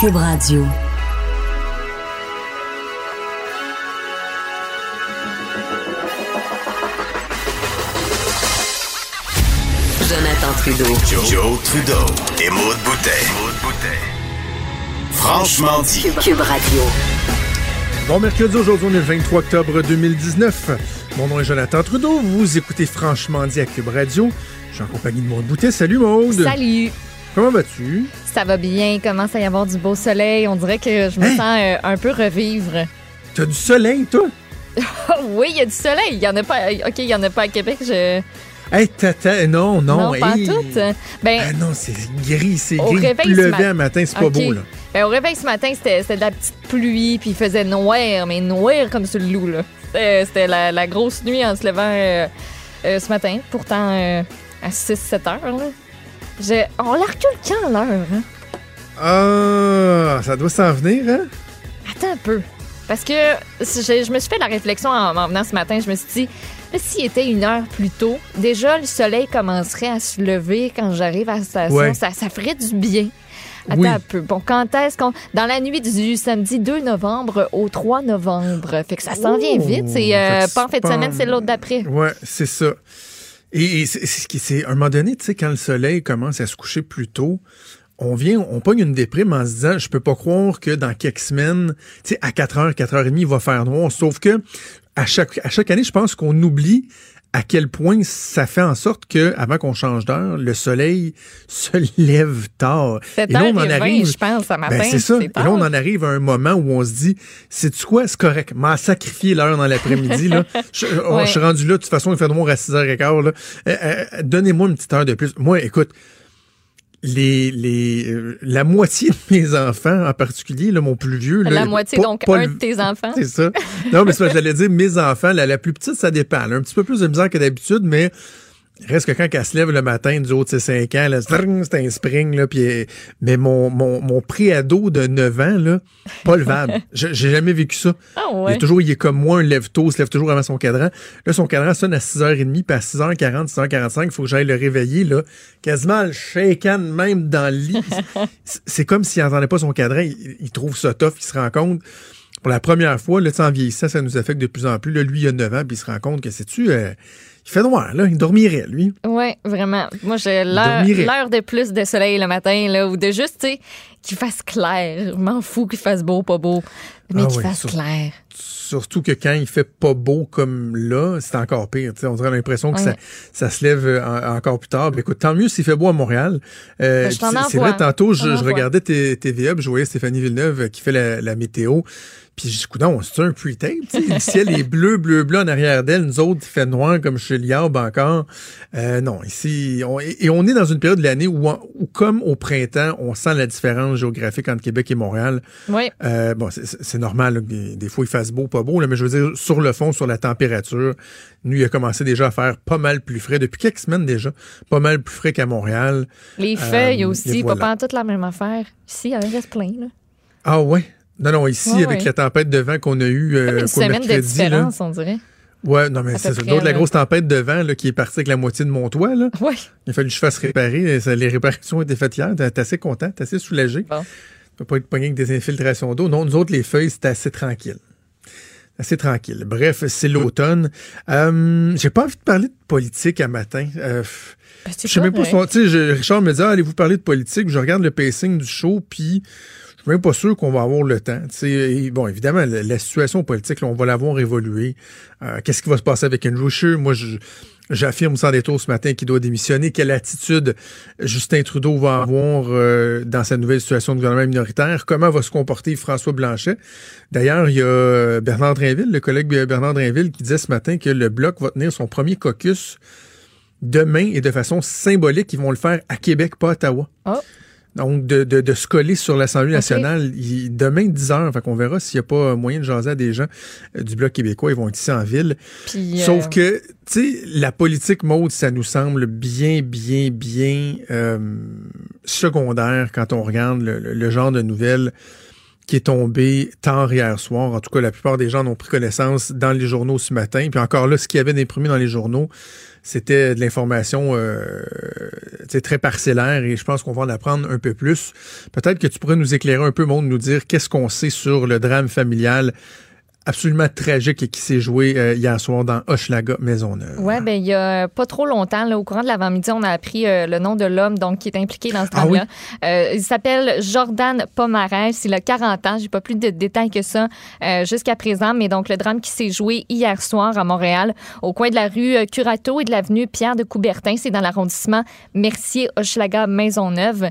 Cube Radio. Jonathan Trudeau. Joe, Trudeau et Maude Boutet. Franchement dit. Cube Radio. Bon mercredi, aujourd'hui on est le 23 octobre 2019. Mon nom est Jonathan Trudeau, vous écoutez Franchement dit à Cube Radio. Je suis en compagnie de Maude Boutet. Salut Maude! Salut! Comment vas-tu? Ça va bien, commence à y avoir du beau soleil. On dirait que je me Hein? sens euh, un peu revivre. T'as du soleil, toi? Oui, il y a du soleil. Il y en a pas. OK, il y en a pas à Québec. Je... Hey, tata, non, non. Non, pas hey. tout. Ben, Ah non, c'est gris, c'est gris. réveil Il ce pleuvait matin- un matin, c'est pas OK. beau, là. ben, au réveil ce matin, c'était de la petite pluie, puis il faisait noir, mais noir comme sur le loup. là. C'était c'était la, la grosse nuit en se levant euh, euh, ce matin, pourtant euh, à 6-7 heures. Là. On la recule quand l'heure? Hein? Ah, ça doit s'en venir, hein? Attends un peu. Parce que je, je me suis fait la réflexion en, en venant ce matin. Je me suis dit, s'il était une heure plus tôt, déjà, le soleil commencerait à se lever quand j'arrive à la station. Ouais. Ça, ça ferait du bien. Attends Oui. un peu. Bon, quand est-ce qu'on. Dans la nuit du samedi 2 novembre au 3 novembre. Fait que ça s'en vient vite. C'est euh, que pas en fin de c'est semaine, c'est l'autre d'après. Ouais, c'est ça. Et, et c'est- un moment donné, tu sais, quand le soleil commence à se coucher plus tôt, on vient, on pogne une déprime en se disant, je peux pas croire que dans quelques semaines, tu sais, à 4h, 4h30, il va faire noir. Sauf que à chaque, à chaque année, je pense qu'on oublie à quel point ça fait en sorte que, avant qu'on change d'heure, le soleil se lève tard. 7 Et là, on en 20 arrive- je pense, ce matin. Ben, c'est ça. Et là, on en arrive à un moment où on se dit, c'est-tu quoi? C'est correct. M'a sacrifié l'heure dans l'après-midi, là. Je, oh, je suis rendu là. De toute façon, il fait noir à 6h15, là. Euh, euh, Donnez-moi une petite heure de plus. Moi, écoute, les, les, euh, la moitié de mes enfants, en particulier, là, mon plus vieux, là, La moitié, pas- donc, pas un le- de tes enfants. c'est ça. Non, mais j'allais dire mes enfants. La, la plus petite, ça dépend. Un petit peu plus de misère que d'habitude, mais reste que quand elle se lève le matin, du haut de ses 5 ans, c'est un spring, là, euh, mais mon, mon, mon pré-ado de 9 ans, là, pas levable. J'ai jamais vécu ça. Ah Il, ouais. est toujours, il est comme moi, un lève-tôt, il se lève toujours avant son cadran. Là, son cadran sonne à 6h30, puis à 6h40, 6h45, il faut que j'aille le réveiller, là, quasiment le shaken même dans le lit. C'est- comme s'il n'entendait pas son cadran, il, il trouve ça tough, il se rend compte. Pour la première fois, là, en vieillissant, ça nous affecte de plus en plus. Là, lui, il a 9 ans, puis il se rend compte que, sais-tu, euh, il fait noir, là, il dormirait, lui. Oui, vraiment. Moi, j'ai l'heure de plus de soleil le matin, là, ou de juste, tu sais, qu'il fasse clair. Je m'en fous qu'il fasse beau, pas beau, mais Ah qu'il oui, fasse sur- clair. Surtout que quand il fait pas beau comme là, c'est encore pire. On dirait l'impression que ça, ça se lève euh, en- encore plus tard. Ben, écoute, tant mieux s'il fait beau à Montréal. Euh, Ben, je t'en puis c'est- vrai, tantôt, Je regardais T- TVA, puis je voyais Stéphanie Villeneuve euh, qui fait la, la météo. Puis je dis, coudonc, c'est un pre-tape. Le ciel est bleu, bleu, bleu en arrière d'elle. Nous autres, il fait noir comme chez Liab encore. Euh, non, ici, on, et on est dans une période de l'année où, où, comme au printemps, on sent la différence géographique entre Québec et Montréal. Oui. Euh, bon, c'est- normal, là, des, des fois il fasse beau, pas beau, là, mais je veux dire, sur le fond, sur la température, nous, il a commencé déjà à faire pas mal plus frais, depuis quelques semaines déjà, pas mal plus frais qu'à Montréal. Les feuilles Euh, aussi, et pas pas toute la même affaire. Ici, il en reste plein, là. Ah ouais? Non, non, ici, Ouais, avec ouais. la tempête de vent qu'on a eue euh, une quoi, semaine de mercredi, là. différence, on dirait. Ouais, non, mais c'est ça. D'autres, la là. grosse tempête de vent là, qui est partie avec la moitié de mon toit, là. Oui. Il a fallu que je fasse réparer. Les réparations étaient faites hier. T'es assez content, t'es assez soulagé. Bon. Tu peux pas être pogné avec des infiltrations d'eau. Non, nous autres, les feuilles, c'était assez tranquille. Assez tranquille. Bref, c'est l'automne. Euh, J'ai pas envie de parler de politique à matin. Euh, Ben, je sais même pas tu sais, Richard me dit, Ah, allez-vous parler de politique? Je regarde le pacing du show, puis suis même pas sûr qu'on va avoir le temps. Bon, évidemment, la, situation politique, on va la voir évoluer. Euh, Qu'est-ce qui va se passer avec Andrew Scheer? Moi, j'affirme sans détour ce matin qu'il doit démissionner. Quelle attitude Justin Trudeau va avoir euh, dans sa nouvelle situation de gouvernement minoritaire? Comment va se comporter François Blanchet? D'ailleurs, il y a Bernard Drinville, le collègue Bernard Drinville, qui disait ce matin que le Bloc va tenir son premier caucus demain et de façon symbolique. Ils vont le faire à Québec, pas à Ottawa. Oh. Donc, de, de, de se coller sur l'Assemblée nationale. Il- demain, 10 heures. Fait qu'on verra s'il n'y a pas moyen de jaser à des gens euh, du Bloc québécois. Ils vont être ici en ville. Puis, euh, Sauf que, tu sais, la politique mode, ça nous semble bien, bien, bien euh, secondaire quand on regarde le, le- le genre de nouvelles qui est tombé tard hier soir. En tout cas, la plupart des gens en ont pris connaissance dans les journaux ce matin. Puis encore là, ce qu'il y avait imprimé dans les journaux, c'était de l'information euh, très parcellaire et je pense qu'on va en apprendre un peu plus. Peut-être que tu pourrais nous éclairer un peu, Monde, nous dire qu'est-ce qu'on sait sur le drame familial absolument tragique et qui s'est joué euh, hier soir dans Hochelaga Maisonneuve. Oui, ben il y a pas trop longtemps, là, au courant de l'avant-midi, on a appris euh, le nom de l'homme donc qui est impliqué dans ce ah drame-là. Euh, il s'appelle Jordan Pomarès. Il a 40 ans. J'ai pas plus de détails que ça jusqu'à présent, mais donc le drame qui s'est joué hier soir à Montréal, au coin de la rue Curato et de l'avenue Pierre de Coubertin, c'est dans l'arrondissement Mercier Hochelaga Maisonneuve.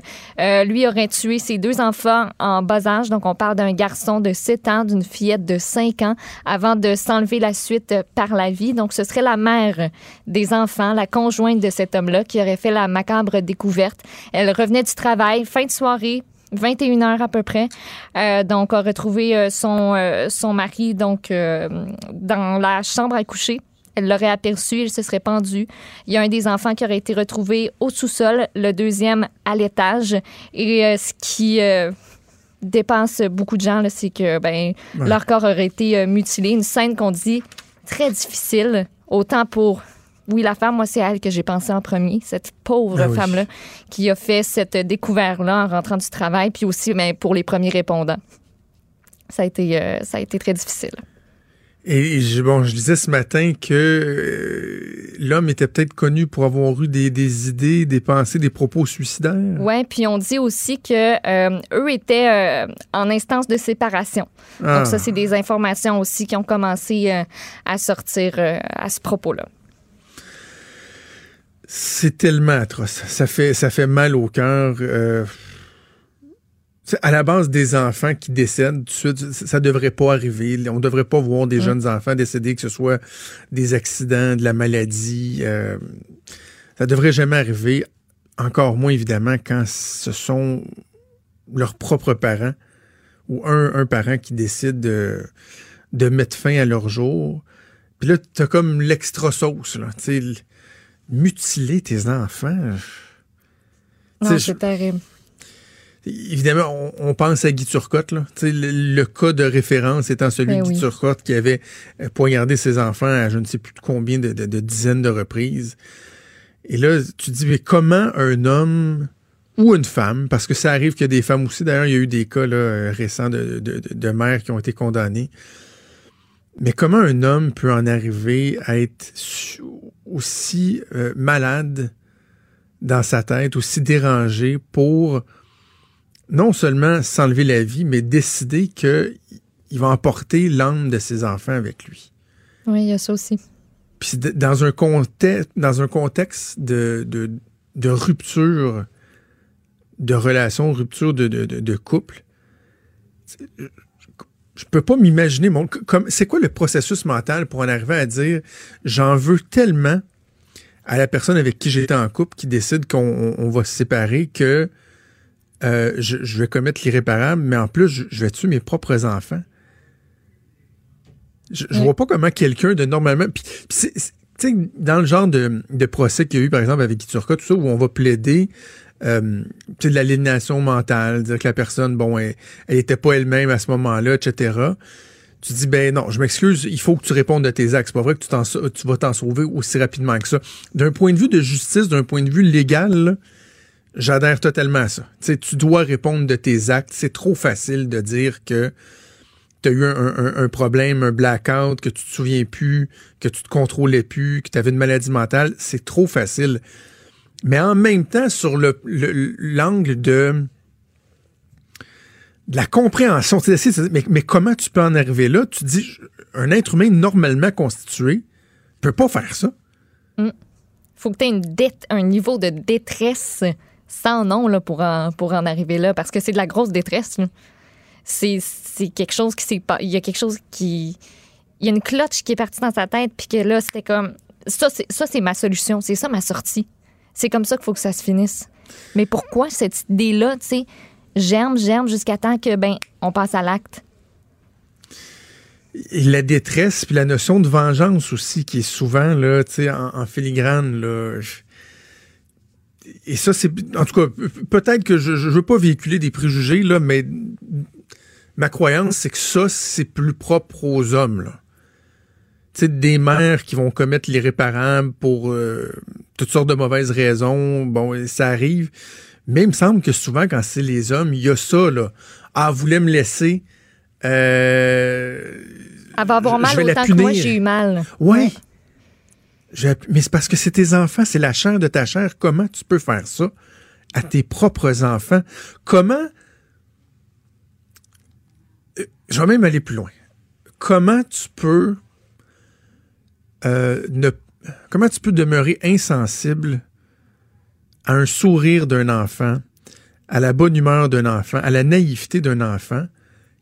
lui aurait tué ses deux enfants en bas âge, donc on parle d'un garçon de 7 ans, d'une fillette de 5 ans avant de s'enlever la suite par la vie. Donc, ce serait la mère des enfants, la conjointe de cet homme-là, qui aurait fait la macabre découverte. Elle revenait du travail, fin de soirée, 21 heures à peu près. Euh, donc, a retrouvé euh, son, euh, son mari donc dans la chambre à coucher. Elle l'aurait aperçu, il se serait pendu. Il y a un des enfants qui aurait été retrouvé au sous-sol, le deuxième à l'étage. Et ce qui dépense beaucoup de gens, c'est que ben, leur corps aurait été euh, mutilé. Une scène qu'on dit très difficile, autant pour oui, la femme, moi, c'est elle que j'ai pensé en premier, cette pauvre ah femme-là qui a fait cette découverte-là en rentrant du travail, puis aussi ben, pour les premiers répondants. Ça a été, euh, ça a été très difficile. Et je, bon, je disais ce matin que euh, l'homme était peut-être connu pour avoir eu des, idées, des pensées, des propos suicidaires. Oui, puis on dit aussi que euh, eux étaient euh, en instance de séparation. Donc ça, ah. c'est des informations aussi qui ont commencé à sortir à ce propos-là. C'est tellement atroce. Ça fait, ça fait mal au cœur à la base des enfants qui décèdent, tout de suite, ça devrait pas arriver. On devrait pas voir des jeunes enfants décéder, que ce soit des accidents, de la maladie. Euh, ça devrait jamais arriver. Encore moins, évidemment, quand ce sont leurs propres parents ou un, parent qui décide de, de mettre fin à leur jour. Puis là, t'as comme l'extra sauce, là. mutiler tes enfants. Non, c'est terrible. Évidemment, on, pense à Guy Turcotte. Là. Le, le, cas de référence étant celui ben de Guy Turcotte qui avait euh, poignardé ses enfants à je ne sais plus combien de, dizaines de reprises. Et là, tu te dis, mais comment un homme ou une femme, parce que ça arrive qu'il y a des femmes aussi, d'ailleurs, il y a eu des cas là, euh, récents de, de, mères qui ont été condamnées. Mais comment un homme peut en arriver à être aussi euh, malade dans sa tête, aussi dérangé pour non seulement s'enlever la vie, mais décider qu'il va emporter l'âme de ses enfants avec lui. Oui, il y a ça aussi. Puis dans un contexte, dans un contexte de, de, rupture de relation, rupture de, de couple, je peux pas m'imaginer mon comme c'est quoi le processus mental pour en arriver à dire j'en veux tellement à la personne avec qui j'étais en couple qui décide qu'on va se séparer que euh, je, vais commettre l'irréparable, mais en plus, je, vais tuer mes propres enfants. Je, vois pas comment quelqu'un de normalement. Puis, dans le genre de, procès qu'il y a eu, par exemple, avec Iturka, tout ça, où on va plaider euh, de l'aliénation mentale, dire que la personne, bon, elle, elle était pas elle-même à ce moment-là, etc. Tu dis, ben non, je m'excuse, il faut que tu répondes de tes actes. C'est pas vrai que tu, tu vas t'en sauver aussi rapidement que ça. D'un point de vue de justice, d'un point de vue légal, J'adhère totalement à ça. tu dois répondre de tes actes. C'est trop facile de dire que tu as eu un, problème, un blackout, que tu te souviens plus, que tu te contrôlais plus, que tu avais une maladie mentale. C'est trop facile. Mais en même temps, sur l'angle le, de, de la compréhension, mais, mais comment tu peux en arriver là? Tu dis, un être humain normalement constitué peut pas faire ça. Mm. Faut que tu aies un niveau de détresse sans nom là, pour, en, pour en arriver là, parce que c'est de la grosse détresse. C'est quelque chose qui s'est pas. Il y a quelque chose qui. Il y a une cloche qui est partie dans sa tête, puis que là, c'était comme. Ça, c'est ma solution. C'est ça ma sortie. C'est comme ça qu'il faut que ça se finisse. Mais pourquoi cette idée-là, tu sais, germe, germe jusqu'à temps que, ben, on passe à l'acte? la détresse, puis la notion de vengeance aussi, qui est souvent, là, tu sais, en, en, filigrane, là et ça, c'est. En tout cas, peut-être que je ne veux pas véhiculer des préjugés, là, mais ma croyance, c'est que ça, c'est plus propre aux hommes, là. Tu sais, des mères qui vont commettre l'irréparable pour euh, toutes sortes de mauvaises raisons. Bon, ça arrive. Mais il me semble que souvent, quand c'est les hommes, il y a ça, là. Ah, voulez me laisser. Euh, Elle va avoir mal autant que moi, j'ai eu mal. Ouais. Mais c'est parce que c'est tes enfants, c'est la chair de ta chair. Comment tu peux faire ça à tes propres enfants? Comment. Euh, Je vais même aller plus loin. Comment tu peux. euh, ne... Comment tu peux demeurer insensible à un sourire d'un enfant, à la bonne humeur d'un enfant, à la naïveté d'un enfant,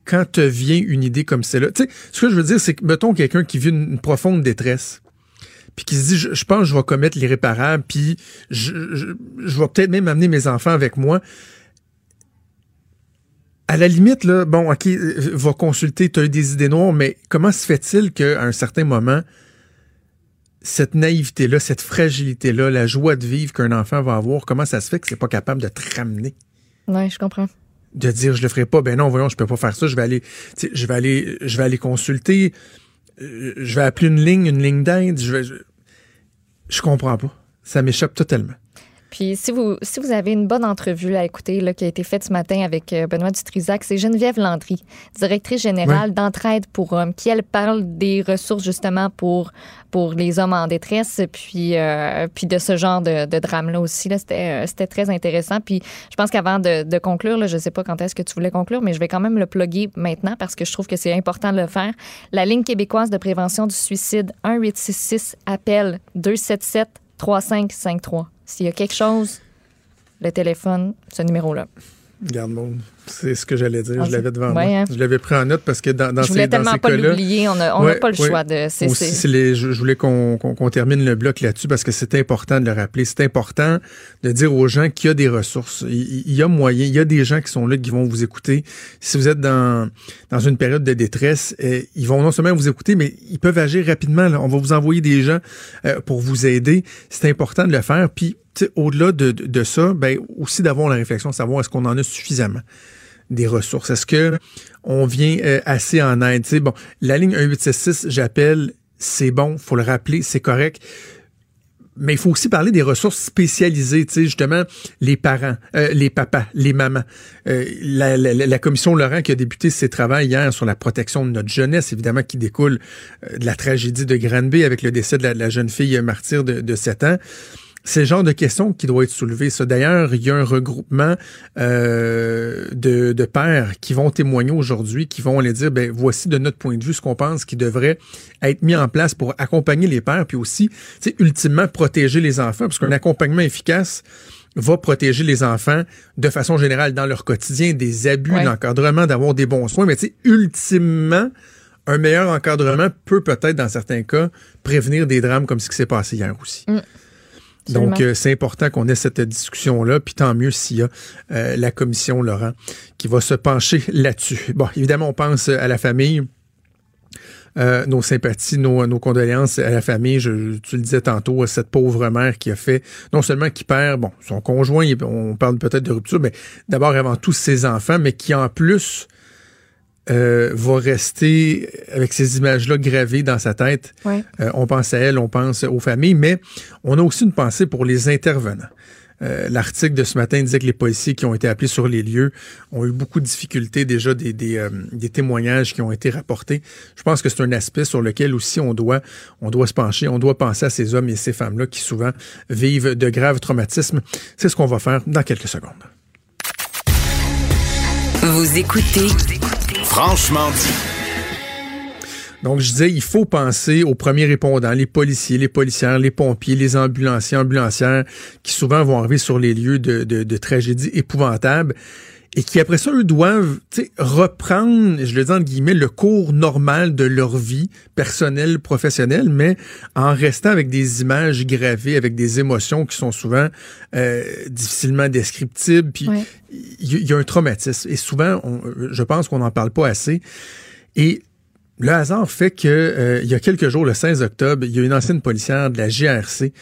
quand te vient une idée comme celle-là? Tu sais, ce que je veux dire, c'est que, mettons, quelqu'un qui vit une profonde détresse, puis qui se dit, je, je pense que je vais commettre l'irréparable, puis je, je, je vais peut-être même amener mes enfants avec moi. À la limite, là, bon, OK, euh, va consulter, tu as eu des idées noires, mais comment se fait-il qu'à un certain moment, cette naïveté-là, cette fragilité-là, la joie de vivre qu'un enfant va avoir, comment ça se fait que c'est pas capable de te ramener? Ouais, je comprends. de dire je le ferai pas ben non voyons je peux pas faire ça je vais aller je vais aller je vais aller consulter je vais appeler une ligne une ligne d'aide je vais je, je comprends pas. Ça m'échappe totalement Puis si vous, si vous avez une bonne entrevue à écouter là, qui a été faite ce matin avec euh, Benoît Dutrisac, c'est Geneviève Landry, directrice générale d'Entraide pour Hommes, qui, elle, parle des ressources justement pour, pour les hommes en détresse, puis, euh, puis de ce genre de, de drame-là aussi. Là, c'était, euh, c'était très intéressant. Puis je pense qu'avant de, de conclure, là, je ne sais pas quand est-ce que tu voulais conclure, mais je vais quand même le plugger maintenant parce que je trouve que c'est important de le faire. La ligne québécoise de prévention du suicide 1866 appelle 277 3553. S'il y a quelque chose, le téléphone, ce numéro-là. C'est ce que j'allais dire Ah, je l'avais devant ouais, moi hein. je l'avais pris en note parce que dans, dans je voulais ces, dans tellement ces pas l'oublier. On n'a Ouais, pas le ouais. choix de. c'est- aussi, c'est- les- je, je voulais qu'on qu'on- qu'on termine le bloc là-dessus parce que c'est important de le rappeler. C'est important de dire aux gens qu'il y a des ressources. Il, il y a moyen. Il y a des gens qui sont là qui vont vous écouter. Si vous êtes dans, dans une période de détresse, euh, ils vont non seulement vous écouter, mais ils peuvent agir rapidement. là. On va vous envoyer des gens euh, pour vous aider. C'est important de le faire. Puis, au-delà de, de, de ça, ben, aussi d'avoir la réflexion, de savoir est-ce qu'on en a suffisamment des ressources. Est-ce que on vient euh, assez en aide? Tu sais, bon, la ligne 1866, j'appelle, c'est bon, faut le rappeler, c'est correct. Mais il faut aussi parler des ressources spécialisées, tu sais, justement, les parents, euh, les papas, les mamans. Euh, la, commission Laurent qui a débuté ses travaux hier sur la protection de notre jeunesse, évidemment, qui découle euh, de la tragédie de Granby avec le décès de la, de la jeune fille martyre de, de 7 ans. C'est le genre de questions qui doit être soulevé. Ça, d'ailleurs, il y a un regroupement euh, de, de pères qui vont témoigner aujourd'hui, qui vont aller dire, ben voici de notre point de vue ce qu'on pense qui devrait être mis en place pour accompagner les pères, puis aussi, tu sais, ultimement protéger les enfants, parce qu'un accompagnement efficace va protéger les enfants de façon générale dans leur quotidien des abus, Ouais. d'encadrement, d'avoir des bons soins, mais tu sais, ultimement, un meilleur encadrement peut peut-être, dans certains cas, prévenir des drames comme ce qui s'est passé hier aussi. Donc, euh, c'est important qu'on ait cette discussion-là, puis tant mieux s'il y a euh, la commission Laurent qui va se pencher là-dessus. Bon, évidemment, on pense à la famille. Euh, nos sympathies, nos, condoléances à la famille. Je, tu le disais tantôt, cette pauvre mère qui a fait, non seulement qui perd, bon, son conjoint, on parle peut-être de rupture, mais d'abord avant tout ses enfants, mais qui en plus euh, va rester avec ces images-là gravées dans sa tête. Ouais. Euh, on pense à elle, on pense aux familles, mais on a aussi une pensée pour les intervenants. Euh, L'article de ce matin disait que les policiers qui ont été appelés sur les lieux ont eu beaucoup de difficultés déjà des, des, euh, des témoignages qui ont été rapportés. Je pense que c'est un aspect sur lequel aussi on doit, on doit se pencher, on doit penser à ces hommes et ces femmes-là qui souvent vivent de graves traumatismes. C'est ce qu'on va faire dans quelques secondes. Vous écoutez Franchement dit. Donc, je disais, il faut penser aux premiers répondants, les policiers, les policières, les pompiers, les ambulanciers, ambulancières, qui souvent vont arriver sur les lieux de, de, de tragédies épouvantables et qui, après ça, eux, doivent reprendre, je le dis en guillemets, le cours normal de leur vie personnelle, professionnelle, mais en restant avec des images gravées, avec des émotions qui sont souvent euh, difficilement descriptibles. Puis, Ouais. il y, a un traumatisme. Et souvent, on- je pense qu'on n'en parle pas assez. Et le hasard fait que euh, il y a quelques jours, le 16 octobre, il y a une ancienne policière de la GRC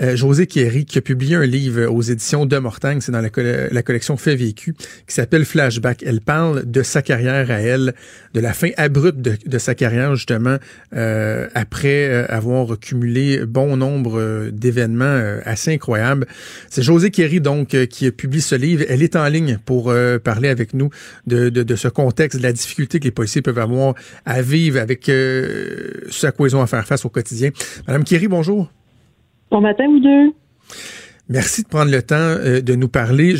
euh, José Kierry, qui a publié un livre aux éditions de Mortagne, c'est dans la, collection Fait vécu, qui s'appelle Flashback. Elle parle de sa carrière à elle, de la fin abrupte de, sa carrière, justement, euh, après euh, avoir cumulé bon nombre d'événements assez incroyables. C'est José Kierry, donc, qui a publié ce livre. Elle est en ligne pour parler avec nous de, ce contexte, de la difficulté que les policiers peuvent avoir à vivre avec ce à quoi ils ont à faire face au quotidien. Madame Kierry, bonjour. Bon matin, vous deux. Merci de prendre le temps euh, de nous parler.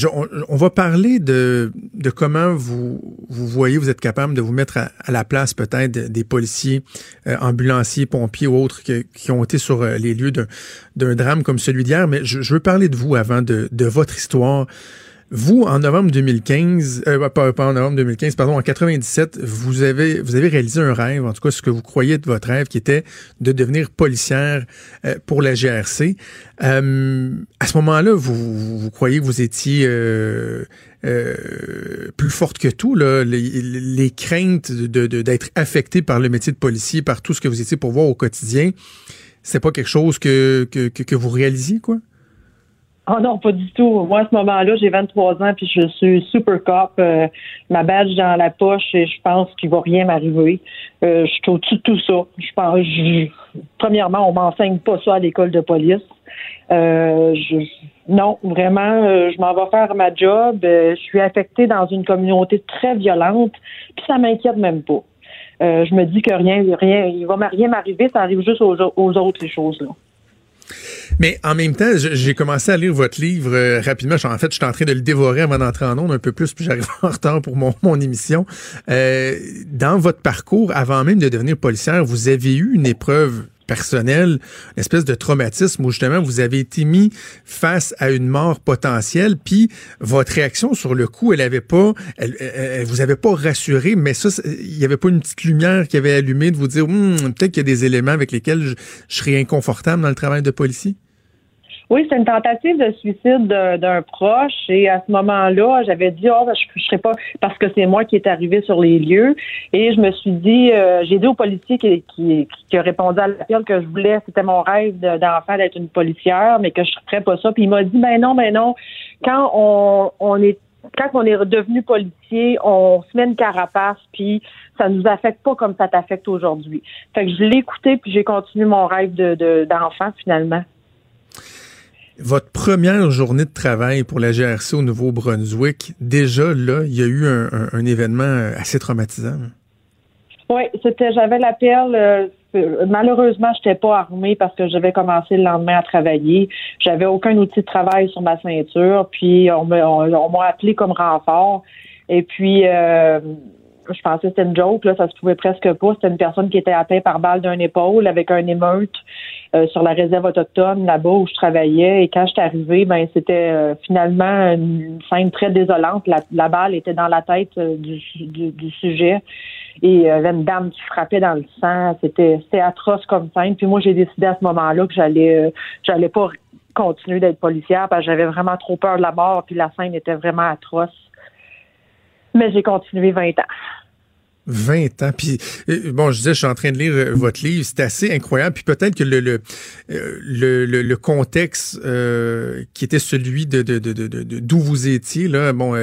on, va parler de, de comment vous, vous voyez, vous êtes capable de vous mettre à, la place peut-être des policiers, euh, ambulanciers, pompiers ou autres qui ont été sur euh, les lieux d'un drame comme celui d'hier. Mais je, je, veux parler de vous avant de, de votre histoire. Vous, en novembre 2015, euh, pas, en novembre 2015, pardon, en 97, vous avez, vous avez réalisé un rêve, en tout cas ce que vous croyez de votre rêve, qui était de devenir policière euh, pour la GRC. Euh, à ce moment-là, vous, vous, croyez que vous étiez euh, plus forte que tout, là, les, craintes de, d'être affecté par le métier de policier, par tout ce que vous étiez pour voir au quotidien, c'est pas quelque chose que, que, que vous réalisiez, quoi? Oh non, pas du tout. Moi, à ce moment-là, j'ai 23 ans, puis je suis super cop, euh, ma badge dans la poche, et je pense qu'il va rien m'arriver. Euh, je suis au-dessus de tout ça. Je pense, premièrement, on m'enseigne pas ça à l'école de police. Euh, je, non, vraiment, je m'en vais faire ma job. je suis affectée dans une communauté très violente, puis ça m'inquiète même pas. je me dis que rien, rien, il va rien m'arriver, ça arrive juste aux, aux autres les choses là. Mais en même temps, j'ai commencé à lire votre livre euh, rapidement. En fait, je suis en train de le dévorer avant d'entrer en ondes un peu plus, puis j'arrive en retard pour mon, mon émission. Euh, dans votre parcours, avant même de devenir policière, vous avez eu une épreuve personnel, une espèce de traumatisme où justement vous avez été mis face à une mort potentielle, puis votre réaction sur le coup, elle avait pas, elle, vous avait pas rassuré, mais ça, il y avait pas une petite lumière qui avait allumé de vous dire, hum, peut-être qu'il y a des éléments avec lesquels je, je serais inconfortable dans le travail de policier? Oui, c'est une tentative de suicide d'un proche et à ce moment-là, j'avais dit oh je, ne serais pas parce que c'est moi qui est arrivé sur les lieux et je me suis dit euh, j'ai dit au policier qui, qui, qui a répondu à l'appel que je voulais c'était mon rêve d'enfant d'être une policière mais que je ferais pas ça puis il m'a dit ben non ben non quand on, on est quand on est devenu policier, on se met une carapace, puis ça nous affecte pas comme ça t'affecte aujourd'hui. Fait que je l'ai écouté, puis j'ai continué mon rêve de d'enfant finalement. Votre première journée de travail pour la GRC au Nouveau-Brunswick, déjà là, il y a eu un, événement assez traumatisant. Oui, c'était, j'avais l'appel. Euh, malheureusement, je n'étais pas armée parce que j'avais commencé le lendemain à travailler. J'avais aucun outil de travail sur ma ceinture. Puis on m'a appelé comme renfort. Et puis euh, je pensais que c'était une joke, là, ça se pouvait presque pas. C'était une personne qui était atteinte par balle d'un épaule avec un émeute euh, sur la réserve autochtone là-bas où je travaillais. Et quand je suis arrivée, ben c'était euh, finalement une scène très désolante. La, balle était dans la tête euh, du, du, sujet et il y avait une dame qui frappait dans le sang. C'était c'était atroce comme scène. Puis moi, j'ai décidé à ce moment-là que j'allais j'allais pas continuer d'être policière parce que j'avais vraiment trop peur de la mort. Puis la scène était vraiment atroce. Mais j'ai continué 20 ans. 20 ans. Puis euh, bon, je disais, je suis en train de lire euh, votre livre, c'est assez incroyable. Puis peut-être que le le, euh, le, le, contexte qui était celui de d'où de, de, de, vous étiez là, bon,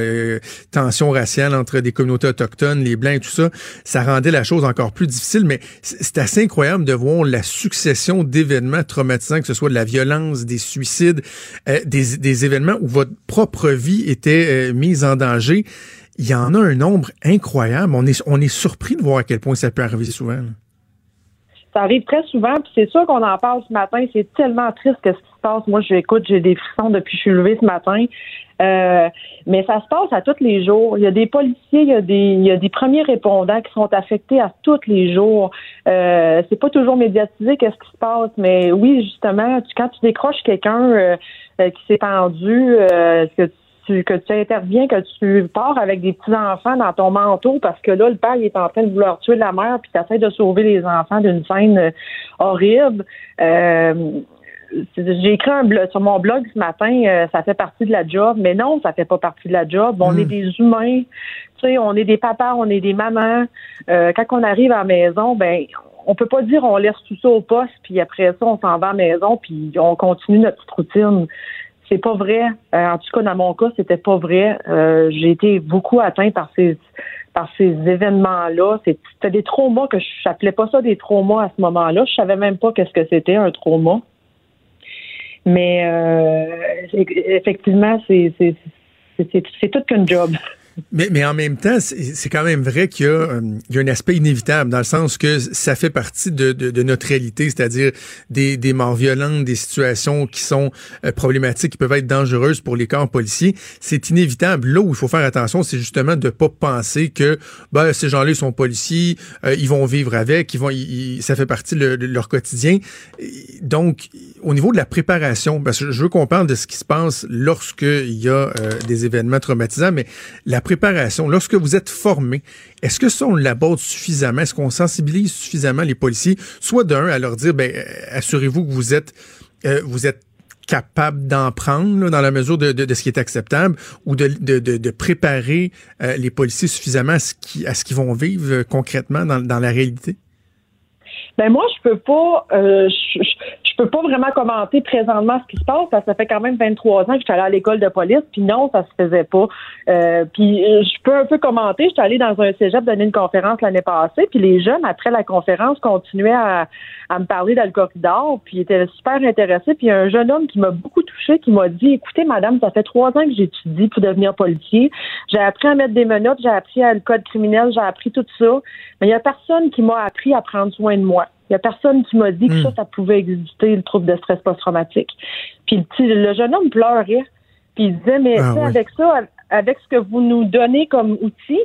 tension raciale entre des communautés autochtones, les blancs et tout ça, ça rendait la chose encore plus difficile. Mais c'est assez incroyable de voir la succession d'événements traumatisants, que ce soit de la violence, des suicides, des, des événements où votre propre vie était mise en danger il y en a un nombre incroyable. On est, on est surpris de voir à quel point ça peut arriver souvent. Ça arrive très souvent, puis c'est sûr qu'on en parle ce matin. C'est tellement triste que ce qui se passe. Moi, j'écoute, j'ai des frissons depuis que je suis levée ce matin. Euh, mais ça se passe à tous les jours. Il y a des policiers, il y a des, il y a des premiers répondants qui sont affectés à tous les jours. Euh, c'est pas toujours médiatisé qu'est-ce qui se passe, mais oui, justement, quand tu décroches quelqu'un euh, qui s'est pendu, que tu que tu interviens, que tu pars avec des petits-enfants dans ton manteau parce que là, le père il est en train de vouloir tuer la mère puis tu essaies de sauver les enfants d'une scène euh, horrible. Euh, j'ai écrit un blog sur mon blog ce matin, euh, ça fait partie de la job, mais non, ça fait pas partie de la job. On est hmm. des humains, tu sais, on est des papas, on est des mamans. quand on arrive à la maison, ben on peut pas dire on laisse tout ça au poste, puis après ça, on s'en va à la maison, puis on continue notre petite routine. C'est pas vrai. Euh, en tout cas, dans mon cas, c'était pas vrai. Euh, j'ai été beaucoup atteint par ces par ces événements-là. C'était des traumas que je n'appelais pas ça des traumas à ce moment-là. Je savais même pas qu'est-ce que c'était un trauma. Mais euh, effectivement, c'est c'est tout qu'un job. Mais, mais en même temps, c'est quand même vrai qu'il y, euh, y, a un aspect inévitable, dans le sens que ça fait partie de, notre réalité, c'est-à-dire des, des morts violentes, des situations qui sont euh, problématiques, qui peuvent être dangereuses pour les corps policiers. C'est inévitable. Là où il faut faire attention, c'est justement de pas penser que ben, ces gens-là sont policiers, euh, ils vont vivre avec, ils vont, ça fait partie de, leur quotidien. Donc, au niveau de la préparation, parce que je veux qu'on parle de ce qui se passe lorsqu'il y a des événements traumatisants, mais préparation, lorsque vous êtes formé, est-ce que ça, on l'aborde suffisamment? Est-ce qu'on sensibilise suffisamment les policiers? Soit d'un, à leur dire, ben, euh, assurez-vous que vous êtes, euh, vous êtes capable d'en prendre dans la mesure de, ce qui est acceptable ou de, de, préparer euh, les policiers suffisamment à ce qu'ils vont vivre concrètement dans, dans la réalité? Ben moi, je peux pas, euh, je, je, peux pas vraiment commenter présentement ce qui se passe. Parce que ça fait quand même 23 ans que je suis allée à l'école de police, puis non, ça se faisait pas. Euh, puis euh, je peux un peu commenter. Je suis allée dans un cégep donner une conférence l'année passée, puis les jeunes après la conférence continuaient à, à me parler dans le puis ils étaient super intéressés. Puis un jeune homme qui m'a beaucoup touché, qui m'a dit, écoutez, madame, ça fait trois ans que j'étudie pour devenir policier. J'ai appris à mettre des menottes, j'ai appris à le code criminel, j'ai appris tout ça. Mais il y a personne qui m'a appris à prendre soin de moi. Il y a personne qui m'a dit que ça, hmm. ça pouvait exister, le trouble de stress post-traumatique. Puis le, petit, le jeune homme pleurait. Puis il disait, mais ah avec ça, avec ce que vous nous donnez comme outil,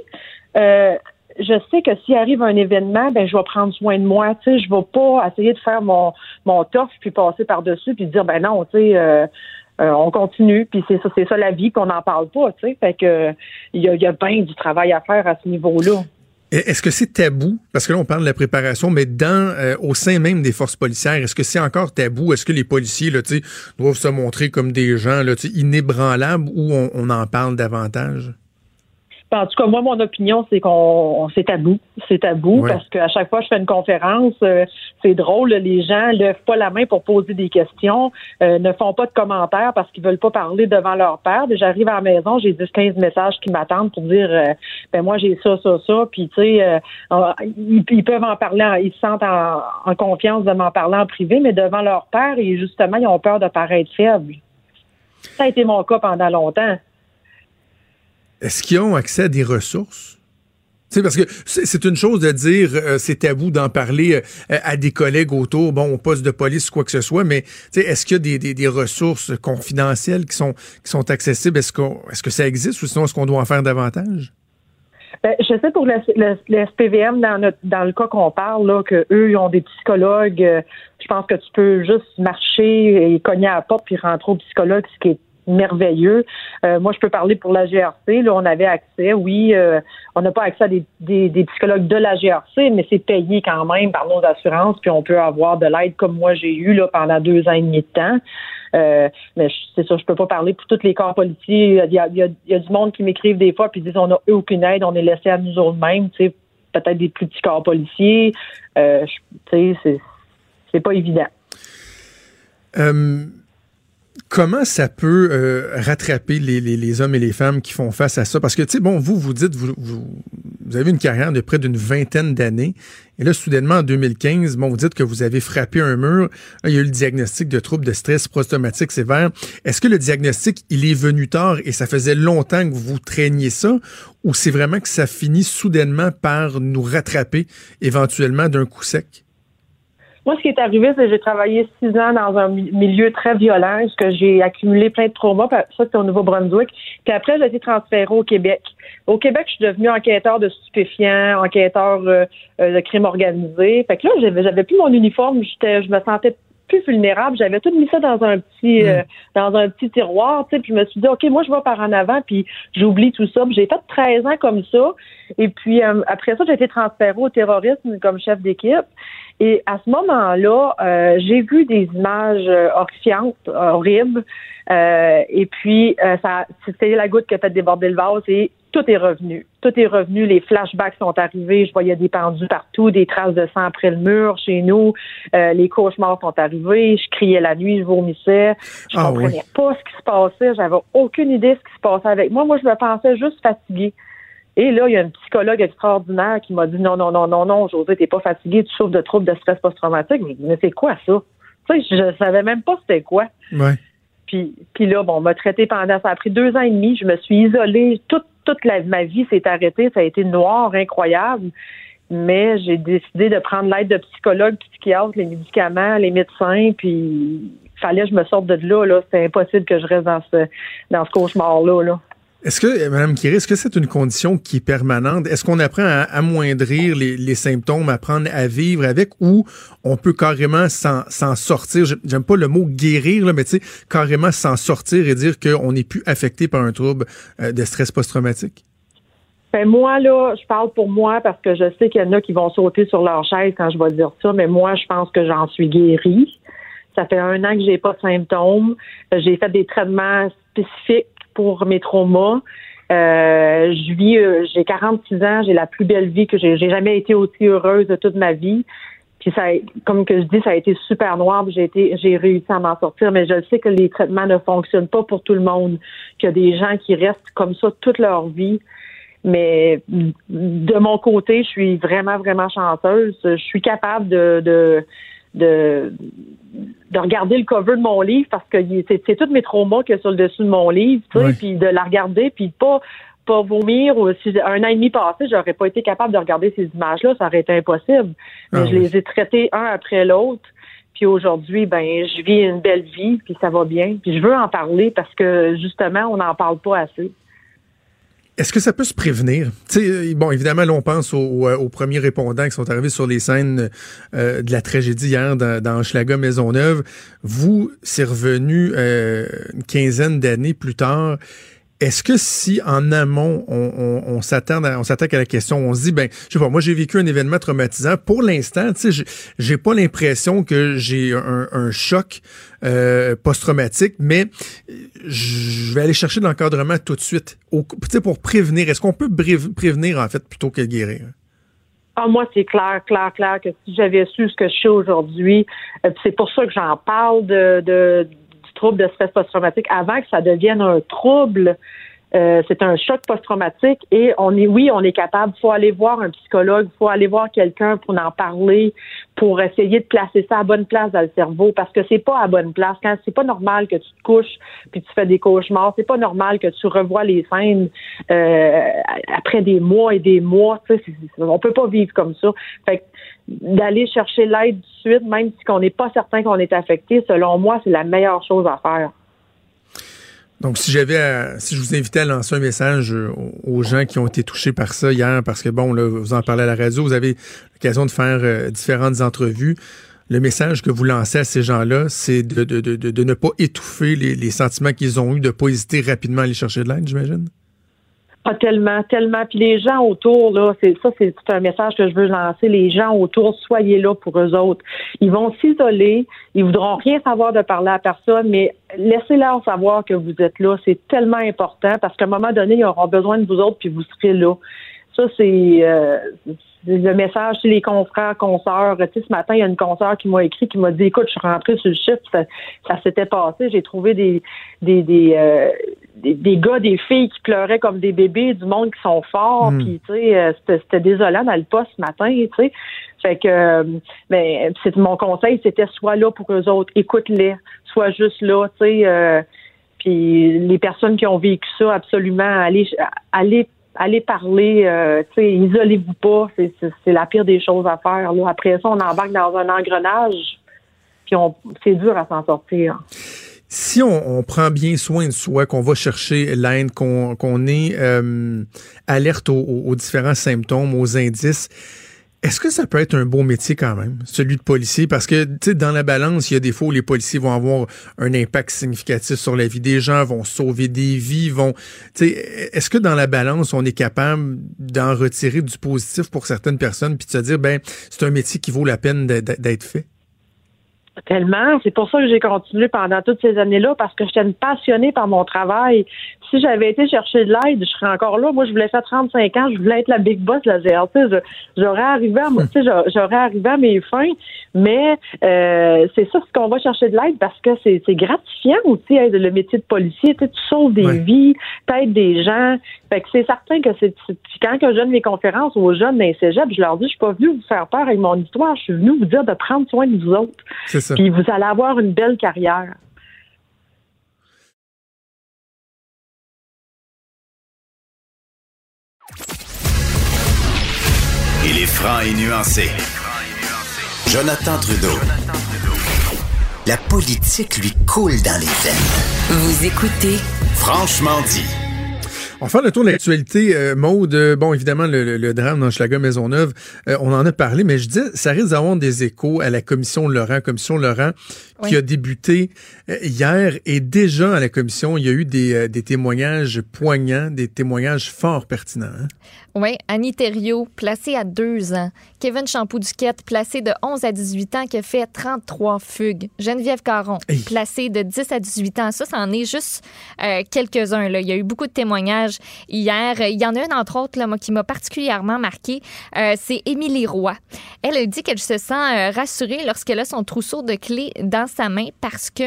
euh, je sais que s'il arrive un événement, ben je vais prendre soin de moi. Tu sais, je vais pas essayer de faire mon mon puis passer par dessus puis dire ben non, tu sais. Euh, euh, on continue, puis c'est ça, c'est ça la vie, qu'on n'en parle pas, tu sais. Fait que il y a, y a bien du travail à faire à ce niveau-là. Est-ce que c'est tabou? Parce que là, on parle de la préparation, mais dans euh, au sein même des forces policières, est-ce que c'est encore tabou? Est-ce que les policiers là, doivent se montrer comme des gens là, inébranlables ou on, on en parle davantage? En tout cas, moi, mon opinion, c'est qu'on c'est tabou. C'est tabou parce qu'à chaque fois que je fais une conférence, euh, c'est drôle, les gens lèvent pas la main pour poser des questions, euh, ne font pas de commentaires parce qu'ils veulent pas parler devant leur père. J'arrive à la maison, j'ai 10-15 messages qui m'attendent pour dire euh, ben moi j'ai ça, ça, ça, puis tu sais, ils, peuvent en parler, ils se sentent en, en confiance de m'en parler en privé, mais devant leur père, et justement, ils ont peur de paraître faibles. Ça a été mon cas pendant longtemps. Est-ce qu'ils ont accès à des ressources? parce que c'est une chose de dire euh, c'est tabou d'en parler euh, à des collègues autour, bon, au poste de police ou quoi que ce soit, mais est-ce qu'il y a des, des, ressources confidentielles qui sont, qui sont accessibles? Est-ce est que ça existe ou sinon est-ce qu'on doit en faire davantage? Ben, je sais pour le, le, SPVM, dans, notre, dans le cas qu'on parle, là, que eux, ils ont des psychologues. Euh, je pense que tu peux juste marcher et cogner à la porte puis rentrer au psychologue, ce qui est merveilleux. Euh, moi, je peux parler pour la GRC. Là, on avait accès, oui, euh, on n'a pas accès à des, psychologues de la GRC, mais c'est payé quand même par nos assurances, puis on peut avoir de l'aide comme moi j'ai eu là, pendant deux ans et demi de temps. Euh, mais c'est sûr, je peux pas parler pour tous les corps policiers. Il y a, du monde qui m'écrivent des fois puis disent on n'a aucune aide, on est laissé à nous mêmes, tu sais, peut-être des plus petits corps policiers. C'est pas évident. Comment ça peut euh, rattraper les, hommes et les femmes qui font face à ça? Parce que, tu sais, bon, vous, vous dites, vous, vous, vous avez une carrière de près d'une vingtaine d'années. Et là, soudainement, en 2015, bon, vous dites que vous avez frappé un mur. il y a eu le diagnostic de troubles de stress post-traumatique sévère. Est-ce que le diagnostic, il est venu tard et ça faisait longtemps que vous traîniez ça? Ou c'est vraiment que ça finit soudainement par nous rattraper éventuellement d'un coup sec? Moi, ce qui est arrivé, c'est que j'ai travaillé six ans dans un milieu très violent, que j'ai accumulé plein de traumas. Ça, c'était au Nouveau-Brunswick. Puis après, j'ai été transférée au Québec. Au Québec, je suis devenue enquêteur de stupéfiants, enquêteur euh, euh, de crimes organisés. Fait que là, j'avais, j'avais plus mon uniforme. J'étais, je me sentais plus vulnérable. J'avais tout mis ça dans un petit euh, hmm. dans un petit tiroir, tu sais, puis je me suis dit OK, moi je vais par en avant puis j'oublie tout ça. J'ai fait 13 ans comme ça et puis après ça, j'ai été transférée au terrorisme comme chef d'équipe. Et à ce moment-là, euh, j'ai vu des images euh, horrifiantes, horribles. Euh, et puis, ça, c'était la goutte qui a fait déborder le vase. Et tout est revenu. Tout est revenu. Les flashbacks sont arrivés. Je voyais des pendus partout, des traces de sang après le mur chez nous. Euh, les cauchemars sont arrivés. Je criais la nuit, je vomissais. Je Ah comprenais oui. pas ce qui se passait. J'avais aucune idée de ce qui se passait avec moi. Moi, je me pensais juste fatiguée. Et là, il y a une psychologue extraordinaire qui m'a dit non, non, non, non, non, José, t'es pas fatiguée, tu souffres de troubles de stress post-traumatique. Mais, mais c'est quoi ça? Tu sais, je savais même pas c'était quoi. Ouais. Puis, puis là, bon, on m'a traité pendant, ça a pris deux ans et demi. Je me suis isolée. Toute, toute la, ma vie s'est arrêtée. Ça a été noir, incroyable. Mais j'ai décidé de prendre l'aide de psychologues, psychiatres, les médicaments, les médecins. Puis, fallait que je me sorte de là. là. C'était impossible que je reste dans ce, dans ce cauchemar-là. Là. Est-ce que, Mme Kiri, est-ce que c'est une condition qui est permanente? Est-ce qu'on apprend à amoindrir les, les symptômes, apprendre à vivre avec, ou on peut carrément s'en sortir? J'ai- J'aime pas le mot guérir, mais tu sais, carrément s'en sortir et dire qu'on n'est plus affecté par un trouble euh, de stress post-traumatique? Ben moi, là, je parle pour moi parce que je sais qu'il y en a qui vont sauter sur leur chaise quand je vais dire ça, mais moi, je pense que j'en suis guérie. Ça fait un an que j'ai pas de symptômes. J'ai fait des traitements spécifiques pour mes traumas. Euh, je vis, euh, j'ai 46 ans, j'ai la plus belle vie que j'ai. J'ai jamais été aussi heureuse de toute ma vie. Puis ça, comme que je dis, ça a été super noir. J'ai été, j'ai réussi à m'en sortir, mais je sais que les traitements ne fonctionnent pas pour tout le monde. Qu'il y a des gens qui restent comme ça toute leur vie. Mais de mon côté, je suis vraiment, vraiment chanceuse. Je suis capable de, de, de regarder le cover de mon livre parce que c'est tous mes traumas qu'il y a sur le dessus de mon livre, tu sais, Oui. puis de la regarder, puis de pas pas vomir. Ou si un an et demi passé, j'aurais pas été capable de regarder ces images-là, ça aurait été impossible. Mais Ah je oui. les ai traités un après l'autre. Puis aujourd'hui, ben, je vis une belle vie, puis ça va bien. Puis je veux en parler parce que justement, on n'en parle pas assez. Est-ce que ça peut se prévenir? Tu sais, bon, évidemment, là, on pense aux, aux- premiers répondants qui sont arrivés sur les scènes euh, de la tragédie hier dans, dans Hochelaga Maisonneuve. Vous, c'est revenu euh, une quinzaine d'années plus tard. Est-ce que si en amont on, s'attaque à la question, on se dit ben je sais pas, moi j'ai vécu un événement traumatisant. Pour l'instant, tu sais, j'ai- pas l'impression que j'ai un, choc euh, post-traumatique, mais je vais aller chercher de l'encadrement tout de suite. Pour prévenir, est-ce qu'on peut prévenir en fait plutôt que guérir? Ah, moi, c'est clair, clair, clair que si j'avais su ce que je sais aujourd'hui, euh, c'est pour ça que j'en parle de, trouble de stress post-traumatique avant que ça devienne un trouble. Euh, c'est un choc post-traumatique et on est, oui, on est capable. Faut aller voir un psychologue, faut aller voir quelqu'un pour en parler, pour essayer de placer ça à bonne place dans le cerveau, parce que c'est pas à bonne place. Quand c'est pas normal que tu te couches puis tu fais des cauchemars, c'est pas normal que tu revois les scènes euh, après des mois et des mois. On peut pas vivre comme ça. Fait d'aller chercher l'aide tout de suite, même si on n'est pas certain qu'on est affecté, selon moi, c'est la meilleure chose à faire. Donc, si j'avais, si je vous invitais à lancer un message aux- gens qui ont été touchés par ça hier, parce que bon, là, vous en parlez à la radio, vous avez l'occasion de faire euh, différentes entrevues. Le message que vous lancez à ces gens-là, c'est de, de, de, de, ne pas étouffer les, les sentiments qu'ils ont eus, de pas hésiter rapidement à aller chercher de l'aide, j'imagine? Ah, tellement, tellement. Puis les gens autour, là, c'est ça, c'est un message que je veux lancer. Les gens autour, soyez là pour eux autres. Ils vont s'isoler, ils voudront rien savoir de parler à personne, mais laissez-leur savoir que vous êtes là. C'est tellement important parce qu'à un moment donné, ils auront besoin de vous autres, puis vous serez là. Ça, c'est euh, le message, c'est les confrères, consoeurs. Tu sais, ce matin, il y a une consoeur qui m'a écrit, qui m'a dit, écoute, je suis rentrée sur le chiffre, ça, ça s'était passé. J'ai trouvé des des des, euh, des des gars, des filles qui pleuraient comme des bébés, du monde qui sont forts. Mm. Puis, tu sais, euh, c'était désolant dans le poste ce matin, tu sais. Fait que, euh, ben, c'est mon conseil, c'était sois là pour eux autres, écoute-les, sois juste là, tu sais. euh, puis les personnes qui ont vécu ça, absolument, allez, allez, allez parler, euh, tu sais, isolez-vous pas, c'est, la pire des choses à faire. Là. Après ça, on embarque dans un engrenage, puis on, c'est dur à s'en sortir. Si on, prend bien soin de soi, qu'on va chercher l'aide, qu'on est euh, alerte aux, différents symptômes, aux indices, est-ce que ça peut être un beau métier quand même, celui de policier? Parce que, tu sais, dans la balance, il y a des fois où les policiers vont avoir un impact significatif sur la vie des gens, vont sauver des vies, vont... Tu sais, est-ce que dans la balance, on est capable d'en retirer du positif pour certaines personnes, puis de se dire, ben, c'est un métier qui vaut la peine d'être fait? Tellement. C'est pour ça que j'ai continué pendant toutes ces années-là, parce que j'étais une passionnée par mon travail. Si j'avais été chercher de l'aide, je serais encore là. Moi, je voulais faire 35 ans, je voulais être la big boss de la GRC. J'aurais arrivé à, j'aurais arrivé à mes fins, mais euh, c'est ça ce qu'on va chercher de l'aide parce que c'est gratifiant aussi être le métier de policier. Tu sauves des vies, t'aides des gens. Fait que c'est certain que c'est quand que je donne mes conférences aux jeunes d'un cégep, je leur dis, je suis pas venu vous faire peur avec mon histoire, je suis venu vous dire de prendre soin de vous autres. C'est ça. Puis vous allez avoir une belle carrière. Il est franc et nuancé. Jonathan Trudeau. La politique lui coule dans les veines. Vous écoutez Franchement dit. On fait le tour de l'actualité, euh, Maude. Bon, évidemment, le, le, drame dans Schlager Maisonneuve, euh, on en a parlé, mais je dis, ça risque d'avoir des échos à la commission Laurent, commission Laurent, qui a débuté euh, hier. Et déjà, à la commission, il y a eu des, des témoignages poignants, des témoignages fort pertinents. Hein? Oui, Annie Thériault, placée à deux ans. Kevin Champoux-Duquette, placé de 11 à 18 ans, qui a fait 33 fugues. Geneviève Caron, placée de 10 à 18 ans. Ça, ça en est juste euh, quelques-uns. Il y a eu beaucoup de témoignages hier. Il y en a un, entre autres, là, moi, qui m'a particulièrement marqué. Euh, c'est Émilie Roy. Elle a dit qu'elle se sent euh, rassurée lorsqu'elle a son trousseau de clés dans sa main parce que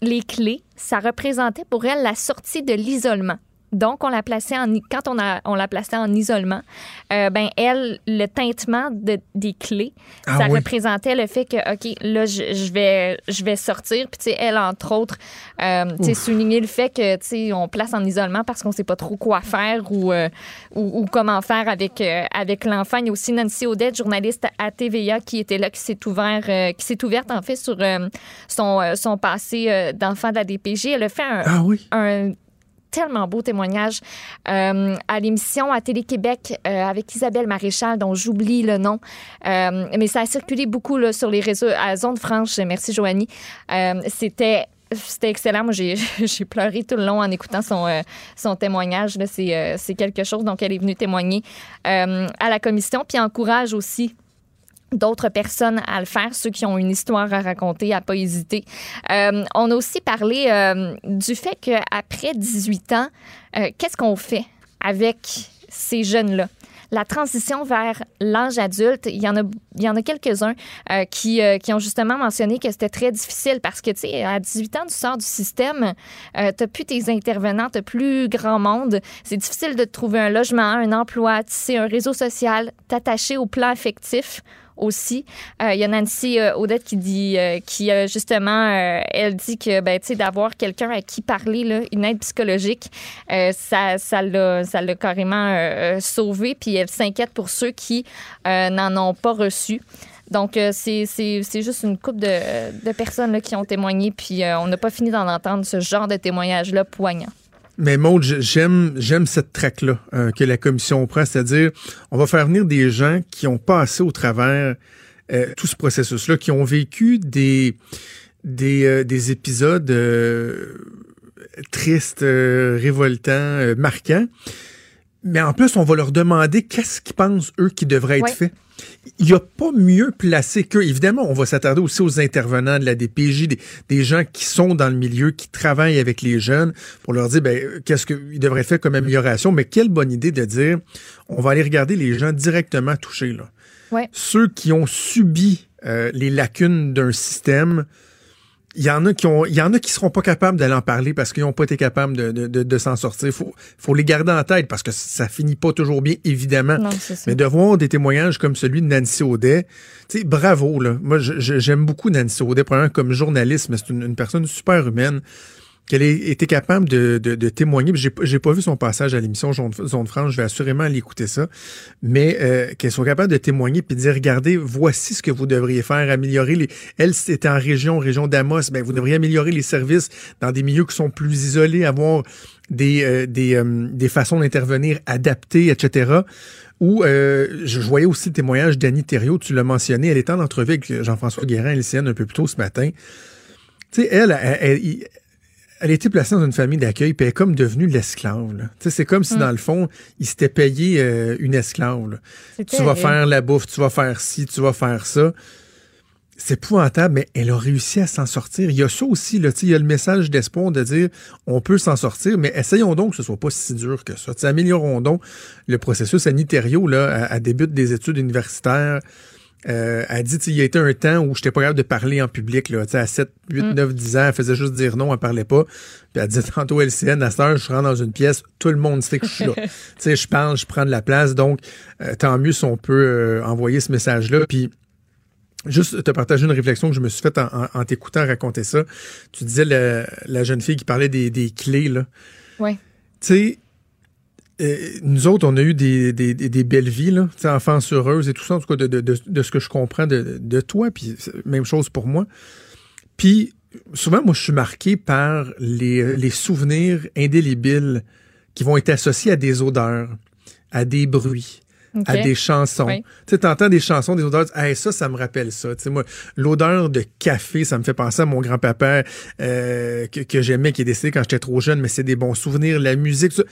les clés, ça représentait pour elle la sortie de l'isolement. Donc, on l'a placée en quand on a on l'a placée en isolement, euh, ben elle le tintement de, des clés, Ah ça oui. représentait le fait que ok là je, je vais je vais sortir puis tu sais elle entre autres euh, tu sais souligner le fait que tu sais on place en isolement parce qu'on sait pas trop quoi faire ou euh, ou, ou comment faire avec euh, avec l'enfant. Il y a aussi Nancy Odette, journaliste à TVA qui était là qui s'est ouvert qui s'est ouverte en fait sur son son passé d'enfant de la DPJ. Elle a fait un, Ah oui. un tellement beau témoignage euh, à l'émission à Télé-Québec euh, avec Isabelle Maréchal, dont j'oublie le nom. Euh, mais ça a circulé beaucoup là, sur les réseaux à Zone Franche. Merci, Joanie. C'était c'était excellent. Moi, j'ai pleuré tout le long en écoutant son, son témoignage. C'est euh, quelque chose. Donc, elle est venue témoigner à la commission, puis encourage aussi d'autres personnes à le faire, ceux qui ont une histoire à raconter, à pas hésiter. Euh, on a aussi parlé euh, du fait qu'après 18 ans, euh, qu'est-ce qu'on fait avec ces jeunes-là? La transition vers l'âge adulte, il y en a, il y en a quelques-uns qui, qui ont justement mentionné que c'était très difficile parce que, tu sais, à 18 ans, tu sors du système, tu plus tes intervenants, tu plus grand monde. C'est difficile de trouver un logement, un emploi, tisser un réseau social, t'attacher au plan affectif aussi. Euh, Il y a Nancy euh, Odette qui dit, euh, qui justement, elle dit que ben, d'avoir quelqu'un à qui parler, une aide psychologique, ça, ça l'a, ça carrément sauvé. Puis elle s'inquiète pour ceux qui n'en ont pas reçu. Donc, c'est, juste une couple de, de personnes là, qui ont témoigné, puis on n'a pas fini d'en entendre ce genre de témoignage-là poignant. Mais Maud, j'aime cette traque-là euh, que la commission prend, c'est-à-dire on va faire venir des gens qui ont passé au travers euh, tout ce processus-là, qui ont vécu des euh, des épisodes tristes, révoltants, marquants. Mais en plus, on va leur demander qu'est-ce qu'ils pensent, eux, qui devrait être fait. Il n'y a pas mieux placé qu'eux. Évidemment, on va s'attarder aussi aux intervenants de la DPJ, des, des gens qui sont dans le milieu, qui travaillent avec les jeunes, pour leur dire ben, qu'est-ce qu'ils devraient faire comme amélioration. Mais quelle bonne idée de dire on va aller regarder les gens directement touchés. Là. Ceux qui ont subi euh, les lacunes d'un système, il y en a qui ont, il y en a qui seront pas capables d'aller en parler parce qu'ils n'ont pas été capables de, de, de, de s'en sortir. Faut, faut les garder en tête parce que ça finit pas toujours bien, évidemment. Non, c'est ça. Mais de voir des témoignages comme celui de Nancy Audet, tu sais, bravo, là. Moi, j'aime beaucoup Nancy Audet, premièrement, comme journaliste, mais c'est une, une personne super humaine qu'elle ait été capable de, de, de témoigner. J'ai, pas- j'ai pas vu son passage à l'émission Zone Franche, je vais assurément aller écouter ça, mais euh, qu'elle soit capable de témoigner puis de dire, regardez, voici ce que vous devriez faire, améliorer les... Elle, c'était en région, région d'Amos, ben, vous devriez améliorer les services dans des milieux qui sont plus isolés, avoir des, euh, des, euh, des façons d'intervenir adaptées, etc. Ou euh, je voyais aussi le témoignage d'Annie Thériault, tu l'as mentionné, elle était en entrevue avec Jean-François Guérin LCN un peu plus tôt ce matin. Tu sais, elle, elle, elle, elle a été placée dans une famille d'accueil, puis elle est comme devenue l'esclave. C'est comme si, dans le fond, il s'était payé euh, une esclave. Tu vas faire la bouffe, tu vas faire ci, tu vas faire ça. c'est épouvantable, mais elle a réussi à s'en sortir. Il y a ça aussi, là, il y a le message d'espoir de dire on peut s'en sortir, mais essayons donc que ce soit pas si dur que ça. T'sais, améliorons donc le processus sanitario là, à, début des études universitaires. Euh, elle dit, il y a été un temps où j'étais pas capable de parler en public, là, à 7, 8, 9, 10 ans, elle faisait juste dire non, elle parlait pas. Puis elle disait tantôt LCN, à cette heure, je rentre dans une pièce, tout le monde sait que je suis là. tu sais, je parle, je prends de la place, donc euh, tant mieux si on peut euh, envoyer ce message-là. Puis Juste te partager une réflexion que je me suis faite en, t'écoutant raconter ça. Tu disais la, jeune fille qui parlait des, clés, là. Oui. Tu sais, euh, nous autres, on a eu des, belles vies, là, enfance heureuse et tout ça, en tout cas, de, ce que je comprends de, toi, puis même chose pour moi. Puis, souvent, moi, je suis marqué par les, les souvenirs indélébiles qui vont être associés à des odeurs, à des bruits, à des chansons. Tu sais, t'entends des chansons, des odeurs, hey, ça, ça me rappelle ça. Tu sais, moi, l'odeur de café, ça me fait penser à mon grand-papa euh, que, j'aimais, qui est décédé quand j'étais trop jeune, mais c'est des bons souvenirs, la musique, ça.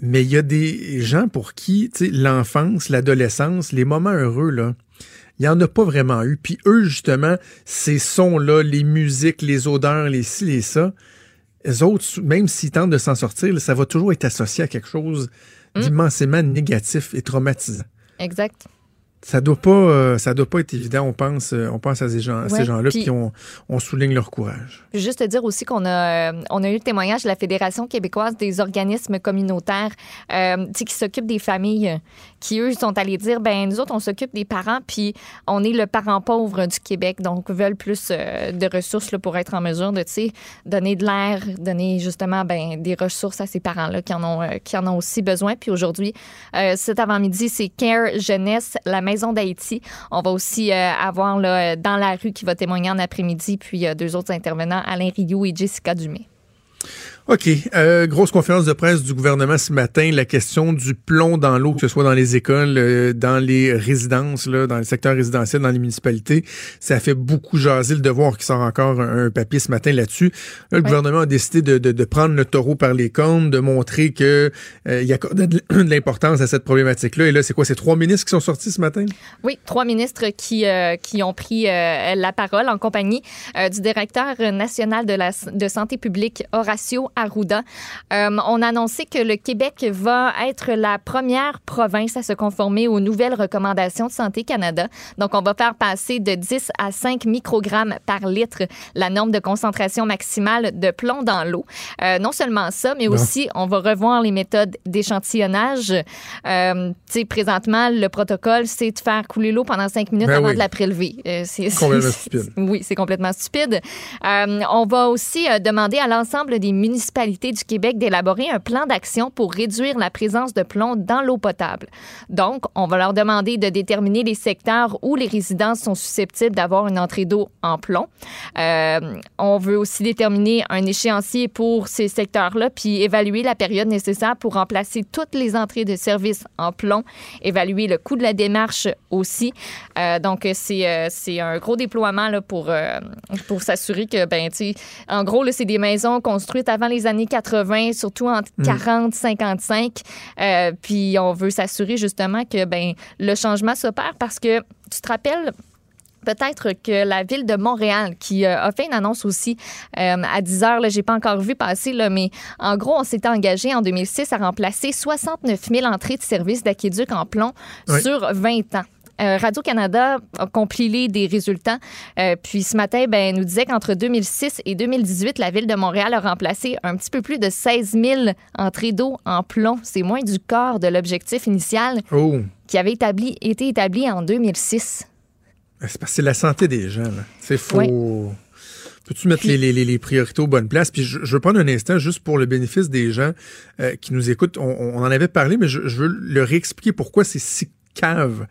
Mais il y a des gens pour qui, tu sais, l'enfance, l'adolescence, les moments heureux, là, il n'y en a pas vraiment eu. Puis eux, justement, ces sons-là, les musiques, les odeurs, les ci, les ça, les autres, même s'ils tentent de s'en sortir, ça va toujours être associé à quelque chose Hmm? d'immensément négatif et traumatisant. Exact ça doit pas euh, ça doit pas être évident on pense euh, on pense à ces gens ces gens là puis on, on, souligne leur courage. Juste te dire aussi qu'on a euh, on a eu le témoignage de la fédération québécoise des organismes communautaires qui s'occupent des familles qui eux sont allés dire ben nous autres on s'occupe des parents puis on est le parent pauvre du Québec donc veulent plus de ressources là, pour être en mesure de donner de l'air donner justement ben des ressources à ces parents là qui en ont qui en ont aussi besoin puis aujourd'hui cet avant-midi c'est Care Jeunesse la maison d'Haïti. On va aussi euh, avoir là, dans la rue qui va témoigner en après-midi, puis deux autres intervenants, Alain Rioux et Jessica Dumais. OK. Euh, grosse conférence de presse du gouvernement ce matin. La question du plomb dans l'eau, que ce soit dans les écoles, euh, dans les résidences, là, dans le secteur résidentiel, dans les municipalités. Ça fait beaucoup jaser le devoir qui sort encore un, papier ce matin là-dessus. le gouvernement a décidé de, de, de, prendre le taureau par les cornes, de montrer que euh, il y a de, l'importance à cette problématique-là. Et là, c'est quoi? C'est trois ministres qui sont sortis ce matin? Oui, trois ministres qui, euh, qui ont pris la parole en compagnie du directeur national de la de santé publique, Horacio Arruda. Euh, on a annoncé que le Québec va être la première province à se conformer aux nouvelles recommandations de Santé Canada. Donc, on va faire passer de 10 à 5 microgrammes par litre la norme de concentration maximale de plomb dans l'eau. Euh, non seulement ça, mais aussi on va revoir les méthodes d'échantillonnage. Euh, tu sais, présentement, le protocole, c'est de faire couler l'eau pendant 5 minutes ben avant de la prélever. Euh, c'est complètement stupide. Oui, c'est complètement stupide. on va aussi demander à l'ensemble des municipalités du Québec d'élaborer un plan d'action pour réduire la présence de plomb dans l'eau potable. Donc, on va leur demander de déterminer les secteurs où les résidences sont susceptibles d'avoir une entrée d'eau en plomb. Euh, on veut aussi déterminer un échéancier pour ces secteurs-là, puis évaluer la période nécessaire pour remplacer toutes les entrées de services en plomb, évaluer le coût de la démarche aussi. Euh, donc, c'est, euh, c'est un gros déploiement pour, pour s'assurer que, ben, en gros, c'est des maisons construites avant les les années 80, surtout entre 40 55. Euh, puis on veut s'assurer justement que ben le changement s'opère parce que tu te rappelles peut-être que la ville de Montréal, qui euh, a fait une annonce aussi euh, à 10 heures, je n'ai pas encore vu passer, là, mais en gros, on s'était engagé en 2006 à remplacer 69 000 entrées de services d'aquéduc en plomb sur 20 ans. Euh, Radio-Canada a compilé des résultats. Euh, puis ce matin, ben, nous disait qu'entre 2006 et 2018, la ville de Montréal a remplacé un petit peu plus de 16 000 entrées d'eau en plomb. C'est moins du quart de l'objectif initial oh. qui avait établi, été établi en 2006. C'est parce que c'est la santé des gens. C'est faux. Peux-tu mettre les, les, les, priorités aux bonnes places? Puis je, je, veux prendre un instant juste pour le bénéfice des gens euh, qui nous écoutent. On, on, en avait parlé, mais je, je veux leur expliquer pourquoi c'est si cave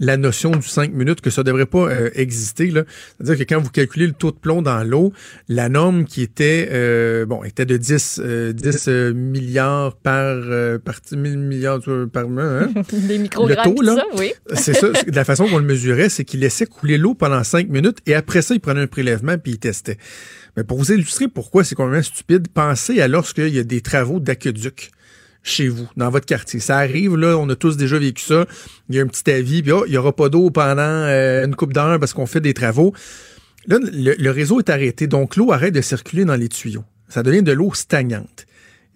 la notion du 5 minutes, que ça devrait pas euh, exister. C'est-à-dire que quand vous calculez le taux de plomb dans l'eau, la norme qui était euh, bon était de 10, 10 euh, milliards par, par 1000 milliards par mois. Hein? Des le taux, là, oui. c'est ça. La façon qu'on le mesurait, c'est qu'il laissait couler l'eau pendant 5 minutes et après ça, il prenait un prélèvement puis il testait. Mais pour vous illustrer pourquoi c'est complètement stupide, pensez à lorsqu'il y a des travaux d'aqueduc chez vous, dans votre quartier. Ça arrive, là, on a tous déjà vécu ça. Il y a un petit avis, oh, il n'y aura pas d'eau pendant euh, une coupe d'heure parce qu'on fait des travaux. Là, le, réseau est arrêté, donc l'eau arrête de circuler dans les tuyaux. Ça devient de l'eau stagnante.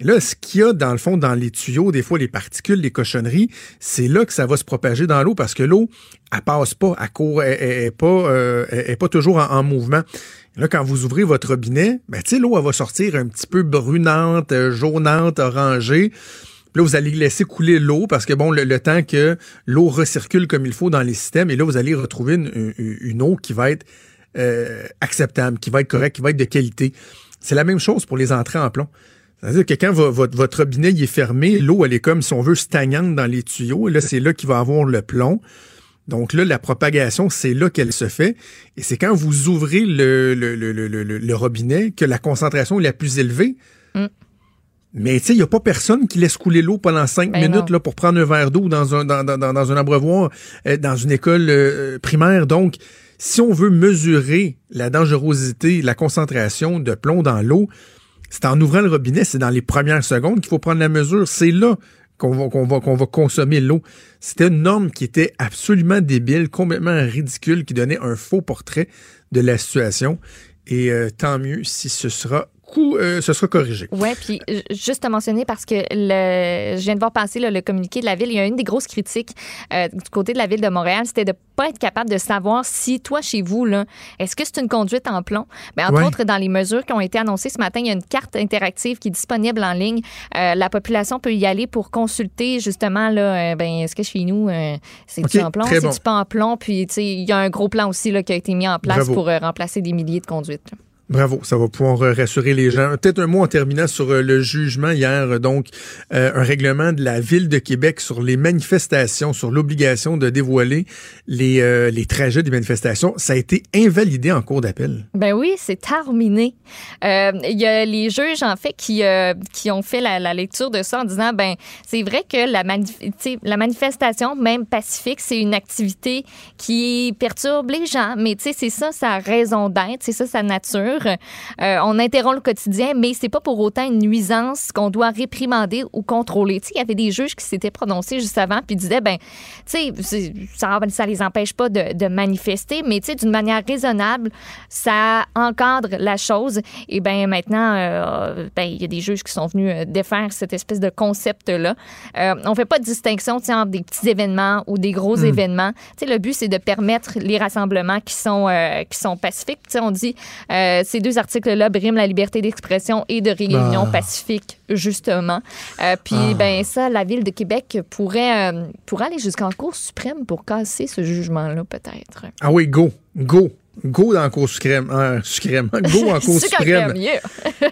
Là, ce qu'il y a dans le fond, dans les tuyaux, des fois les particules, les cochonneries, c'est là que ça va se propager dans l'eau parce que l'eau, elle passe pas, à court, elle, n'est pas, euh, est pas toujours en, mouvement. Là, quand vous ouvrez votre robinet, ben, l'eau, va sortir un petit peu brunante, euh, jaunante, orangée. Là, vous allez laisser couler l'eau parce que, bon, le, temps que l'eau recircule comme il faut dans les systèmes, et là, vous allez retrouver une, eau qui va être euh, acceptable, qui va être correcte, qui va être de qualité. C'est la même chose pour les entrées en plomb. C'est-à-dire que quand votre, robinet est fermé, l'eau, elle est comme, si on veut, stagnante dans les tuyaux. Et là, c'est là qu'il va avoir le plomb. Donc là, la propagation, c'est là qu'elle se fait. Et c'est quand vous ouvrez le, le, robinet que la concentration est la plus élevée. Mm. Mais tu sais, il n'y a pas personne qui laisse couler l'eau pendant cinq ben minutes là, pour prendre un verre d'eau dans un, dans, dans, dans un abreuvoir, euh, dans une école euh, primaire. Donc, si on veut mesurer la dangerosité, la concentration de plomb dans l'eau, c'est en ouvrant le robinet, c'est dans les premières secondes qu'il faut prendre la mesure. C'est là qu'on va, consommer l'eau. C'était une norme qui était absolument débile, complètement ridicule, qui donnait un faux portrait de la situation. Et euh, tant mieux si ce sera coup, euh, ce sera corrigé. Oui, puis juste à mentionner, parce que le, je viens de voir passer le communiqué de la ville, il y a une des grosses critiques euh, du côté de la ville de Montréal, c'était de pas être capable de savoir si toi, chez vous, là, est-ce que c'est une conduite en plomb? Bien, entre autres, dans les mesures qui ont été annoncées ce matin, il y a une carte interactive qui est disponible en ligne. Euh, la population peut y aller pour consulter justement, là, ben, est-ce que chez nous, c'est du en plomb? C'est du pas en plomb? Puis, tu sais, il y a un gros plan aussi là, qui a été mis en place pour remplacer des milliers de conduites. Bravo, ça va pouvoir euh, rassurer les gens. Peut-être un mot en terminant sur euh, le jugement hier, donc euh, un règlement de la ville de Québec sur les manifestations, sur l'obligation de dévoiler les, trajets des manifestations. Ça a été invalidé en cours d'appel. Ben oui, c'est terminé. Il y a les juges en fait qui ont fait la, lecture de ça en disant ben c'est vrai que la, la manifestation même pacifique c'est une activité qui perturbe les gens, mais tu c'est ça sa raison d'être, c'est ça sa nature. Euh, on interrompt le quotidien, mais c'est pas pour autant une nuisance qu'on doit réprimander ou contrôler. il y avait des juges qui s'étaient prononcés juste avant puis disaient, ben, tu sais, ça, ça les empêche pas de, manifester, mais tu sais, d'une manière raisonnable, ça encadre la chose. Et ben maintenant, euh, ben, il y a des juges qui sont venus euh, défaire cette espèce de concept-là. on fait pas de distinction entre des petits événements ou des gros hmm. événements. Tu sais, le but, c'est de permettre les rassemblements qui sont, qui sont pacifiques. Tu sais, on dit, ces deux articles-là briment la liberté d'expression et de réunion ah. pacifique, justement. Euh, puis, ah. ben ça, la Ville de Québec pourrait, euh, pourrait aller jusqu'en Cour suprême pour casser ce jugement-là, peut-être. Ah oui, go, go. Go dans la Cour suprême. Hein, go en Cour suprême.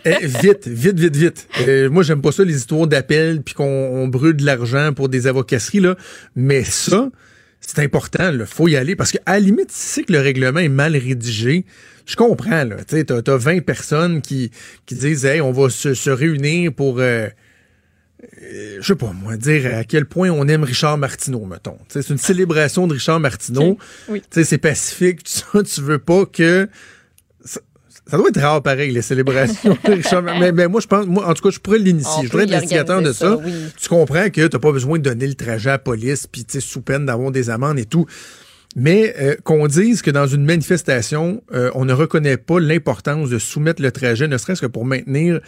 Eh, vite, vite, vite, vite. Euh, moi, j'aime pas ça, les histoires d'appel, puis qu'on brûle de l'argent pour des avocasseries, là. Mais ça, c'est important, il faut y aller. Parce qu'à la limite, si c'est que le règlement est mal rédigé, je comprends, là. Tu sais, t'as, as 20 personnes qui, qui disent, hey, on va se, réunir pour, euh, euh, je sais pas moi, dire à quel point on aime Richard Martineau, mettons. c'est une célébration de Richard Martineau. Oui. c'est pacifique, tu, tu veux pas que ça, doit être rare pareil, les célébrations. mais, mais, moi, je pense, moi, en tout cas, je pourrais l'initier. Je voudrais être l'instigateur de ça. Tu comprends que t'as pas besoin de donner le trajet à la police, puis sous peine d'avoir des amendes et tout. Mais euh, qu'on dise que dans une manifestation, euh, on ne reconnaît pas l'importance de soumettre le trajet, ne serait-ce que pour maintenir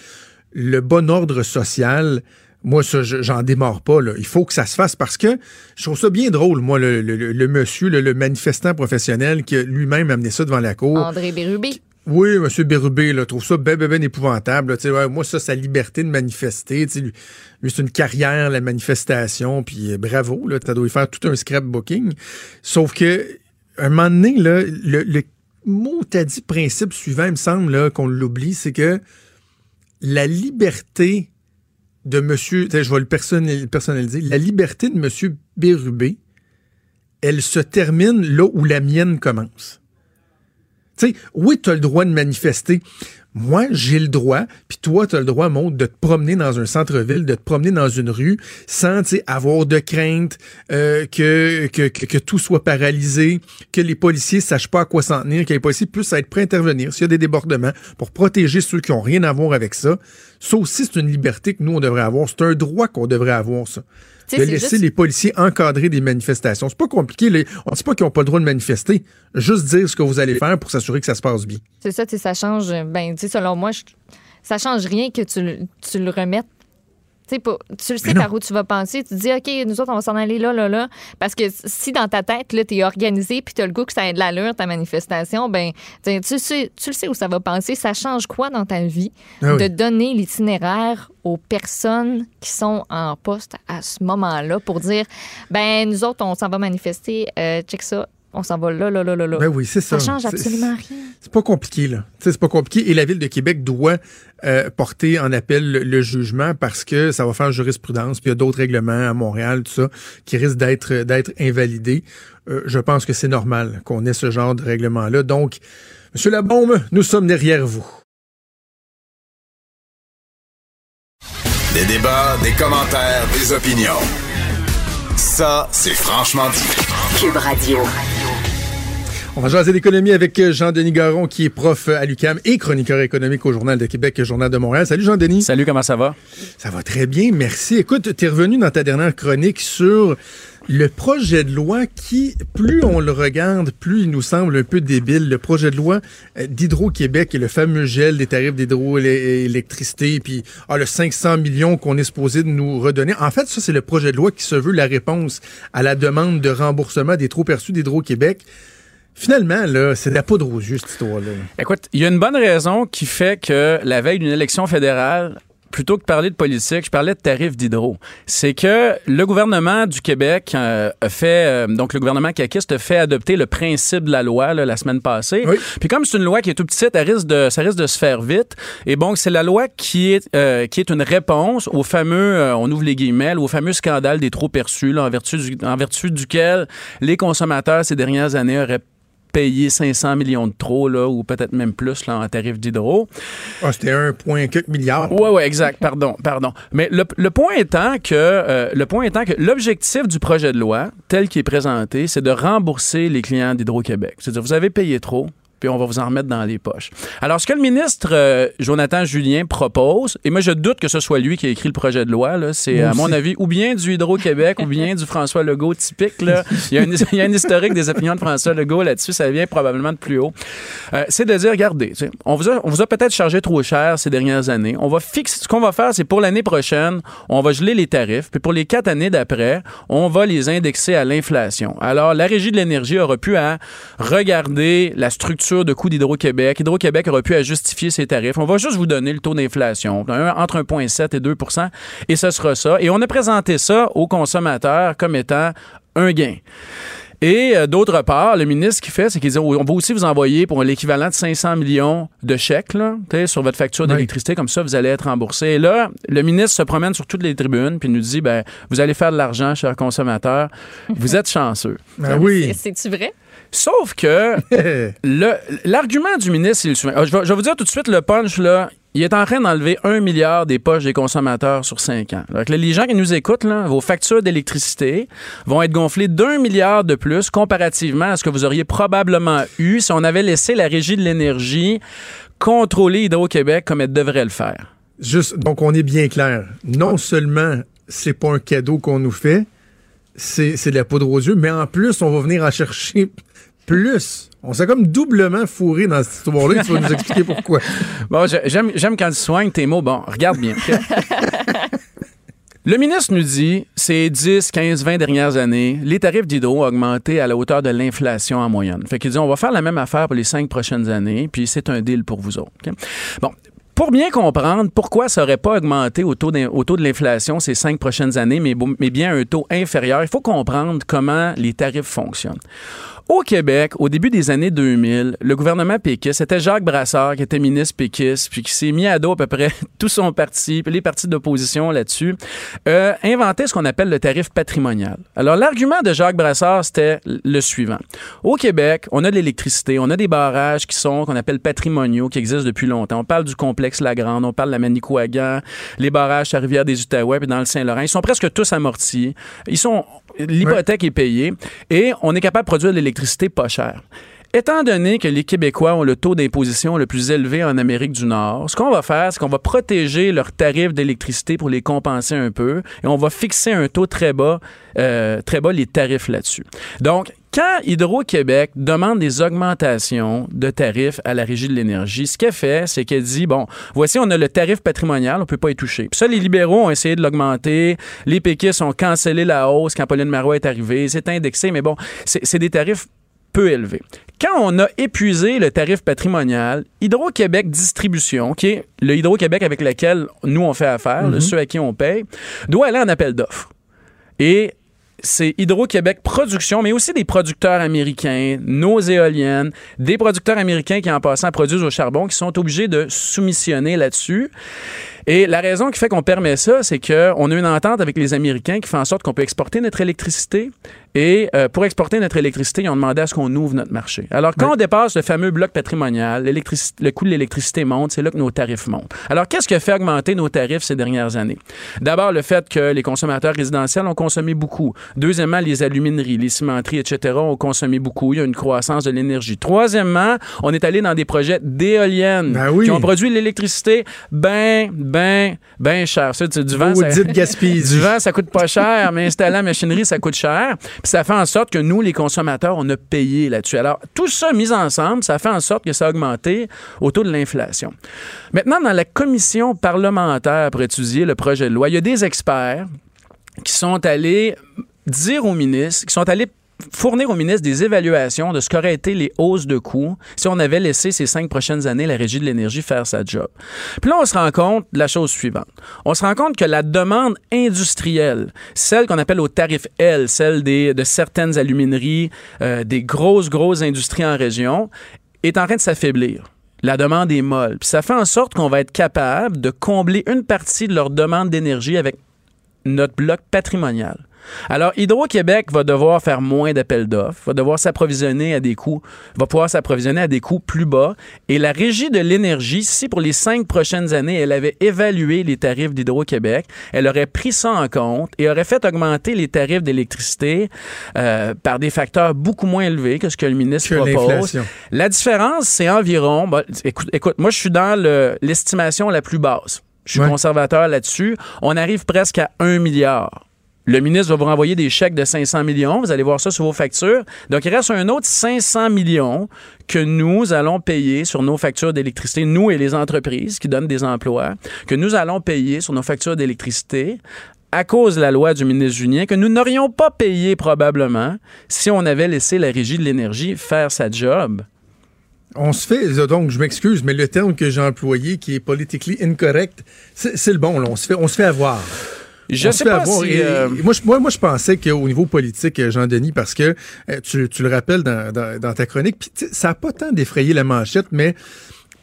le bon ordre social, moi, ça, j'en démarre pas. Il faut que ça se fasse parce que je trouve ça bien drôle, moi, le, le, monsieur, le, manifestant professionnel qui a lui-même amené ça devant la cour. André Bérubé. Oui, M. Bérubé, là, trouve ça ben, ben, ben épouvantable. moi, ça, sa liberté de manifester. Lui, c'est une carrière, la manifestation, puis euh, bravo, là, ça doit faire tout un scrapbooking. Sauf que, un moment donné, là, le, le mot t'as dit principe suivant, il me semble qu'on l'oublie, c'est que la liberté de monsieur, je vais le personnaliser, la liberté de monsieur Bérubé, elle se termine là où la mienne commence. Tu sais, oui, tu as le droit de manifester. moi, j'ai le droit, puis toi, tu as le droit, montre de te promener dans un centre-ville, de te promener dans une rue sans avoir de crainte euh, que, tout soit paralysé, que les policiers sachent pas à quoi s'en tenir, que les policiers puissent être prêts à intervenir s'il y a des débordements pour protéger ceux qui ont rien à voir avec ça. Ça aussi, c'est une liberté que nous, on devrait avoir. C'est un droit qu'on devrait avoir, ça de laisser les policiers encadrer des manifestations. C'est pas compliqué. Les... On ne dit pas qu'ils n'ont pas le droit de manifester. Juste dire ce que vous allez faire pour s'assurer que ça se passe bien. C'est ça, ça change. Ben, selon moi, ça change rien que tu, tu le remettes tu le sais par où tu vas penser. Tu te dis, OK, nous autres, on va s'en aller là, là, là. Parce que si dans ta tête, tu es organisé puis tu as le goût que ça ait de l'allure, ta manifestation, ben tu, sais, tu le sais où ça va penser. Ça change quoi dans ta vie ah de donner l'itinéraire aux personnes qui sont en poste à ce moment-là pour dire, ben nous autres, on s'en va manifester, euh, check ça, on s'en va là, là, là, là, là. Ben oui, c'est ça. Ça change absolument rien. C'est pas compliqué, là. C'est pas compliqué. Et la Ville de Québec doit euh, porter en appel le, jugement parce que ça va faire jurisprudence. Puis il y a d'autres règlements à Montréal, tout ça, qui risquent d'être d'être invalidés. Euh, je pense que c'est normal qu'on ait ce genre de règlement-là. Donc, Monsieur Labombe, nous sommes derrière vous. Des débats, des commentaires, des opinions. Ça, c'est franchement dit. Cube Radio. On va jaser l'économie avec Jean-Denis Garon, qui est prof à l'UCAM et chroniqueur économique au Journal de Québec et Journal de Montréal. Salut Jean-Denis. Salut, comment ça va? Ça va très bien, merci. Écoute, tu es revenu dans ta dernière chronique sur le projet de loi qui, plus on le regarde, plus il nous semble un peu débile. Le projet de loi euh, d'Hydro-Québec et le fameux gel des tarifs d'hydroélectricité, puis ah, le 500 millions qu'on est supposé de nous redonner. En fait, ça, c'est le projet de loi qui se veut la réponse à la demande de remboursement des trop perçus d'Hydro-Québec. Finalement, là, c'est de la poudre aux yeux, cette histoire-là. Écoute, il y a une bonne raison qui fait que la veille d'une élection fédérale, plutôt que de parler de politique, je parlais de tarifs d'hydro. C'est que le gouvernement du Québec euh, a fait, euh, donc le gouvernement caquiste a fait adopter le principe de la loi la semaine passée. Puis comme c'est une loi qui est tout petite, ça risque de, ça risque de se faire vite. Et donc c'est la loi qui est, euh, qui est une réponse au fameux, on ouvre les guillemets, au fameux scandale des trop perçus, là, en vertu, du, en vertu duquel les consommateurs ces dernières années auraient payer 500 millions de trop, là, ou peut-être même plus là, en tarif d'hydro. Ah, c'était 1,4 milliard. Oui, oui, exact. Pardon, pardon. Mais le, point étant que euh, le point étant que l'objectif du projet de loi, tel qu'il est présenté, c'est de rembourser les clients d'Hydro-Québec. C'est-à-dire, vous avez payé trop, puis on va vous en remettre dans les poches. Alors, ce que le ministre euh, Jonathan Julien propose, et moi je doute que ce soit lui qui a écrit le projet de loi, c'est à mon avis ou bien du Hydro-Québec ou bien du François Legault typique. Là. Il, y a il, un historique des opinions de François Legault là-dessus, ça vient probablement de plus haut. Euh, c'est de dire, regardez, on vous a, on vous a peut-être chargé trop cher ces dernières années. On va fixer, ce qu'on va faire, c'est pour l'année prochaine, on va geler les tarifs, puis pour les quatre années d'après, on va les indexer à l'inflation. Alors, la Régie de l'énergie aura pu à regarder la structure de coûts d'Hydro-Québec. Hydro-Québec aurait pu à justifier ses tarifs. On va juste vous donner le taux d'inflation, entre 1,7 et 2% et ce sera ça. Et on a présenté ça aux consommateurs comme étant un gain. Et euh, d'autre part, le ministre qui fait, c'est qu'il dit on va aussi vous envoyer pour l'équivalent de 500 millions de chèques là, sur votre facture d'électricité, comme ça vous allez être remboursé. Et là, le ministre se promène sur toutes les tribunes puis nous dit ben vous allez faire de l'argent, chers consommateurs, vous êtes chanceux. Ben oui. C'est-tu vrai? Sauf que l'argument du ministre, il, je, vais, je vais vous dire tout de suite le punch, là, il est en train d'enlever un milliard des poches des consommateurs sur cinq ans. Donc, les gens qui nous écoutent, là, vos factures d'électricité vont être gonflées d'un milliard de plus comparativement à ce que vous auriez probablement eu si on avait laissé la régie de l'énergie contrôler Hydro-Québec comme elle devrait le faire. Juste, donc on est bien clair. Non seulement c'est pas un cadeau qu'on nous fait, c'est de la poudre aux yeux, mais en plus, on va venir en chercher plus. On s'est comme doublement fourré dans cette histoire-là. tu vas nous expliquer pourquoi. Bon, j'aime quand tu soignes tes mots. Bon, regarde bien. Le ministre nous dit, ces 10, 15, 20 dernières années, les tarifs d'hydro ont augmenté à la hauteur de l'inflation en moyenne. Fait qu'il dit, on va faire la même affaire pour les cinq prochaines années, puis c'est un deal pour vous autres. Bon, pour bien comprendre pourquoi ça n'aurait pas augmenté au taux, de l'inflation ces cinq prochaines années, mais, mais bien un taux inférieur, il faut comprendre comment les tarifs fonctionnent. Au Québec, au début des années 2000, le gouvernement péquiste, c'était Jacques Brassard qui était ministre péquiste, puis qui s'est mis à dos à peu près tout son parti, puis les partis d'opposition là-dessus, euh, inventé ce qu'on appelle le tarif patrimonial. Alors, l'argument de Jacques Brassard, c'était le suivant. Au Québec, on a de l'électricité, on a des barrages qui sont, qu'on appelle patrimoniaux, qui existent depuis longtemps. On parle du complexe La Grande, on parle de la Manicouagan, les barrages à Rivière des Outaouais, puis dans le Saint-Laurent. Ils sont presque tous amortis. Ils sont, l'hypothèque est payée et on est capable de produire de l'électricité pas chère. Étant donné que les Québécois ont le taux d'imposition le plus élevé en Amérique du Nord, ce qu'on va faire, c'est qu'on va protéger leurs tarifs d'électricité pour les compenser un peu et on va fixer un taux très bas, euh, très bas les tarifs là-dessus. Donc, quand Hydro-Québec demande des augmentations de tarifs à la Régie de l'énergie, ce qu'elle fait, c'est qu'elle dit, bon, voici, on a le tarif patrimonial, on peut pas y toucher. Puis ça, les libéraux ont essayé de l'augmenter, les péquistes ont cancellé la hausse quand Pauline Marois est arrivée, c'est indexé, mais bon, c'est des tarifs peu élevés. Quand on a épuisé le tarif patrimonial, Hydro-Québec Distribution, qui est le Hydro-Québec avec lequel nous on fait affaire, Mhm. ceux à qui on paye, doit aller en appel d'offres. Et c'est Hydro-Québec Production, mais aussi des producteurs américains, nos éoliennes, des producteurs américains qui, en passant, produisent au charbon, qui sont obligés de soumissionner là-dessus. Et la raison qui fait qu'on permet ça, c'est qu'on a une entente avec les Américains qui fait en sorte qu'on peut exporter notre électricité. Et euh, pour exporter notre électricité, ils ont demandé à ce qu'on ouvre notre marché. Alors, quand on dépasse le fameux bloc patrimonial, le coût de l'électricité monte, c'est là que nos tarifs montent. Alors, qu'est-ce qui a fait augmenter nos tarifs ces dernières années? D'abord, le fait que les consommateurs résidentiels ont consommé beaucoup. Deuxièmement, les alumineries, les cimenteries, etc. ont consommé beaucoup. Il y a une croissance de l'énergie. Troisièmement, on est allé dans des projets d'éoliennes Ben oui. qui ont produit de l'électricité ben, ben, ben cher. Ça, c'est du vent. ça- Maudite Gaspésie. du vent, ça coûte pas cher, mais installer la machinerie, ça coûte cher. Puis ça fait en sorte que nous, les consommateurs, on a payé là-dessus. Alors, tout ça mis ensemble, ça fait en sorte que ça a augmenté au taux de l'inflation. Maintenant, dans la commission parlementaire pour étudier le projet de loi, il y a des experts qui sont allés dire au ministre, qui sont allés fournir au ministre des évaluations de ce qu'auraient été les hausses de coûts si on avait laissé ces cinq prochaines années la Régie de l'énergie faire sa job. Puis là, on se rend compte de la chose suivante. On se rend compte que la demande industrielle, celle qu'on appelle au tarif L, celle des, de certaines alumineries, euh, des grosses, grosses industries en région, est en train de s'affaiblir. La demande est molle. Puis ça fait en sorte qu'on va être capable de combler une partie de leur demande d'énergie avec notre bloc patrimonial. Alors, Hydro-Québec va devoir faire moins d'appels d'offres, va devoir s'approvisionner à des coûts, va pouvoir s'approvisionner à des coûts plus bas. Et la Régie de l'énergie, si pour les cinq prochaines années, elle avait évalué les tarifs d'Hydro-Québec, elle aurait pris ça en compte et aurait fait augmenter les tarifs d'électricité euh, par des facteurs beaucoup moins élevés que ce que le ministre Que propose. La différence, c'est environ. bah, écoute, écoute, moi, je suis dans le- l'estimation la plus basse. Je suis Ouais. conservateur là-dessus. On arrive presque à 1 milliard. Le ministre va vous renvoyer des chèques de 500 millions. Vous allez voir ça sur vos factures. Donc, il reste un autre 500 millions que nous allons payer sur nos factures d'électricité, nous et les entreprises qui donnent des emplois, que nous allons payer sur nos factures d'électricité à cause de la loi du ministre Junien, que nous n'aurions pas payé probablement si on avait laissé la Régie de l'énergie faire sa job. On se fait, donc je m'excuse, mais le terme que j'ai employé, qui est politically incorrect, c'est c'est le bon. Là. On, se fait, on se fait avoir. Je On sais pas avoir. si... Et- euh, moi, je, moi, moi, je pensais qu'au niveau politique, euh, Jean-Denis, parce que euh, tu, tu le rappelles dans, dans- dans ta chronique, puis ça n'a pas tant défrayé la manchette, mais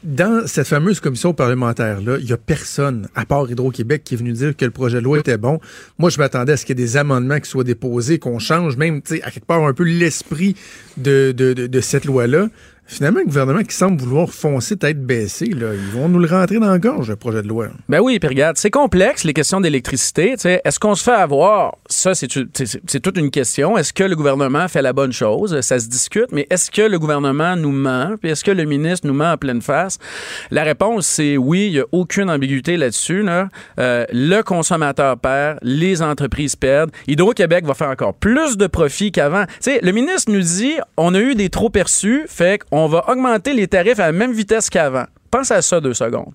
dans cette fameuse commission parlementaire-là, il n'y a personne, à part Hydro-Québec, qui est venu dire que le projet de loi était bon. Moi, je m'attendais à ce qu'il y ait des amendements qui soient déposés, qu'on change même, tu sais, à quelque part, un peu l'esprit de, de, de, de cette loi-là. Finalement, le gouvernement qui semble vouloir foncer tête baissée, là, ils vont nous le rentrer dans la gorge, le projet de loi. Ben oui, puis regarde, c'est complexe, les questions d'électricité. Est-ce qu'on se fait avoir? Ça, c'est toute une question. Est-ce que le gouvernement fait la bonne chose? Ça se discute, mais est-ce que le gouvernement nous ment? Puis est-ce que le ministre nous ment en pleine face? La réponse, c'est oui, il n'y a aucune ambiguïté là-dessus. Là. Euh, le consommateur perd, les entreprises perdent. Hydro-Québec va faire encore plus de profits qu'avant. Le ministre nous dit, on a eu des trop perçus, fait qu'on va augmenter les tarifs à la même vitesse qu'avant. Pense à ça deux secondes.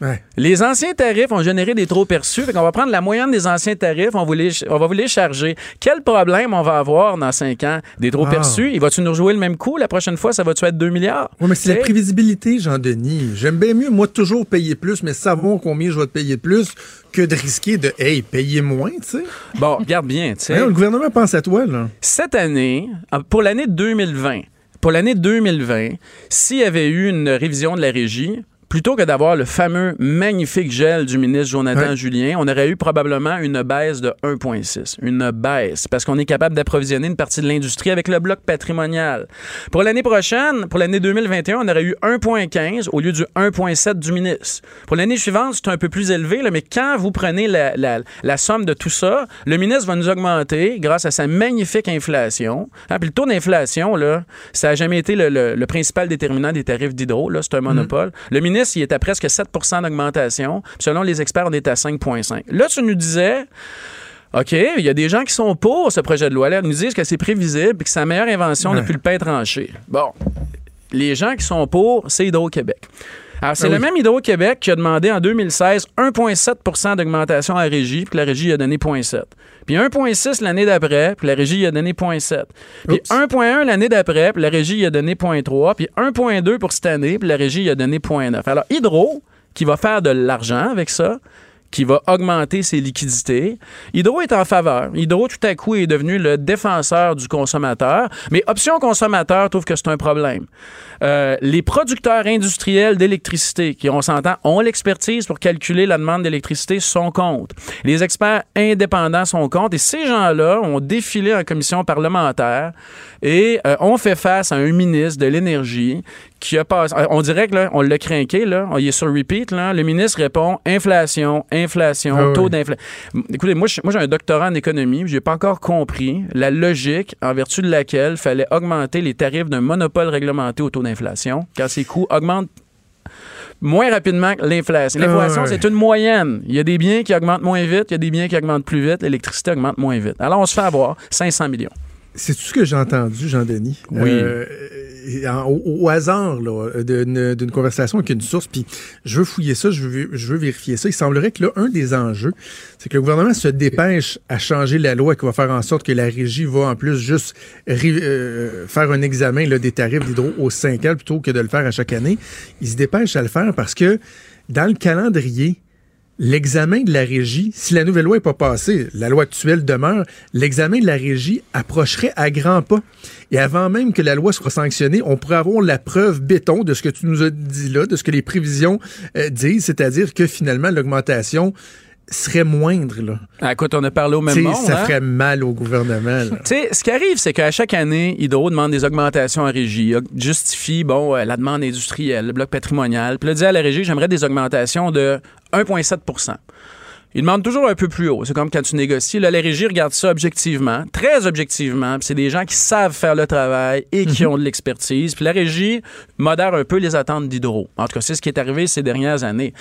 Ouais. Les anciens tarifs ont généré des trop perçus. Fait qu'on va prendre la moyenne des anciens tarifs, on, va les- on va vous les charger. Quel problème on va avoir dans cinq ans? Des trop Wow. perçus? Il va-tu nous rejouer le même coup? La prochaine fois, ça va-tu être 2 milliards? Oui, mais c'est la prévisibilité, Jean-Denis. J'aime bien mieux, moi, toujours payer plus, mais savoir combien je vais te payer plus que de risquer de, hey, payer moins, tu sais. Bon, regarde bien. tu sais. Le gouvernement pense à toi, là. Cette année, euh, pour l'année 2020, pour l'année 2020, s'il y avait eu une révision de la régie, plutôt que d'avoir le fameux magnifique gel du ministre Jonathan. Julien, on aurait eu probablement une baisse de 1,6. Une baisse, parce qu'on est capable d'approvisionner une partie de l'industrie avec le bloc patrimonial. Pour l'année prochaine, pour l'année 2021, on aurait eu 1,15 au lieu du 1,7 du ministre. Pour l'année suivante, c'est un peu plus élevé, là, mais quand vous prenez la, la- la somme de tout ça, le ministre va nous augmenter grâce à sa magnifique inflation. Hein, puis le taux d'inflation, là, ça n'a jamais été le, le- le principal déterminant des tarifs d'hydro. Là, c'est un monopole. Le ministre, il est à presque 7% d'augmentation. Selon les experts, on est à 5,5. Là, tu nous disais. OK, il y a des gens qui sont pour ce projet de loi-là. Ils nous disent que c'est prévisible et que c'est la meilleure invention Ouais. depuis le pain tranché. Bon, les gens qui sont pour, c'est Hydro-Québec. Alors, c'est Ah le même Hydro-Québec qui a demandé en 2016 1,7% d'augmentation à la régie, puis la régie a donné 0,7. Puis 1,6 l'année d'après, puis la régie a donné 0,7. Puis Oups. 1,1 l'année d'après, puis la régie a donné 0,3. Puis 1,2 pour cette année, puis la régie a donné 0,9. Alors, Hydro, qui va faire de l'argent avec ça, qui va augmenter ses liquidités. Hydro est en faveur. Hydro, tout à coup, est devenu le défenseur du consommateur. Mais Option Consommateur trouve que c'est un problème. Euh, les producteurs industriels d'électricité, qui, on s'entend, ont l'expertise pour calculer la demande d'électricité, sont contre. Les experts indépendants sont contre. Et ces gens-là ont défilé en commission parlementaire et euh, ont fait face à un ministre de l'Énergie qui a passé. On dirait que là, on l'a craqué, là. Il est sur repeat, là. Le ministre répond inflation, inflation, Ah oui. taux d'inflation. Écoutez, moi, j'ai un doctorat en économie, j'ai pas encore compris la logique en vertu de laquelle il fallait augmenter les tarifs d'un monopole réglementé au taux d'inflation quand ses coûts augmentent moins rapidement que l'inflation. L'inflation, Ah ouais. c'est une moyenne. Il y a des biens qui augmentent moins vite, il y a des biens qui augmentent plus vite, l'électricité augmente moins vite. Alors, on se fait avoir 500 millions. C'est tout ce que j'ai entendu, Jean-Denis? Oui. Euh, au, au hasard là, d'une conversation avec une source, puis je veux fouiller ça, je veux, je veux vérifier ça. Il semblerait que là, un des enjeux, c'est que le gouvernement se dépêche à changer la loi qui va faire en sorte que la régie va en plus juste euh, faire un examen là, des tarifs d'hydro aux 5 ans plutôt que de le faire à chaque année. Il se dépêche à le faire parce que dans le calendrier, L'examen de la régie, si la nouvelle loi n'est pas passée, la loi actuelle demeure, l'examen de la régie approcherait à grands pas. Et avant même que la loi soit sanctionnée, on pourrait avoir la preuve béton de ce que tu nous as dit là, de ce que les prévisions euh, disent, c'est-à-dire que finalement l'augmentation serait moindre. Là. Ah, écoute, on a parlé au même T'sais, monde. ça hein? ferait mal au gouvernement. ce qui arrive, c'est qu'à chaque année, Hydro demande des augmentations en régie, justifie, bon, euh, la demande industrielle, le bloc patrimonial. Puis là, dit à la régie, j'aimerais des augmentations de 1,7 il demande toujours un peu plus haut. C'est comme quand tu négocies. Là, la régie regarde ça objectivement, très objectivement. C'est des gens qui savent faire le travail et qui ont de l'expertise. Puis la régie modère un peu les attentes d'Hydro. En tout cas, c'est ce qui est arrivé ces dernières années.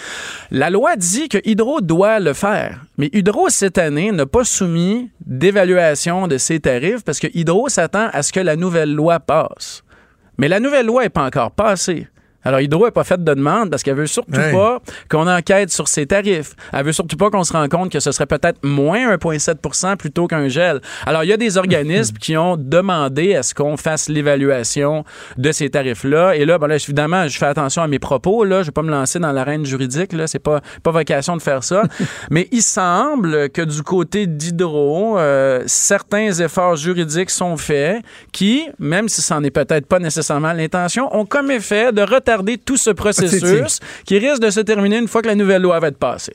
La loi dit que Hydro doit le faire. Mais Hydro, cette année, n'a pas soumis d'évaluation de ses tarifs parce que Hydro s'attend à ce que la nouvelle loi passe. Mais la nouvelle loi n'est pas encore passée. Alors, Hydro n'a pas fait de demande parce qu'elle veut surtout pas qu'on enquête sur ses tarifs. Elle veut surtout pas qu'on se rende compte que ce serait peut-être moins 1,7 plutôt qu'un gel. Alors, il y a des organismes qui ont demandé à ce qu'on fasse l'évaluation de ces tarifs-là. Et là, ben là, évidemment, je fais attention à mes propos. Là, je vais pas me lancer dans l'arène juridique. Là, c'est pas pas vocation de faire ça. Mais il semble que du côté d'Hydro, euh, certains efforts juridiques sont faits qui, même si ça n'en est peut-être pas nécessairement l'intention, ont comme effet de retarder tout ce processus qui risque de se terminer une fois que la nouvelle loi va être passée.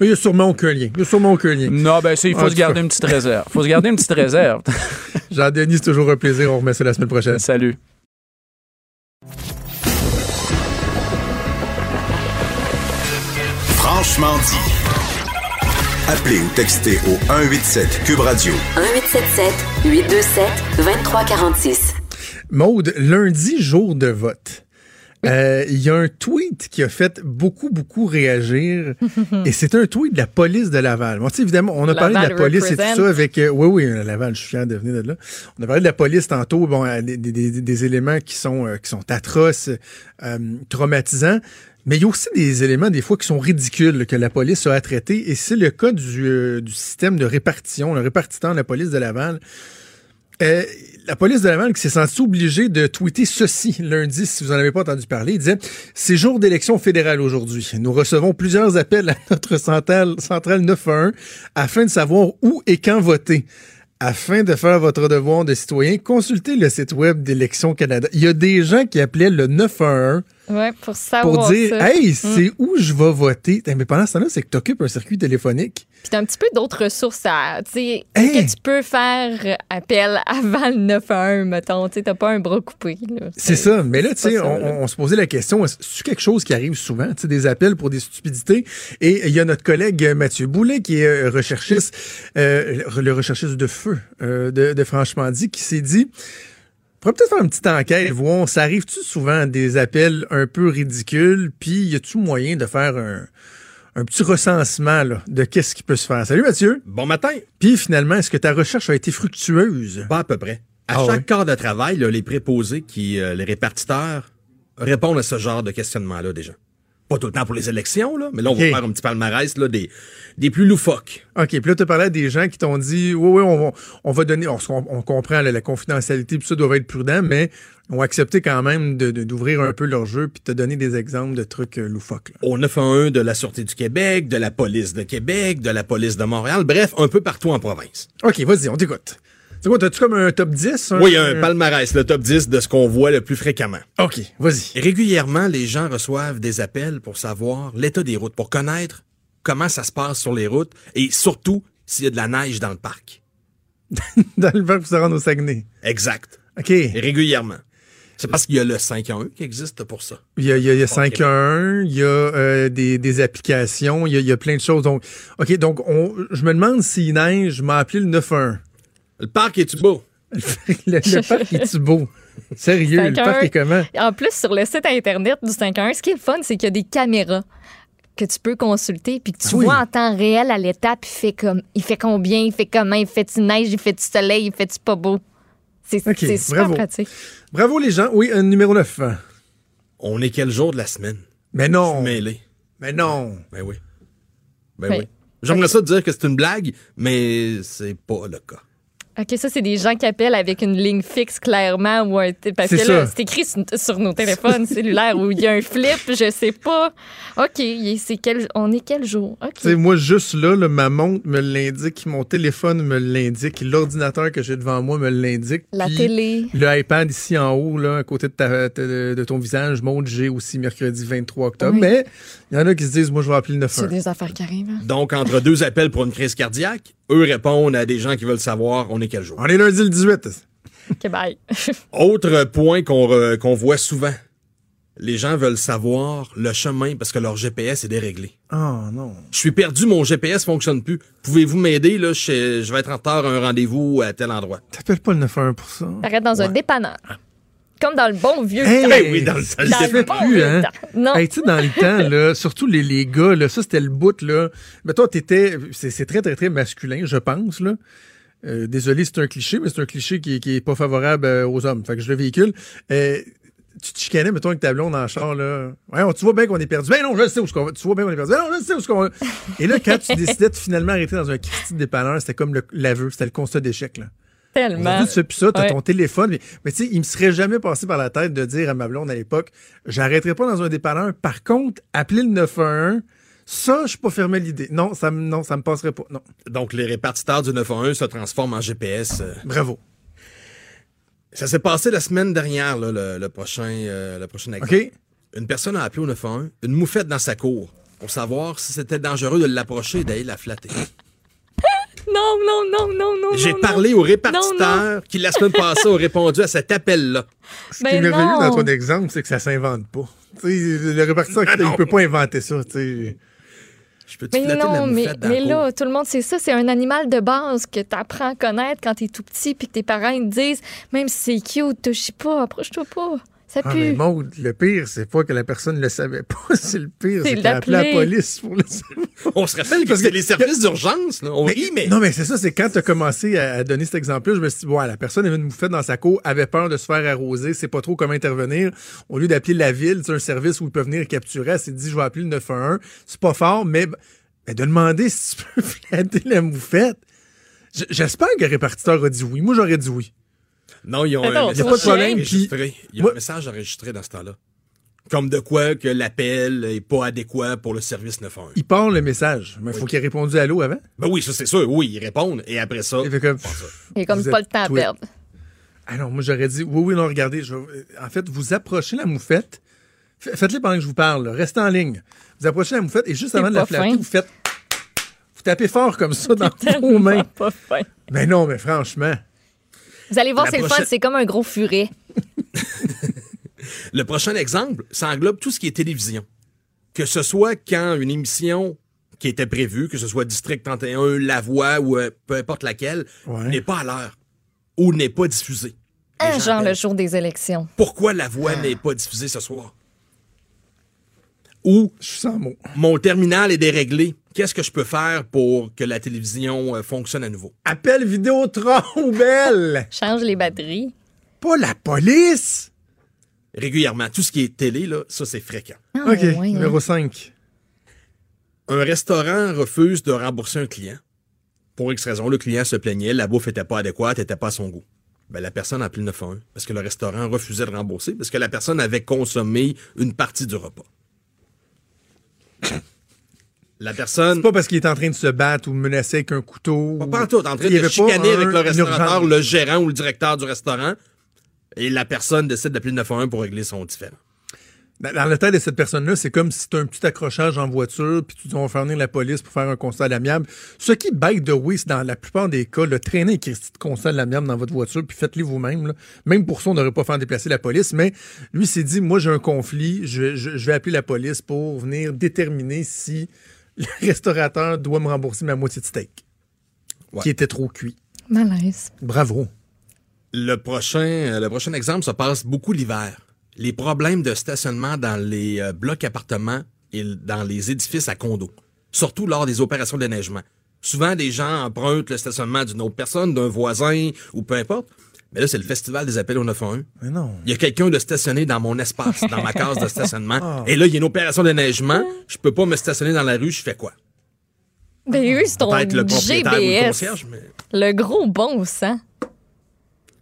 Il n'y a sûrement aucun lien. Il n'y a sûrement aucun lien. Non, ben, c'est- il faut se garder cas. une petite réserve. faut se garder une petite réserve. Jean-Denis, c'est toujours un plaisir. On remet ça la semaine prochaine. Salut. Franchement dit. Appelez ou textez au 187 Cube Radio. 1877 827 2346. Maude, lundi, jour de vote. Euh, Il y a un tweet qui a fait beaucoup, beaucoup réagir. et c'est un tweet de la police de Laval. Bon, évidemment, on a parlé de la police et tout ça avec. euh, oui, oui, Laval, je suis fier de venir de là. On a parlé de la police tantôt, bon, des, des- des- des éléments qui sont, euh, qui sont atroces, euh, traumatisants. Mais il y a aussi des éléments, des fois, qui sont ridicules que la police a à traiter. Et c'est le cas du, euh, du système de répartition, le répartiteur de la police de Laval. Euh, la police de Laval qui s'est sentie obligée de tweeter ceci lundi, si vous n'en avez pas entendu parler. Il disait C'est jour d'élection fédérale aujourd'hui. Nous recevons plusieurs appels à notre centrale, centrale 911 afin de savoir où et quand voter. Afin de faire votre devoir de citoyen, consultez le site web d'Élections Canada. Il y a des gens qui appelaient le 911 Ouais, pour savoir. pour dire ça. Hey, c'est où je vais voter? Mais pendant ce temps-là, c'est que tu occupes un circuit téléphonique. Puis t'as un petit peu d'autres ressources à. Tu sais, Hey! que tu peux faire appel avant le 911, mettons. Tu t'as pas un bras coupé. C'est ça. Mais là, tu sais, on, se posait la question, est-ce c'est quelque chose qui arrive souvent, tu sais, des appels pour des stupidités? Et il y a notre collègue Mathieu Boulet, qui est euh, recherchiste, euh, le recherchiste de feu euh, de, de Franchement dit, qui s'est dit, on pourrait peut-être faire une petite enquête, voir, ça arrive-tu souvent des appels un peu ridicules, puis y a-tu moyen de faire un, un petit recensement là, de qu'est-ce qui peut se faire? Salut Mathieu! Bon matin. Puis finalement, est-ce que ta recherche a été fructueuse? Pas à peu près. À Ah chaque ouais? quart de travail, là, les préposés, qui, euh, les répartiteurs, répondent à ce genre de questionnement-là déjà. Pas tout le temps pour les élections, là, mais là, on va faire un petit palmarès là, des, des plus loufoques. OK, puis là, tu parlais des gens qui t'ont dit Oui, oui, on va, on va donner, on, on comprend là, la confidentialité, puis ça doit être prudent, mais ont accepté quand même de- de- d'ouvrir un peu leur jeu puis de te donner des exemples de trucs euh, loufoques. là. Au 911 de la Sûreté du Québec, de la Police de Québec, de la Police de Montréal, bref, un peu partout en province. OK, vas-y, on t'écoute. C'est quoi, t'as-tu comme un top 10? Oui, un palmarès, le top 10 de ce qu'on voit le plus fréquemment. OK, vas-y. Régulièrement, les gens reçoivent des appels pour savoir l'état des routes, pour connaître comment ça se passe sur les routes et surtout s'il y a de la neige dans le parc. Dans le verbe pour se rendre au Saguenay. Exact. OK. Régulièrement. C'est parce qu'il y a le 511 qui existe pour ça. Il y a, il y a, il y a 5.1, il y a euh, des, des applications, il y a, il y a plein de choses. Donc, OK, donc on, je me demande s'il neige, je m'ai appelé le 9.1. Le parc est-tu beau? le, le parc est-tu beau? Sérieux, le 5.1. parc est comment? En plus, sur le site Internet du 5.1, ce qui est le fun, c'est qu'il y a des caméras que tu peux consulter puis que tu Ah oui. vois en temps réel à l'étape, il fait comme il fait combien, il fait comment, il fait tu neige, il fait tu soleil, il fait tu pas beau? C'est super bravo. pratique. Bravo les gens. Oui, un numéro 9. On est quel jour de la semaine? Mais non. Mêlé. Mais non. Ben oui. Ben Mais- oui. J'aimerais ça te dire que c'est une blague, mais c'est pas le cas. OK, ça, c'est des gens qui appellent avec une ligne fixe, clairement, ou un. Parce que C'est là, c'est écrit sur, sur nos téléphones cellulaires où il y a un flip, je sais pas. OK, c'est quel, on est quel jour? OK. Tu sais, moi, juste là, là, ma montre me l'indique, mon téléphone me l'indique, l'ordinateur que j'ai devant moi me l'indique. La télé. Le iPad ici en haut, là, à côté de, ta- de ton visage, montre j'ai aussi mercredi 23 octobre. Oui. Mais il y en a qui se disent, moi, je vais appeler le C'est 9 des affaires qui arrivent. hein. Donc, entre deux appels pour une crise cardiaque, eux répondent à des gens qui veulent savoir on est quel jour? On est lundi le 18. OK, bye. Autre point qu'on voit souvent. Les gens veulent savoir le chemin parce que leur GPS est déréglé. Oh non. Je suis perdu, mon GPS fonctionne plus. Pouvez-vous m'aider? Là, je, je vais être en retard à un rendez-vous à tel endroit. T'appelles pas le 91 pour ça. T'arrêtes dans un dépanneur. Comme dans le bon vieux Hey! temps. Ben oui, dans le Dans le fait bon plus, vieux hein? temps. Non. Hey, tu sais, dans le temps, là, surtout les, les gars, là, ça, c'était le bout, là. Mais toi, t'étais. C'est c'est très, très, très masculin, je pense, là. Euh, désolé, c'est un cliché, mais c'est un cliché qui, qui est pas favorable euh, aux hommes. Fait que je le véhicule. Euh, tu te chicanais, mettons, avec ta blonde dans le char, là. Ouais, on- tu vois bien qu'on est perdu. Ben non, je sais où ce qu'on va. Tu vois bien qu'on est perdu. Ben non, je sais où ce qu'on va. Et là, quand tu décidais de finalement arrêter dans un Christy de dépanneur, c'était comme l'aveu, c'était le constat d'échec, là. Tellement. Aujourd'hui, tu fais plus ça, t'as Ouais. ton téléphone. Mais, mais tu sais, il me serait jamais passé par la tête de dire à ma blonde à l'époque, j'arrêterai pas dans un dépanneur. Par contre, appeler le 911, ça, je suis pas fermé l'idée. Non, ça me, non, ça me passerait pas. Non. Donc, les répartiteurs du 911 se transforment en GPS. euh. Bravo. Ça s'est passé la semaine dernière, là, le, le prochain, euh, le prochain exemple. OK? Une personne a appelé au 911, une moufette dans sa cour, pour savoir si c'était dangereux de l'approcher et d'aller la flatter. Non, non, non, non, non. J'ai non, parlé au répartiteur qui, la semaine passée, a répondu à cet appel-là. Ce qui Ben est merveilleux non. dans ton exemple, c'est que ça s'invente pas. Tu sais, le répartiteur, Ah il peut pas inventer ça. tu sais. Je peux te Mais la non, mais, dans là, tout le monde sait ça. C'est un animal de base que tu apprends à connaître quand tu es tout petit puis que tes parents ils te disent, même si c'est cute, touche pas, approche-toi pas. Ça Ah, mais. Maud, le pire, c'est pas que la personne le savait pas. C'est le pire, C'est c'est qu'elle a appelé la police pour le savoir. On se rappelle Parce que- les services d'urgence. là. On Mais- rit, mais... Non, mais c'est ça, c'est quand tu as commencé à, donner cet exemple-là, je me suis dit, ouais, la personne avait une moufette dans sa cour, avait peur de se faire arroser, sait pas trop comment intervenir. Au lieu d'appeler la ville, c'est un service où il peut venir capturer, elle s'est dit, je vais appeler le 911. C'est pas fort, mais, mais de demander si tu peux flatter la moufette. J'espère que le répartiteur a dit oui. Moi, j'aurais dit oui. Non, ils ont Attends, un y a message pas de problème, enregistré. Il y a moi- un message enregistré dans ce temps-là. Comme de quoi que l'appel est pas adéquat pour le service 911. Il part le message, mais il faut qu'il ait répondu allô avant. Ben oui, ça c'est sûr. Oui, ils répondent. Et après ça, Il fait comme, a comme pas le temps à tweet. perdre. Ah non, moi j'aurais dit, oui, oui, non, regardez, je en fait, vous approchez la moufette, faites-le pendant que je vous parle, là. restez en ligne. Vous approchez la moufette et juste avant de la flatter, fin. vous faites, vous tapez fort comme ça dans vos mains. Pas fin. Mais non, mais franchement, Vous allez voir, c'est le fun, c'est comme un gros furet. le prochain exemple, ça englobe tout ce qui est télévision. Que ce soit quand une émission qui était prévue, que ce soit District 31, La Voix ou euh, peu importe laquelle, Ouais. n'est pas à l'heure ou n'est pas diffusée. Un genre le jour des élections. Pourquoi La Voix n'est pas diffusée ce soir? Ou je suis sans mots. mon terminal est déréglé. Qu'est-ce que je peux faire pour que la télévision euh, fonctionne à nouveau? Appel Vidéotron, belle! Change les batteries. Pas la police! Régulièrement. Tout ce qui est télé, là, ça, c'est fréquent. Ah, OK, ouais, hein. numéro 5. Un restaurant refuse de rembourser un client. Pour X raison, le client se plaignait, la bouffe était pas adéquate, était pas à son goût. Ben, la personne a appelé le 911 parce que le restaurant refusait de rembourser parce que la personne avait consommé une partie du repas. La personne, C'est pas parce qu'il est en train de se battre ou de menacer avec un couteau. pas, ou- pas en tout, en train de chicaner avec le restaurateur, le gérant ou le directeur du restaurant, et la personne décide d'appeler le 911 pour régler son différend. Dans dans la tête de cette personne-là, c'est comme si tu un petit accrochage en voiture, puis tu dis on va faire venir la police pour faire un constat à l'amiable. Ce qui, by the way, c'est dans la plupart des cas, le traîner Christy de constat à l'amiable dans votre voiture, puis faites-le vous-même. Même pour ça, on n'aurait pas fait en déplacer la police, mais lui s'est dit, moi j'ai un conflit, je, je- je vais appeler la police pour venir déterminer si le restaurateur doit me rembourser ma moitié de steak, Ouais. qui était trop cuit. Malaise. Bravo. Le prochain, le prochain exemple se passe beaucoup l'hiver. Les problèmes de stationnement dans les euh, blocs appartements et dans les édifices à condos, surtout lors des opérations de déneigement. Souvent, des gens empruntent le stationnement d'une autre personne, d'un voisin ou peu importe. Mais là, c'est le festival des appels au 911. Mais non. Il y a quelqu'un de stationné dans mon espace, dans ma case de stationnement. Ah. Et là, il y a une opération de déneigement. Je peux pas me stationner dans la rue. Je fais quoi? Ben oui, c'est ton Peut-être le propriétaire ou le GBS. concierge, mais... Le gros bon sang.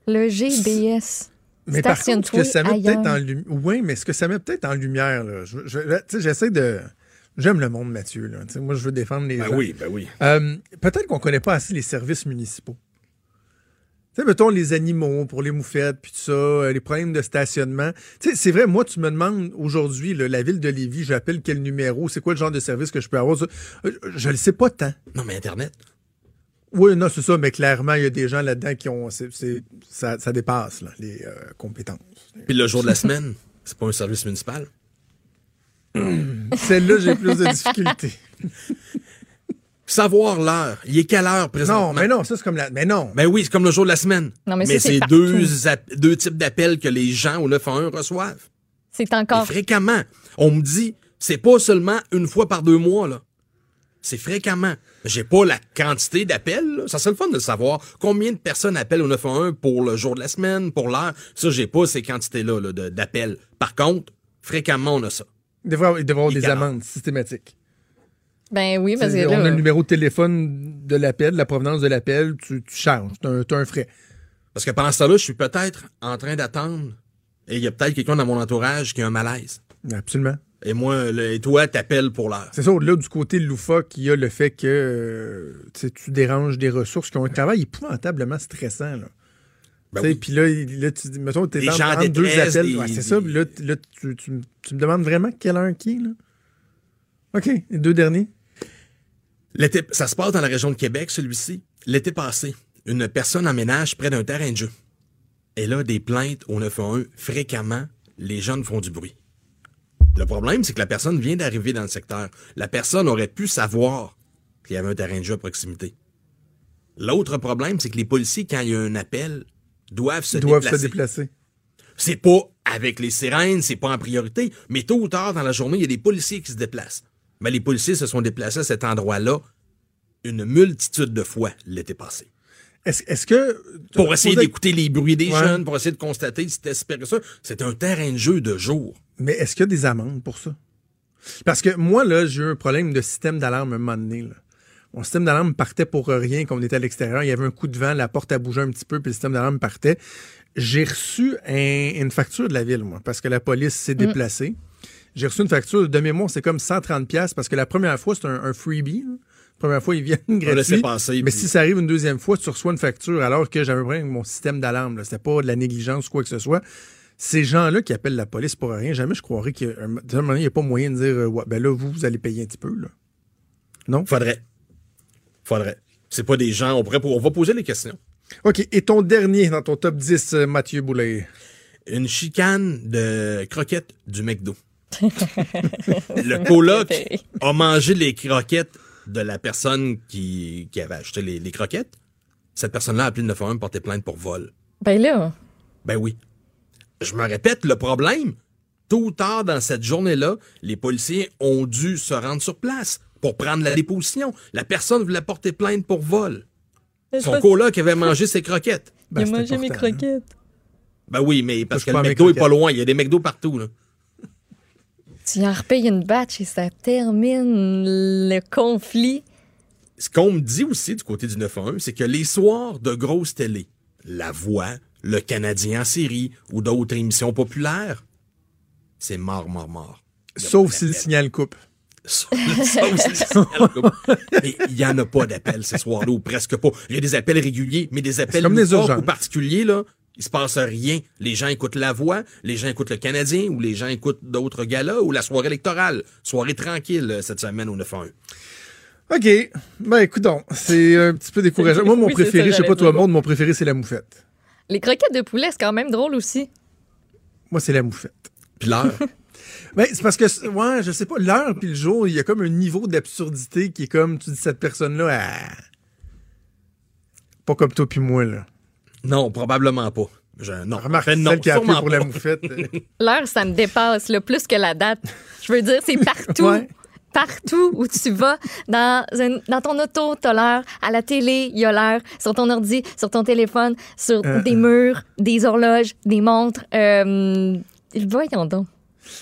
Le GBS. Mais par contre, ce que ça met peut-être en lumière. Oui, mais ce que ça met peut-être en lumière, là. Je- je- là, tu sais, j'essaie de. J'aime le monde, Mathieu. Là. Moi, je veux défendre les Ben gens. oui, ben oui. Euh, peut-être qu'on connaît pas assez les services municipaux. Sais, mettons les animaux pour les moufettes, puis tout ça, euh, les problèmes de stationnement. Tu sais, c'est vrai, moi, tu me demandes aujourd'hui, la ville de Lévis, j'appelle quel numéro, c'est quoi le genre de service que je peux avoir. Euh, Je le sais pas tant. Non, mais Internet. Oui, non, c'est ça, mais clairement, il y a des gens là-dedans qui ont. ça, ça dépasse, là, les euh, compétences. Puis le jour de la semaine, c'est pas un service municipal. Celle-là, j'ai plus de difficultés. Savoir l'heure. Il est quelle heure présentement? Non, mais non, ça, c'est comme la. Mais non. Ben oui, c'est comme le jour de la semaine. Non, mais c'est deux, deux types d'appels que les gens au 911 reçoivent. C'est Et encore. fréquemment. On me dit, c'est pas seulement une fois par deux mois, là. C'est fréquemment. J'ai pas la quantité d'appels. là. Ça serait le fun de savoir combien de personnes appellent au 911 pour le jour de la semaine, pour l'heure. Ça, j'ai pas ces quantités-là là, de- d'appels. Par contre, fréquemment, on a ça. Il devrait devrait avoir des amendes systématiques. Ben oui, parce que C'est- on là. a le numéro de téléphone de l'appel, la provenance de l'appel, tu, tu charges. Tu as, un frais. Parce que pendant ce temps-là, je suis peut-être en train d'attendre et il y a peut-être quelqu'un dans mon entourage qui a un malaise. Absolument. Et moi, le- et toi, t'appelles pour l'heure. C'est ça, au-delà du côté loufoque, il y a le fait que euh, tu déranges des ressources qui ont un travail épouvantablement stressant. Là. Ben oui. Puis là, là, tu dis, mettons, t'es Des dans, deux appels. des- Ouais, c'est ça, là, là, tu, tu me- tu me demandes vraiment quelle heure qui là? OK, les deux derniers. L'été, ça se passe dans la région de Québec, celui-ci. L'été passé, une personne emménage près d'un terrain de jeu. Elle a des plaintes au 911 fréquemment. Les jeunes font du bruit. Le problème, c'est que la personne vient d'arriver dans le secteur. La personne aurait pu savoir qu'il y avait un terrain de jeu à proximité. L'autre problème, c'est que les policiers, quand il y a un appel, doivent se Ils doivent déplacer. se déplacer. C'est pas avec les sirènes, c'est pas en priorité, mais tôt ou tard dans la journée, il y a des policiers qui se déplacent. Mais les policiers se sont déplacés à cet endroit-là une multitude de fois l'été passé. Est-ce que. Pour essayer d'écouter les bruits des Ouais. jeunes, pour essayer de constater si c'était super que ça. C'est un terrain de jeu de jour. Mais est-ce qu'il y a des amendes pour ça? Parce que moi, là, j'ai eu un problème de système d'alarme un moment donné. Là. Mon système d'alarme partait pour rien quand on était à l'extérieur. Il y avait un coup de vent, la porte a bougé un petit peu, puis le système d'alarme partait. J'ai reçu un- une facture de la ville, moi, parce que la police s'est déplacée. J'ai reçu une facture de mémoire, c'est comme 130$ piastres, parce que la première fois, c'est un, un freebie. là. La première fois, ils viennent gratuit. passer, Mais puis- si ça arrive une deuxième fois, tu reçois une facture alors que j'avais un problème avec mon système d'alarme. C'était pas de la négligence ou quoi que ce soit. Ces gens-là qui appellent la police pour rien, jamais je croirais qu'il y a n'y a pas moyen de dire euh, ouais, ben là, vous, vous allez payer un petit peu. Là. Non? Faudrait. Faudrait. C'est pas des gens, on pourrait, on va poser les questions. OK. Et ton dernier dans ton top 10, euh, Mathieu Boulet. Une chicane de croquettes du McDo. Le coloc a mangé les croquettes de la personne qui, qui avait acheté les, les croquettes. Cette personne-là a appelé le 911 pour porter plainte pour vol. Ben là, Ben oui. Je me répète, le problème, tôt ou tard dans cette journée-là, les policiers ont dû se rendre sur place pour prendre la déposition. La personne voulait porter plainte pour vol. Son coloc avait mangé ses croquettes. Ben, il a mangé mes hein. croquettes. Ben oui, mais parce Touche que le McDo est pas loin. Il y a des McDo partout. Là. Tu en repayes une batch et ça termine le conflit. Ce qu'on me dit aussi du côté du 911, c'est que les soirs de grosses télé, La Voix, Le Canadien en série ou d'autres émissions populaires, c'est mort, mort, mort. Sauf si le signal coupe. Il n'y en a pas d'appels ces soirs-là, ou presque pas. Il y a des appels réguliers, mais des appels comme des urgences. ou particuliers, là, il se passe rien. Les gens écoutent La Voix, les gens écoutent Le Canadien, ou les gens écoutent d'autres galas, ou la soirée électorale. Soirée tranquille euh, cette semaine au 911. OK. Ben, écoute donc, c'est un petit peu décourageant. Moi, mon Oui, c'est ça, préféré, je sais pas tout le dire. monde, mon préféré, c'est la moufette. Les croquettes de poulet, c'est quand même drôle aussi. Moi, c'est la moufette. Puis l'heure, Ben, c'est parce que, ouais, je sais pas, l'heure puis le jour, il y a comme un niveau d'absurdité qui est comme, tu dis, cette personne-là, pas comme toi puis moi, là. Non, probablement pas. Je, non, Remarque, en fait, non, celle qui a appelé pour la moufette. euh, L'heure, ça me dépasse, là, plus que la date. Je veux dire, c'est partout. Ouais. Partout où tu vas, dans, un- dans ton auto, t'as l'heure. À la télé, il y a l'heure. Sur ton ordi, sur ton téléphone, sur Euh, des murs, des horloges, des montres. Euh, voyons donc.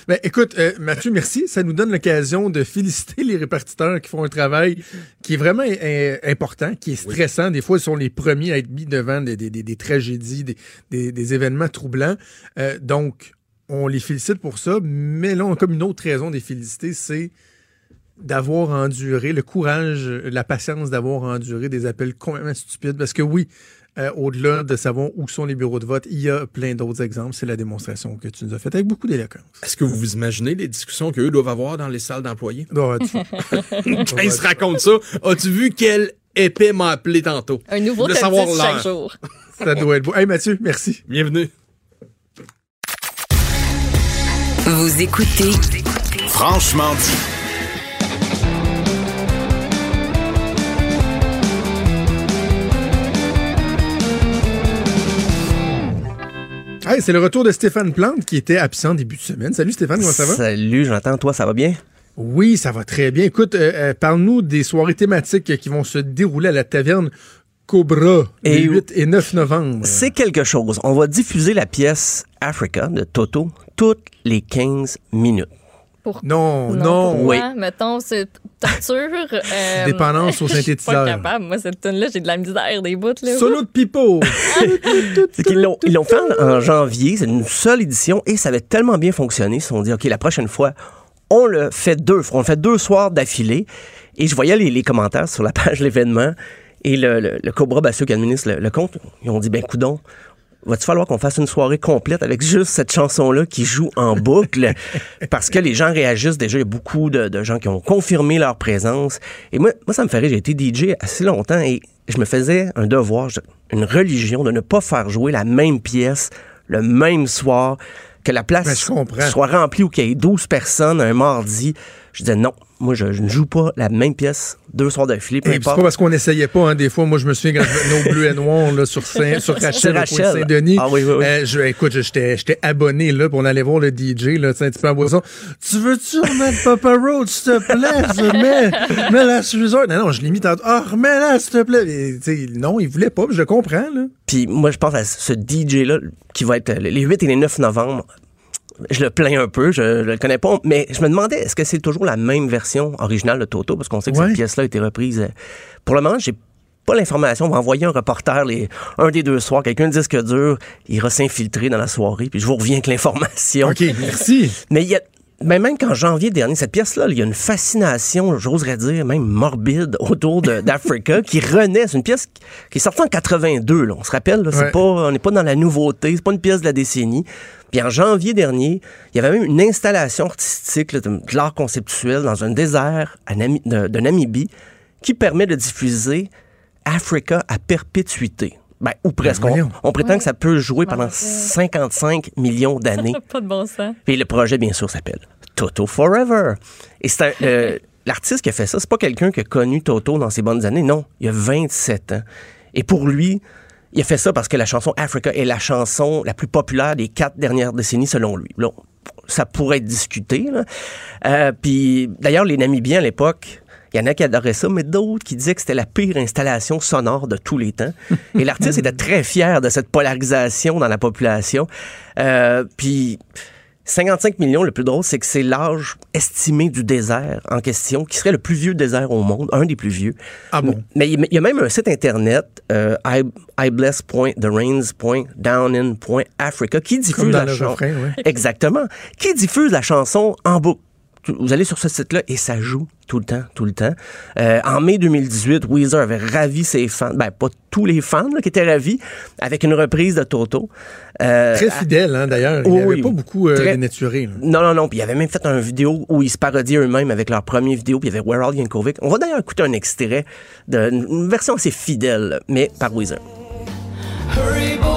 Ben, écoute, euh, Mathieu, merci. Ça nous donne l'occasion de féliciter les répartiteurs qui font un travail qui est vraiment euh, important, qui est stressant. Des fois, ils sont les premiers à être mis devant des, des- des- des tragédies, des, événements troublants. Euh, donc, on les félicite pour ça. Mais là, on a comme une autre raison de les féliciter, c'est d'avoir enduré, le courage, la patience d'avoir enduré des appels complètement stupides. Parce que oui, euh, au-delà de savoir où sont les bureaux de vote, il y a plein d'autres exemples. C'est la démonstration que tu nous as faite avec beaucoup d'éloquence. Est-ce que vous vous imaginez les discussions qu'eux doivent avoir dans les salles d'employés? Fun. Quand ils se racontent ça, as-tu vu quel épais m'a appelé tantôt? Un nouveau Je voulais top savoir 10 l'heure. chaque jour. Ça doit être beau. Hey Mathieu, merci. Bienvenue. Vous écoutez Franchement dit. Hey, c'est le retour de Stéphane Plante qui était absent début de semaine. Salut Stéphane, comment ça va? Salut, Jonathan, toi, ça va bien? Oui, ça va très bien. Écoute, euh, euh, parle-nous des soirées thématiques qui vont se dérouler à la taverne Cobra les Et 8 et 9 novembre. C'est quelque chose. On va diffuser la pièce Africa de Toto toutes les 15 minutes. Pour... Non, non. Oui. Mettons, c'est torture. euh, Dépendance au Je suis synthétiseur. pas capable. Moi, cette tune là j'ai de la misère des bouts. Là. Solo de qu'ils l'ont, ils l'ont fait en, janvier, c'est une seule édition et ça avait tellement bien fonctionné. Ils se sont dit, OK, la prochaine fois, on le fait deux fois. On le fait deux soirs d'affilée. Et je voyais les, les commentaires sur la page l'événement et le, le, le Cobra Bassio qui administre le, le compte. Ils ont dit, ben coudon, va-tu falloir qu'on fasse une soirée complète avec juste cette chanson-là qui joue en boucle? Parce que les gens réagissent déjà. Il y a beaucoup de, de gens qui ont confirmé leur présence. Et moi, moi, ça me rire. J'ai été DJ assez longtemps et je me faisais un devoir, une religion de ne pas faire jouer la même pièce le même soir, que la place Ben, soit remplie ou qu'il y ait 12 personnes un mardi. Je disais non, moi, je, je ne joue pas la même pièce deux soirs d'affilée, peu Et puis c'est pas parce qu'on n'essayait pas. Hein. Des fois, moi, je me souviens quand je venais au bleu et noir là, sur, Saint, sur Rachel, au de Rachel. Saint-Denis. Ah oui, oui, oui. Euh, je, écoute, j'étais j'étais abonné là, on allait voir le DJ, là, un petit peu boisson. Tu veux-tu remettre Papa Road, s'il te plaît? Mets, mets la suiveur. Non, non, je l'ai mis tantôt. Ah, remets-la, s'il te plaît. Et, non, il voulait pas, je comprends, là. Puis moi, je pense à ce DJ-là qui va être les 8 et les 9 novembre. Je le plains un peu, je, je le connais pas, mais je me demandais, est-ce que c'est toujours la même version originale de Toto? Parce qu'on sait que Ouais. cette pièce-là a été reprise. euh, Pour le moment, j'ai pas l'information. On va envoyer un reporter les, un des deux soirs, quelqu'un de disque dur, il ira s'infiltrer dans la soirée, puis je vous reviens avec l'information. OK, merci. Mais il y a. Mais même qu'en janvier dernier, cette pièce-là, il y a une fascination, j'oserais dire, même morbide, autour d'Africa, qui renaît. C'est une pièce qui- est sortie en 82, là. On se rappelle, là, Ouais. pas, on n'est pas dans la nouveauté, c'est pas une pièce de la décennie. Puis en janvier dernier, il y avait même une installation artistique là, de, l'art conceptuel dans un désert à Nami- de, de Namibie qui permet de diffuser Africa à perpétuité. Ben, ou presque. On, prétend que ça peut jouer pendant Mon Dieu. 55 millions d'années. Pas de bon sens. Puis le projet, bien sûr, s'appelle Toto Forever. Et c'est un, euh, l'artiste qui a fait ça, c'est pas quelqu'un qui a connu Toto dans ses bonnes années. Non, il a 27 ans. Et pour lui, il a fait ça parce que la chanson Africa est la chanson la plus populaire des quatre dernières décennies, selon lui. Là, ça pourrait être discuté. Euh, puis d'ailleurs, les Namibiens à l'époque, il y en a qui adoraient ça, mais d'autres qui disaient que c'était la pire installation sonore de tous les temps. Et l'artiste était très fier de cette polarisation dans la population. Euh, puis 55 millions, le plus drôle, c'est que c'est l'âge estimé du désert en question, qui serait le plus vieux désert au monde, un des plus vieux. Ah bon? Mais il y a même un site internet, euh, ibless.therains.downin.africa, qui diffuse la chanson. ouais. Exactement. Qui diffuse la chanson en boucle. Vous allez sur ce site-là et ça joue tout le temps, tout le temps. Euh, en mai 2018, Weezer avait ravi ses fans, ben pas tous les fans là, qui étaient ravis, avec une reprise de Toto. Euh, Très fidèle, hein, d'ailleurs. Il oui, n'y avait oui. pas beaucoup euh, Très- dénaturé. là. non, non, non. Puis ils avaient même fait une vidéo où ils se parodiaient eux-mêmes avec leur première vidéo. Puis il y avait We're All Yankovic. On va d'ailleurs écouter un extrait d'une version assez fidèle, mais par Weezer. Hurry, boy,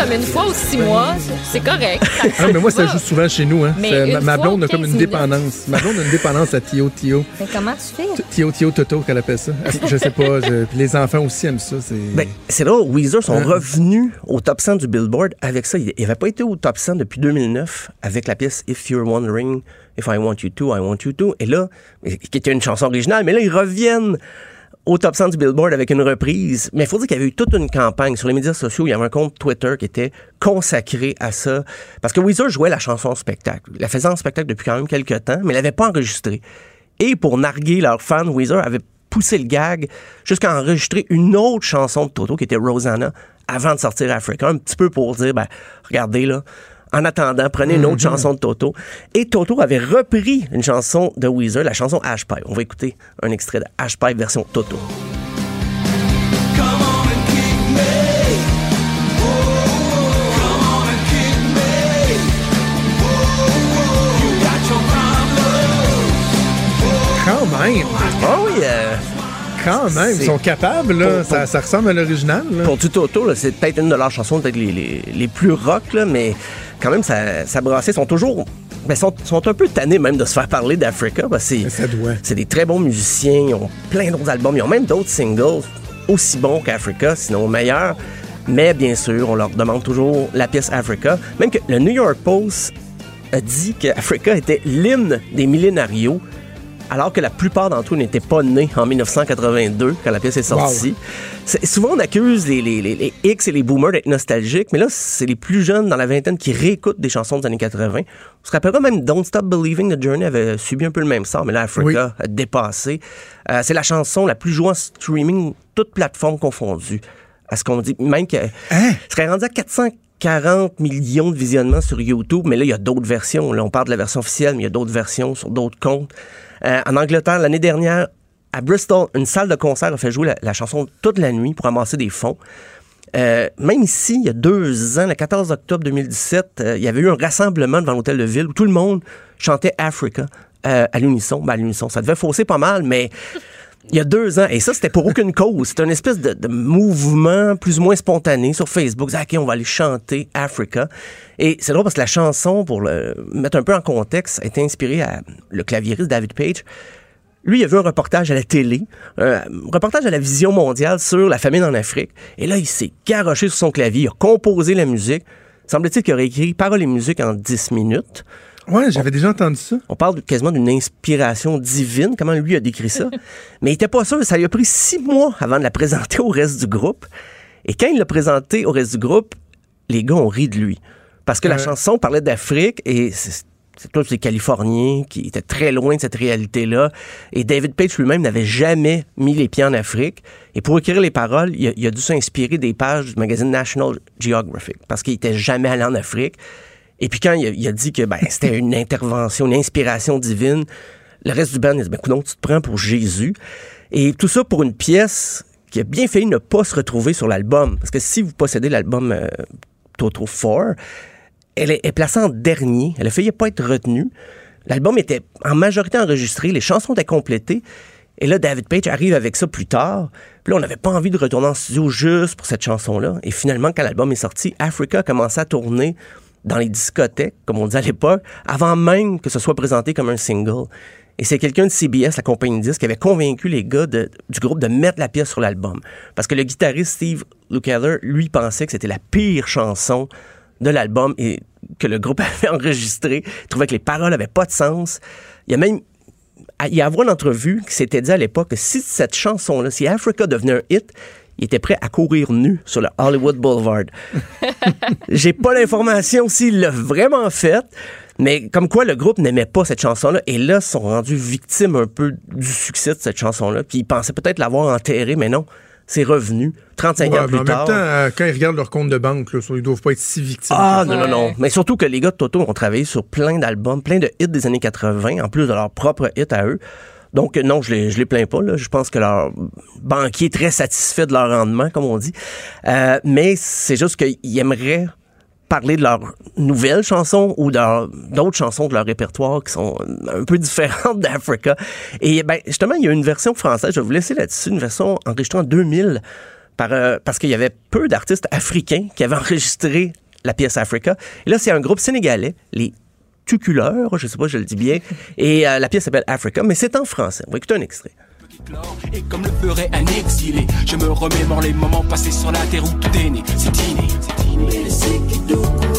comme une fois ou six mois, c'est correct. Ah, mais moi, ça joue souvent chez nous. Hein. Mais C'est- une ma, ma fois blonde a comme 15 une minutes. dépendance. Ma blonde a une dépendance à Tio Tio. Mais comment tu fais? Tio Tio Toto, qu'elle appelle ça. Je sais pas. je- puis les enfants aussi aiment ça. C'est... Ben, c'est drôle, Weezer sont Hein? revenus au top 100 du Billboard avec ça. Ils n'avaient pas été au top 100 depuis 2009 avec la pièce If You're Wondering, If I Want You To, I Want You To. Et là, qui était une chanson originale, mais là, ils reviennent au top 100 du Billboard avec une reprise. Mais il faut dire qu'il y avait eu toute une campagne sur les médias sociaux. Il y avait un compte Twitter qui était consacré à ça. Parce que Weezer jouait la chanson en spectacle. Il la faisait en spectacle depuis quand même quelques temps, mais il l'avait pas enregistrée. Et pour narguer leurs fans, Weezer avait poussé le gag jusqu'à enregistrer une autre chanson de Toto qui était Rosanna avant de sortir Africa. Un petit peu pour dire, ben, regardez là, en attendant, prenez une autre chanson de Toto. Et Toto avait repris une chanson de Weezer, la chanson Ash Pie. On va écouter un extrait de Ash Pie version Toto. Come on and kick me. Come on and kick me. You got your problems. Quand même. Oh oui, euh, Quand même. Ils sont capables. Là. Pour- Ça, ça ressemble à l'original. pour du Toto, là, c'est peut-être une de leurs chansons peut-être les, les, les plus rock, là, mais quand même, ça, ça brassait. Ils sont toujours. Ben, sont, sont un peu tannés même de se faire parler d'Africa. c'est- Ça doit. C'est des très bons musiciens, ils ont plein d'autres albums, ils ont même d'autres singles aussi bons qu'Africa, sinon meilleurs. Mais bien sûr, on leur demande toujours la pièce Africa. Même que le New York Post a dit qu'Africa était l'hymne des millénarios, alors que la plupart d'entre eux n'étaient pas nés en 1982 quand la pièce est sortie. Souvent, on accuse les, les- les- les X et les boomers d'être nostalgiques, mais là, c'est les plus jeunes dans la vingtaine qui réécoutent des chansons des années 80. On se rappellera même Don't Stop Believing The Journey avait subi un peu le même sort, mais là, Africa a dépassé. Euh, c'est la chanson la plus jouée en streaming, toutes plateformes confondues. À ce qu'on dit, même que Hein? serait rendu à 440 millions de visionnements sur YouTube, mais là, il y a d'autres versions. Là, on parle de la version officielle, mais il y a d'autres versions sur d'autres comptes. Euh, en Angleterre, l'année dernière, à Bristol, une salle de concert a fait jouer la, la chanson toute la nuit pour amasser des fonds. Euh, même ici, il y a deux ans, le 14 octobre 2017, euh, il y avait eu un rassemblement devant l'hôtel de ville où tout le monde chantait Africa euh, à l'unisson. Ben, à l'unisson, ça devait fausser pas mal, mais il y a deux ans, et ça, c'était pour aucune cause. C'était une espèce de, de mouvement plus ou moins spontané sur Facebook. OK, on va aller chanter Africa. Et c'est drôle parce que la chanson, pour le mettre un peu en contexte, a été inspirée à le claviériste David Page. Lui, il a vu un reportage à la télé, un reportage à la vision mondiale sur la famine en Afrique. Et là, il s'est garoché sur son clavier, il a composé la musique. Semble-t-il qu'il aurait écrit paroles et musique en 10 minutes. Ouais, j'avais déjà entendu ça. On parle quasiment d'une inspiration divine, comment lui a décrit ça? Mais il était pas sûr. Ça lui a pris six mois avant de la présenter au reste du groupe. Et quand il l'a présentée au reste du groupe, les gars ont ri de lui. Parce que la Ouais. chanson parlait d'Afrique et c'est tous les Californiens qui étaient très loin de cette réalité-là. Et David Page lui-même n'avait jamais mis les pieds en Afrique. Et pour écrire les paroles, il a, il a dû s'inspirer des pages du magazine National Geographic parce qu'il était jamais allé en Afrique. Et puis quand il a, il a dit que ben, c'était une intervention, une inspiration divine, le reste du band il dit, ben, coudonc, tu te prends pour Jésus. Et tout ça pour une pièce qui a bien failli ne pas se retrouver sur l'album. Parce que si vous possédez l'album euh, Toto 4, elle est, est placée en dernier. Elle a failli pas être retenue. L'album était en majorité enregistré, les chansons étaient complétées. Et là, David Page arrive avec ça plus tard. Puis là, on n'avait pas envie de retourner en studio juste pour cette chanson-là. Et finalement, quand l'album est sorti, Africa a commencé à tourner dans les discothèques, comme on dit à l'époque, avant même que ce soit présenté comme un single. Et c'est quelqu'un de CBS, la compagnie de disques, qui avait convaincu les gars du groupe de mettre la pièce sur l'album. Parce que le guitariste Steve Lukather, lui, pensait que c'était la pire chanson de l'album et que le groupe avait enregistré. Il trouvait que les paroles avaient pas de sens. Il y a même il y a une entrevue qui s'était dit à l'époque que si cette chanson-là, si Africa devenait un hit, il était prêt à courir nu sur le Hollywood Boulevard. J'ai pas l'information s'il l'a vraiment fait, mais comme quoi le groupe n'aimait pas cette chanson-là, et là, ils sont rendus victimes un peu du succès de cette chanson-là, puis ils pensaient peut-être l'avoir enterrée, mais non, c'est revenu 35 Ouais, ans mais plus en tard. même temps, euh, quand ils regardent leur compte de banque, là, ils doivent pas être si victimes. Ah non, non, non. Mais surtout que les gars de Toto ont travaillé sur plein d'albums, plein de hits des années 80, en plus de leurs propres hits à eux. Donc non, je les, les plains pas. Je pense que leur banquier est très satisfait de leur rendement, comme on dit. Euh, mais c'est juste qu'ils aimeraient parler de leurs nouvelles chansons ou d'autres chansons de leur répertoire qui sont un peu différentes d'Africa. Et ben, justement, il y a une version française, je vais vous laisser là-dessus, une version enregistrée en 2000 par, euh, parce qu'il y avait peu d'artistes africains qui avaient enregistré la pièce Africa. Et là, c'est un groupe sénégalais, les Tuculeurs, je sais pas si je le dis bien, et euh, la pièce s'appelle Africa, mais c'est en français. On va écouter un extrait. Et comme le ferait un exilé, je me remémore les moments passés sur la terre où tout est né. C'est inné, c'est inné.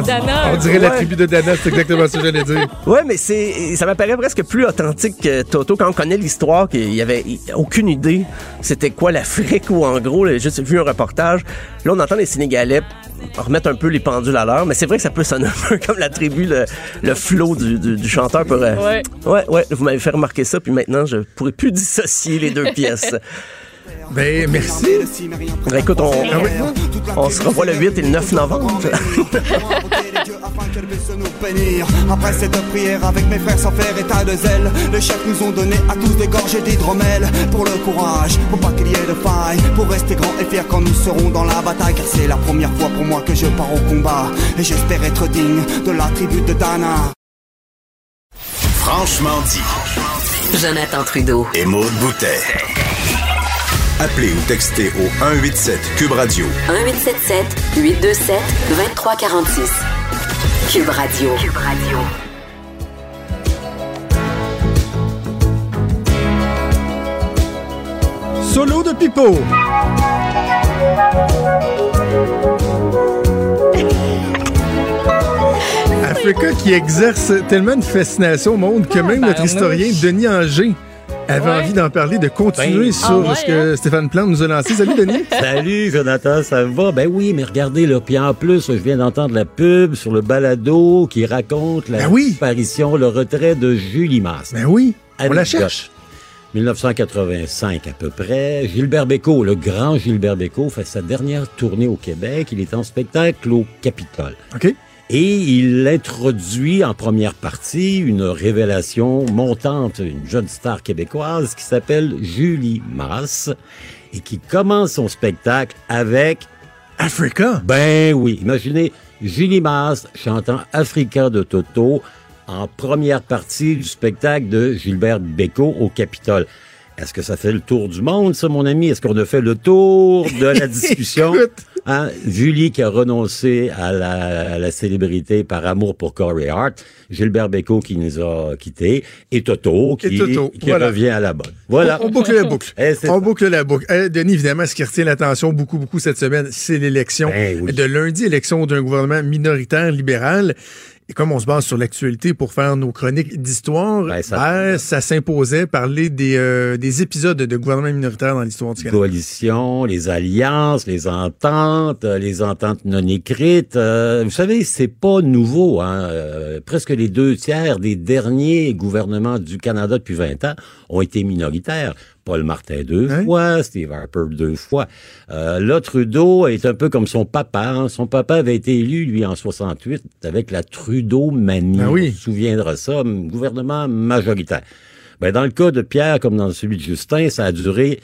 De Dana. On dirait la tribu de Dana, c'est exactement ce que j'allais dire. Ouais, mais c'est, ça m'apparaît presque plus authentique que Toto quand on connaît l'histoire, qu'il y avait aucune idée c'était quoi l'Afrique ou en gros, j'ai juste vu un reportage. Là, on entend les Sénégalais remettre un peu les pendules à l'heure, mais c'est vrai que ça peut sonner un peu comme la tribu, le, le flow du, du, du chanteur. Pour, euh, Ouais. ouais, ouais, vous m'avez fait remarquer ça, puis maintenant, je pourrais plus dissocier les deux pièces. Ben, merci. Ben, écoute, on, on se revoit le 8 et le 9 novembre. Après cette prière avec mes frères sans faire état de zèle Les chefs nous ont donné à tous des gorgées d'hydromel Pour le courage, pour pas qu'il y ait de faille Pour rester grand et fier quand nous serons dans la bataille Car c'est la première fois pour moi que je pars au combat Et j'espère être digne de la tribu de Dana Franchement dit. Jonathan Trudeau. Et Maude Boutet. Appelez ou textez au 187 Cube Radio 1877 827 2346. Cube Radio. Cube Radio. Solo de Pipo. Africa qui exerce tellement une fascination au monde que même notre historien Denis Anger avait Ouais. envie d'en parler, de continuer Ben, sur ah ouais, ce que hein? Stéphane Plante nous a lancé. Salut Denis. Salut Jonathan, ça va? Ben oui, mais regardez là, puis en plus, je viens d'entendre la pub sur le balado qui raconte la Ben oui. disparition, le retrait de Julie Masse. Ben oui, on la cherche. 1985 à peu près. Gilbert Bécaud, le grand Gilbert Bécaud, fait sa dernière tournée au Québec. Il est en spectacle au Capitole. OK. Et il introduit en première partie une révélation montante, une jeune star québécoise qui s'appelle Julie Masse et qui commence son spectacle avec Africa. Ben oui, imaginez Julie Masse chantant Africa de Toto en première partie du spectacle de Gilbert Bécaud au Capitole. Est-ce que ça fait le tour du monde, ça, mon ami? Est-ce qu'on a fait le tour de la discussion? Hein? Julie qui a renoncé à la, à la célébrité par amour pour Corey Hart, Gilbert Bécaud qui nous a quittés, et Toto qui, Et Toto, qui voilà. revient à la bonne. Voilà. On, on boucle la boucle. Eh, on ça. boucle la boucle. Eh, Denis, évidemment, ce qui retient l'attention beaucoup, beaucoup cette semaine, c'est l'élection Ben oui. de lundi, élection d'un gouvernement minoritaire libéral. Et comme on se base sur l'actualité pour faire nos chroniques d'histoire, Ben, ça- ben, ça s'imposait parler des, euh, des épisodes de gouvernement minoritaire dans l'histoire du Canada. coalitions, les alliances, les ententes, euh, les ententes non écrites. euh, vous savez, c'est pas nouveau. Hein? euh, presque les deux tiers des derniers gouvernements du Canada depuis 20 ans ont été minoritaires. Paul Martin deux Hein? fois, Steve Harper deux fois. Euh, là, Trudeau est un peu comme son papa. hein. Son papa avait été élu, lui, en 68, avec la Trudeau-manie. Ah oui. On se souviendra ça, gouvernement majoritaire. Ben, dans le cas de Pierre, comme dans celui de Justin, ça a duré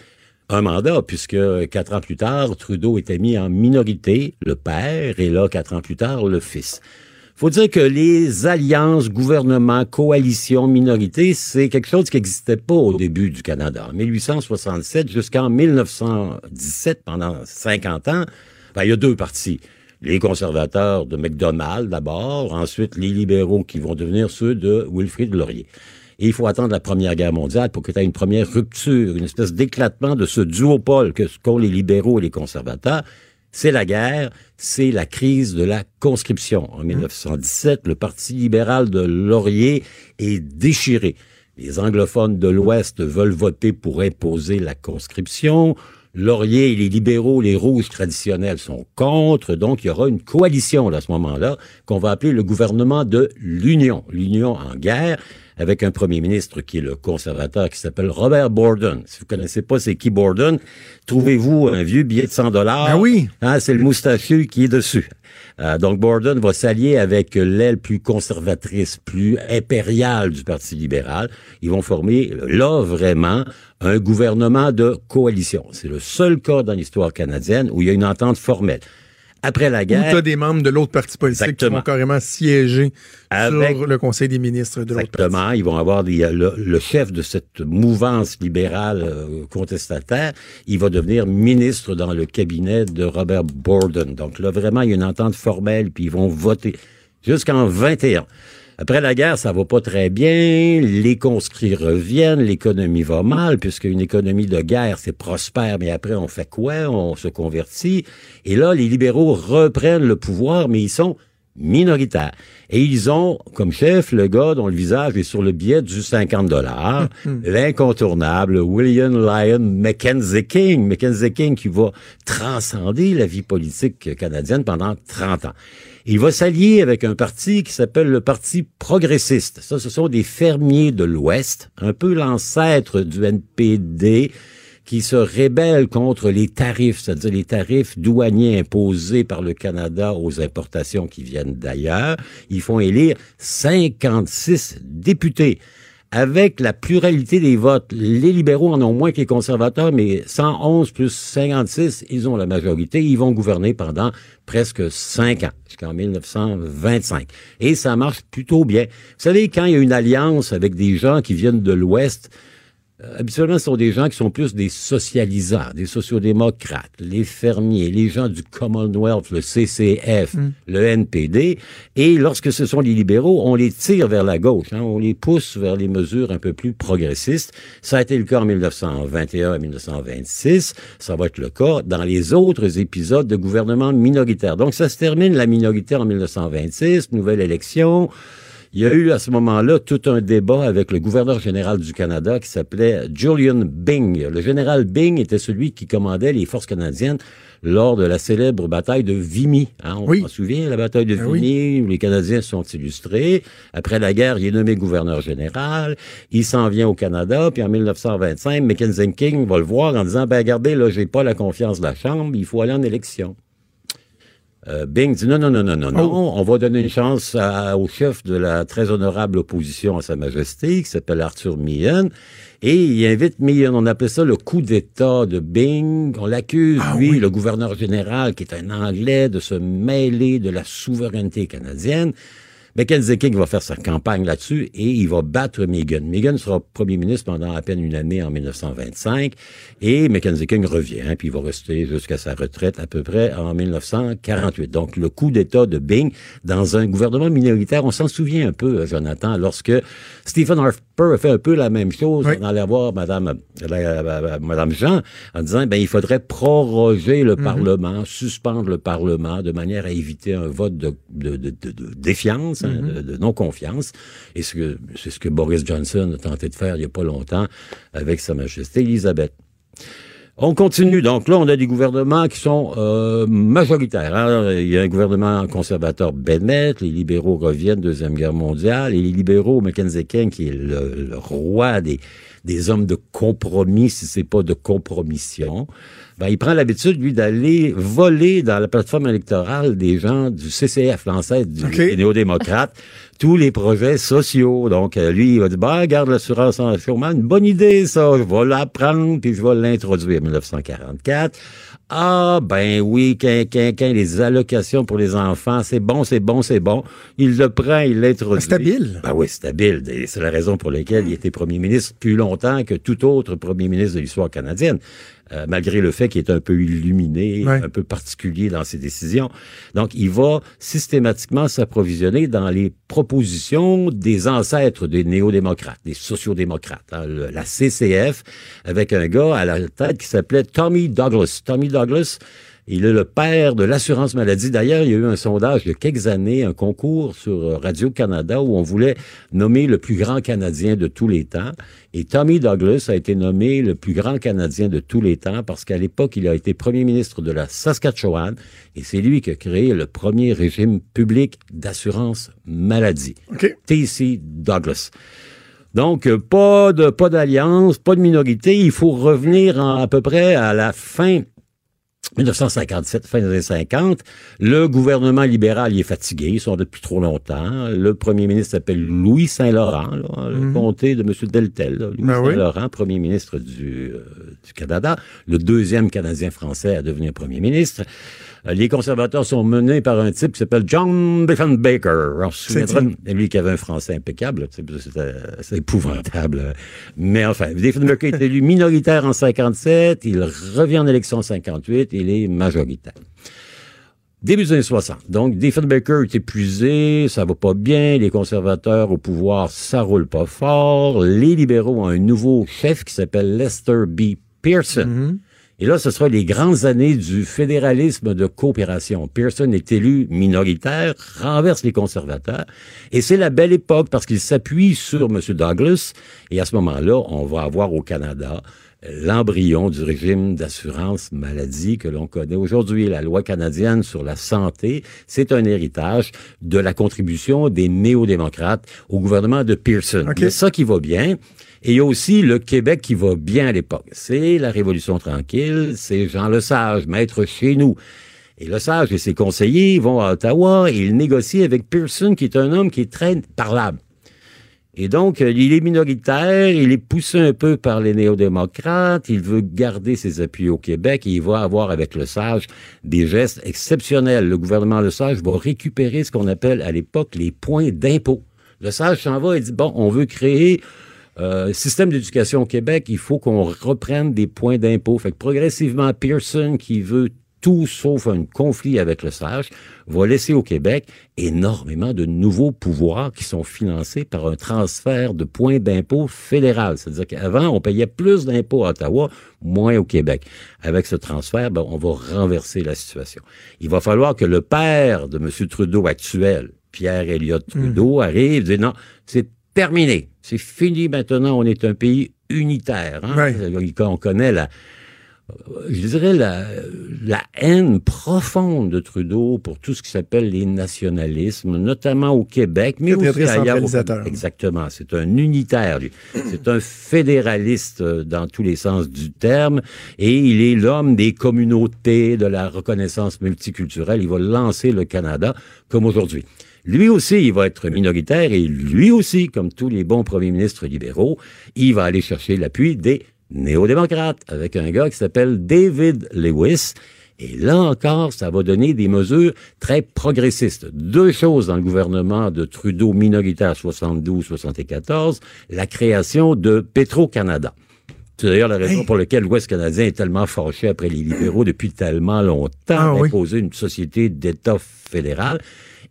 un mandat, puisque quatre ans plus tard, Trudeau était mis en minorité, le père, et là, quatre ans plus tard, le fils. Faut dire que les alliances, gouvernements, coalitions, minorités, c'est quelque chose qui n'existait pas au début du Canada. En 1867 jusqu'en 1917, pendant 50 ans, ben, il y a deux partis. Les conservateurs de McDonald d'abord, ensuite les libéraux qui vont devenir ceux de Wilfrid Laurier. Et il faut attendre la Première Guerre mondiale pour que tu aies une première rupture, une espèce d'éclatement de ce duopole que qu'ont les libéraux et les conservateurs. C'est la guerre, c'est la crise de la conscription. En 1917, le Parti libéral de Laurier est déchiré. Les anglophones de l'Ouest veulent voter pour imposer la conscription. Laurier et les libéraux, les rouges traditionnels sont contre. Donc, il y aura une coalition à ce moment-là qu'on va appeler le gouvernement de l'Union. L'Union en guerre avec un premier ministre qui est le conservateur qui s'appelle Robert Borden. Si vous connaissez pas c'est qui Borden, trouvez-vous un vieux billet de 100 dollars. Ah oui. Hein, c'est le moustachu qui est dessus. Euh, donc Borden va s'allier avec l'aile plus conservatrice, plus impériale du Parti libéral. Ils vont former là vraiment un gouvernement de coalition. C'est le seul cas dans l'histoire canadienne où il y a une entente formelle. Après la Ou guerre, t'as des membres de l'autre parti politique Exactement. qui vont carrément siéger Avec- sur le Conseil des ministres de l'autre parti. Exactement. Ils vont avoir des- le, le chef de cette mouvance libérale euh, contestataire. Il va devenir ministre dans le cabinet de Robert Borden. Donc là, vraiment, il y a une entente formelle, puis ils vont voter jusqu'en 21. Après la guerre, ça va pas très bien. Les conscrits reviennent, l'économie va mal, puisque une économie de guerre, c'est prospère, mais après, on fait quoi? On se convertit. Et là, les libéraux reprennent le pouvoir, mais ils sont minoritaires. Et ils ont comme chef le gars dont le visage est sur le billet du 50 dollars, l'incontournable William Lyon Mackenzie King. Mackenzie King qui va transcender la vie politique canadienne pendant 30 ans. Il va s'allier avec un parti qui s'appelle le Parti progressiste. Ça, ce sont des fermiers de l'Ouest, un peu l'ancêtre du NPD, qui se rébellent contre les tarifs, c'est-à-dire les tarifs douaniers imposés par le Canada aux importations qui viennent d'ailleurs. Ils font élire 56 députés. Avec la pluralité des votes, les libéraux en ont moins que les conservateurs, mais 111 plus 56, ils ont la majorité. Ils vont gouverner pendant presque cinq ans, jusqu'en 1925. Et ça marche plutôt bien. Vous savez, quand il y a une alliance avec des gens qui viennent de l'Ouest, habituellement, ce sont des gens qui sont plus des socialisants, des sociodémocrates, les fermiers, les gens du Commonwealth, le CCF, le NPD. Et lorsque ce sont les libéraux, on les tire vers la gauche, hein, on les pousse vers les mesures un peu plus progressistes. Ça a été le cas en 1921 et 1926. Ça va être le cas dans les autres épisodes de gouvernement minoritaire. Donc, ça se termine la minorité en 1926, nouvelle élection. Il y a eu à ce moment-là tout un débat avec le gouverneur général du Canada qui s'appelait Julian Byng. Le général Byng était celui qui commandait les forces canadiennes lors de la célèbre bataille de Vimy. Hein, on Oui. s'en souvient, la bataille de Ah Vimy, où les Canadiens sont illustrés. Après la guerre, il est nommé gouverneur général. Il s'en vient au Canada, puis en 1925, Mackenzie King va le voir en disant, ben regardez, là, j'ai pas la confiance de la Chambre, il faut aller en élection. Euh, Bing dit non, non, non, non, non, non, on va donner une chance à- au chef de la très honorable opposition à Sa Majesté, qui s'appelle Arthur Meehan, et il invite Meehan. On appelait ça le coup d'État de Bing. On l'accuse, lui, le gouverneur général, qui est un Anglais, de se mêler de la souveraineté canadienne. Mackenzie King va faire sa campagne là-dessus et il va battre Megan. Megan sera premier ministre pendant à peine une année en 1925 et Mackenzie King revient, hein, puis il va rester jusqu'à sa retraite à peu près en 1948. Donc le coup d'État de Bing dans un gouvernement minoritaire, on s'en souvient un peu, euh, Jonathan, lorsque Stephen Harper a fait un peu la même chose. On allait voir Madame, la- la- la- Madame Jean en disant, ben il faudrait proroger le Parlement, suspendre le Parlement de manière à éviter un vote de, de, de, de- de hein, de, de non-confiance. Et c'est ce que Boris Johnson a tenté de faire il n'y a pas longtemps avec Sa Majesté Elisabeth. On continue. Donc là, on a des gouvernements qui sont euh, majoritaires. hein. Il y a un gouvernement conservateur Bennett, les libéraux reviennent, Deuxième Guerre mondiale, et les libéraux, Mackenzie King, qui est le, le roi des, des hommes de compromis, si c'est pas de compromission, ben, il prend l'habitude, lui, d'aller voler dans la plateforme électorale des gens du CCF, l'ancêtre du des néo-démocrates, tous les projets sociaux. Donc, euh, lui, il va dire, bah, garde l'assurance en chômage, une bonne idée, ça, je vais l'apprendre, puis je vais l'introduire en 1944. Ah, ben oui, qu'un, les allocations pour les enfants, c'est bon, c'est bon, c'est bon. Il le prend, il l'introduit. Stable. Ben oui, stable. Et C'est la raison pour laquelle il était premier ministre plus longtemps que tout autre premier ministre de l'histoire canadienne. Euh, malgré le fait qu'il est un peu illuminé, Ouais. un peu particulier dans ses décisions. Donc, il va systématiquement s'approvisionner dans les propositions des ancêtres des néo-démocrates, des sociodémocrates. hein, le- la CCF, avec un gars à la tête qui s'appelait Tommy Douglas. Tommy Douglas, il est le père de l'assurance maladie. D'ailleurs, il y a eu un sondage il y a quelques années, un concours sur euh, Radio-Canada où on voulait nommer le plus grand Canadien de tous les temps. Et Tommy Douglas a été nommé le plus grand Canadien de tous les temps parce qu'à l'époque, il a été premier ministre de la Saskatchewan et c'est lui qui a créé le premier régime public d'assurance maladie. T.C. Douglas. Donc, euh, pas de pas d'alliance, pas de minorité. Il faut revenir en- à peu près à la fin 1957, fin des années 50, le gouvernement libéral il est fatigué, ils sont là depuis trop longtemps. Le premier ministre s'appelle Louis Saint-Laurent, là, le comté de M. Deltel. là. Louis Ben oui. Saint-Laurent, premier ministre du, euh, du Canada, le deuxième Canadien français à devenir premier ministre. Euh, Les conservateurs sont menés par un type qui s'appelle John Diefenbaker. On se souviendra de lui qui avait un français impeccable. C'était c'est épouvantable. Mais enfin, Diefenbaker est élu minoritaire en 57. Il revient en élection en 58. Il est majoritaire. Début des années 60. Donc, Diefenbaker est épuisé, ça va pas bien, les conservateurs au pouvoir, ça roule pas fort. Les libéraux ont un nouveau chef qui s'appelle Lester B. Pearson. Et là, ce sera les grandes années du fédéralisme de coopération. Pearson est élu minoritaire, renverse les conservateurs, et c'est la belle époque parce qu'il s'appuie sur M. Douglas, et à ce moment-là, on va avoir au Canada euh, l'embryon du régime d'assurance maladie que l'on connaît aujourd'hui. La loi canadienne sur la santé, c'est un héritage de la contribution des néo-démocrates au gouvernement de Pearson. Il y a ça qui va bien. Et il y a aussi le Québec qui va bien à l'époque. C'est la Révolution tranquille, c'est Jean Lesage, maître chez nous. Et Lesage et ses conseillers vont à Ottawa et ils négocient avec Pearson, qui est un homme qui est très parlable. Et donc, euh, il est minoritaire, il est poussé un peu par les néo-démocrates, il veut garder ses appuis au Québec et il va avoir avec le Sage des gestes exceptionnels. Le gouvernement Le Sage va récupérer ce qu'on appelle à l'époque les points d'impôt. Le Sage s'en va et dit, bon, on veut créer euh, système d'éducation au Québec, il faut qu'on reprenne des points d'impôt. Fait que progressivement, Pearson, qui veut tout sauf un conflit avec le Sage, va laisser au Québec énormément de nouveaux pouvoirs qui sont financés par un transfert de points d'impôt fédéral. C'est-à-dire qu'avant, on payait plus d'impôts à Ottawa, moins au Québec. Avec ce transfert, ben, on va renverser la situation. Il va falloir que le père de M. Trudeau actuel, Pierre Elliott Trudeau, arrive et dit non, c'est terminé. C'est fini maintenant, on est un pays unitaire. hein. On connaît la, je dirais, la, la haine profonde de Trudeau pour tout ce qui s'appelle les nationalismes, notamment au Québec, mais aussi très ailleurs. au-. Exactement. C'est un unitaire. C'est un fédéraliste euh, dans tous les sens du terme, et il est l'homme des communautés, de la reconnaissance multiculturelle. Il va lancer le Canada comme aujourd'hui. Lui aussi, il va être minoritaire et lui aussi, comme tous les bons premiers ministres libéraux, il va aller chercher l'appui des néo-démocrates avec un gars qui s'appelle David Lewis. Et là encore, ça va donner des mesures très progressistes. Deux choses dans le gouvernement de Trudeau minoritaire 72-74, la création de Petro-Canada. C'est d'ailleurs la raison pour laquelle l'Ouest canadien est tellement fâché après les libéraux depuis tellement longtemps Ah oui. d'imposer une société d'État fédéral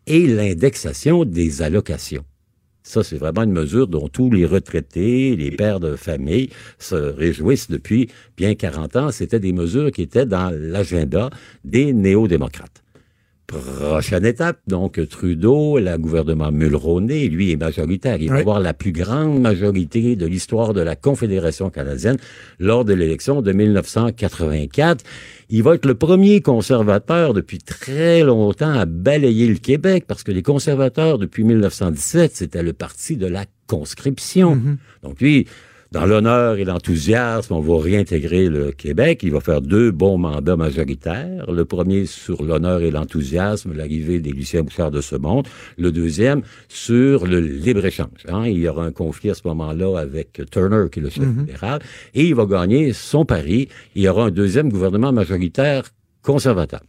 et l'indexation des allocations. Ça, c'est vraiment une mesure dont tous les retraités, les pères de famille se réjouissent depuis bien 40 ans. C'était des mesures qui étaient dans l'agenda des néo-démocrates. Prochaine étape, donc Trudeau, le gouvernement Mulroney, lui est majoritaire. Il va avoir la plus grande majorité de l'histoire de la Confédération canadienne lors de l'élection de 1984. Il va être le premier conservateur depuis très longtemps à balayer le Québec parce que les conservateurs, depuis 1917, c'était le parti de la conscription. Donc lui, dans l'honneur et l'enthousiasme, on va réintégrer le Québec. Il va faire deux bons mandats majoritaires. Le premier sur l'honneur et l'enthousiasme, l'arrivée des Lucien Bouchard de ce monde. Le deuxième sur le libre-échange. hein. Il y aura un conflit à ce moment-là avec Turner, qui est le chef fédéral. Et il va gagner son pari. Il y aura un deuxième gouvernement majoritaire conservateur.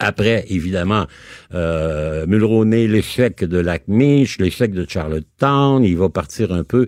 Après, évidemment, euh, Mulroney, l'échec de Lac-Mich, l'échec de Charlottetown, il va partir un peu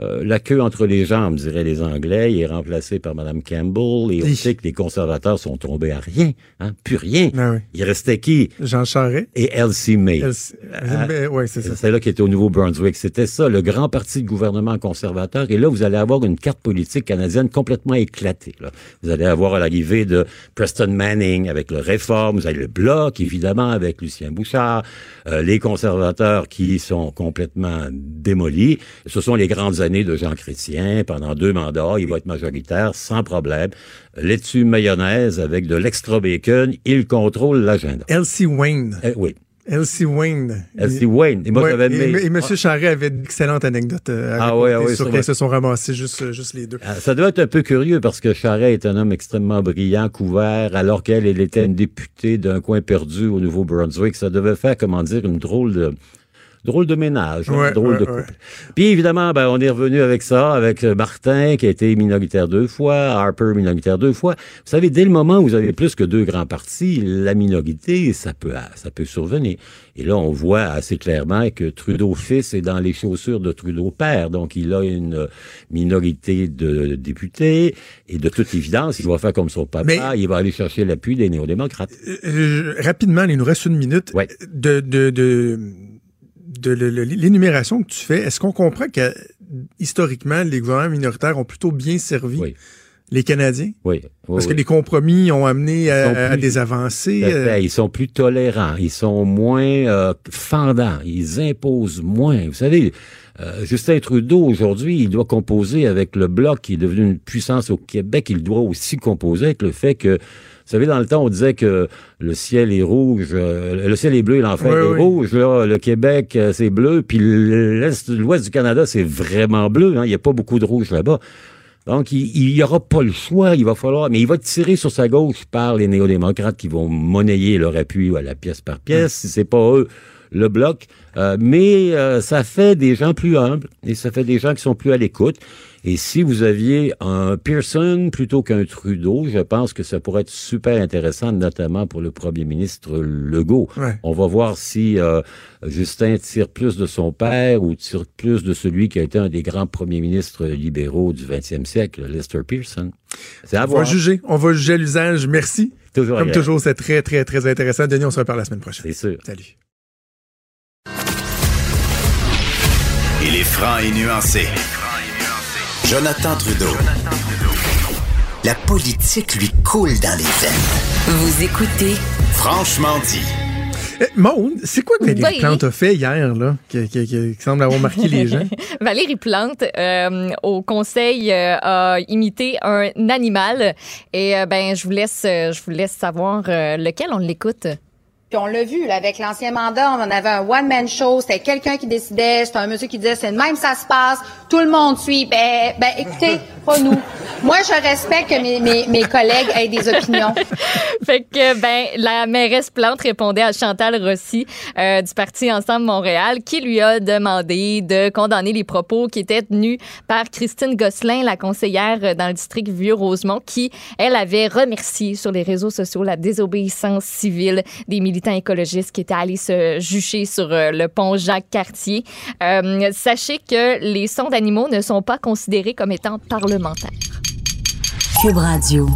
euh, la queue entre les jambes, diraient les Anglais. Il est remplacé par Mme Campbell et on sait que les conservateurs sont tombés à rien, hein, plus rien. Ah oui. Il restait qui? Jean Charest. Et Elsie May. Elsie- Ah, Ben, c'est ça. c'est là qui était au Nouveau-Brunswick. C'était ça, le grand parti de gouvernement conservateur. Et là, vous allez avoir une carte politique canadienne complètement éclatée. là. Vous allez avoir l'arrivée de Preston Manning avec le Réforme. Vous avez le Bloc, évidemment, avec Lucien Bouchard. Euh, les conservateurs qui sont complètement démolis. Ce sont les grandes années de Jean Chrétien. Pendant deux mandats, il va être majoritaire sans problème. Laitue mayonnaise avec de l'extra bacon. Il contrôle l'agenda. Elsie Wayne. Eh oui. Elsie Wayne. Elsie Wayne. Et moi, Ouais, j'avais et, aimé- et M. Charret avait d'excellentes anecdotes euh, Ah raconter ah ouais, sur va. se sont ramassés juste, euh, juste les deux. Ah, Ça doit être un peu curieux parce que Charret est un homme extrêmement brillant, couvert, alors qu'elle, elle était une députée d'un coin perdu au Nouveau-Brunswick. Ça devait faire, comment dire, une drôle de drôle de ménage, hein, drôle ouais, de ouais. couple. Puis évidemment, ben, on est revenu avec ça, avec euh, Martin qui a été minoritaire deux fois, Harper minoritaire deux fois. Vous savez, dès le moment où vous avez plus que deux grands partis, la minorité, ça peut, ça peut survenir. Et là, on voit assez clairement que Trudeau fils est dans les chaussures de Trudeau père. Donc, il a une euh, minorité de députés et de toute évidence, il va faire comme son papa, Mais- il va aller chercher l'appui des néo-démocrates. Euh, rapidement, il nous reste une minute. De, de, de l'énumération que tu fais, est-ce qu'on comprend que historiquement, les gouvernements minoritaires ont plutôt bien servi Oui. les Canadiens? Oui. oui, Parce que les compromis ont amené à, des avancées. Euh. Ils sont plus tolérants, ils sont moins euh, fendants, ils imposent moins. Vous savez, euh, Justin Trudeau, aujourd'hui, il doit composer avec le Bloc qui est devenu une puissance au Québec. Il doit aussi composer avec le fait que, vous savez, dans le temps, on disait que le ciel est rouge, euh, le ciel est bleu et l'enfer Oui, est oui. rouge. Là, le Québec, euh, c'est bleu, puis l'est, l'ouest du Canada, c'est vraiment bleu. hein. Il n'y a pas beaucoup de rouge là-bas. Donc, il n'y aura pas le choix. Il va falloir, mais il va tirer sur sa gauche par les néo-démocrates qui vont monnayer leur appui à la pièce par pièce. Si c'est pas eux, le bloc. Euh, mais euh, ça fait des gens plus humbles et ça fait des gens qui sont plus à l'écoute. Et si vous aviez un Pearson plutôt qu'un Trudeau, je pense que ça pourrait être super intéressant, notamment pour le premier ministre Legault. Ouais. On va voir si euh, Justin tire plus de son père ou tire plus de celui qui a été un des grands premiers ministres libéraux du 20e siècle, Lester Pearson. C'est à on va juger. On va juger l'usage. Merci. Toujours Comme agréable. toujours, c'est très, très, très intéressant. Denis, on se reparle la semaine prochaine. C'est sûr. Salut. Est franc et nuancé. Jonathan Trudeau. La politique lui coule dans les veines. Vous écoutez Franchement dit. Euh, Maude, c'est quoi que Valérie Oui. Plante a fait hier, là, qui, qui- qui- qui semble avoir marqué les gens? Valérie Plante, euh, au conseil, euh, a imité un animal. Et euh, ben, je vous laisse, euh, je vous laisse savoir euh, lequel on l'écoute. Puis on l'a vu, là, avec l'ancien mandat, on avait un one-man show, c'était quelqu'un qui décidait, c'était un monsieur qui disait, c'est de même ça se passe, tout le monde suit. Ben, ben écoutez, pas nous. Moi, je respecte que mes, mes, mes collègues aient des opinions. fait que ben la mairesse Plante répondait à Chantal Rossi euh, du parti Ensemble Montréal qui lui a demandé de condamner les propos qui étaient tenus par Christine Gosselin, la conseillère dans le district Vieux-Rosemont, qui elle avait remercié sur les réseaux sociaux la désobéissance civile des militants écologistes qui étaient allés se jucher sur euh, le pont Jacques Cartier. Euh, sachez que les sons d'animaux ne sont pas considérés comme étant parlementaires. Cube Radio.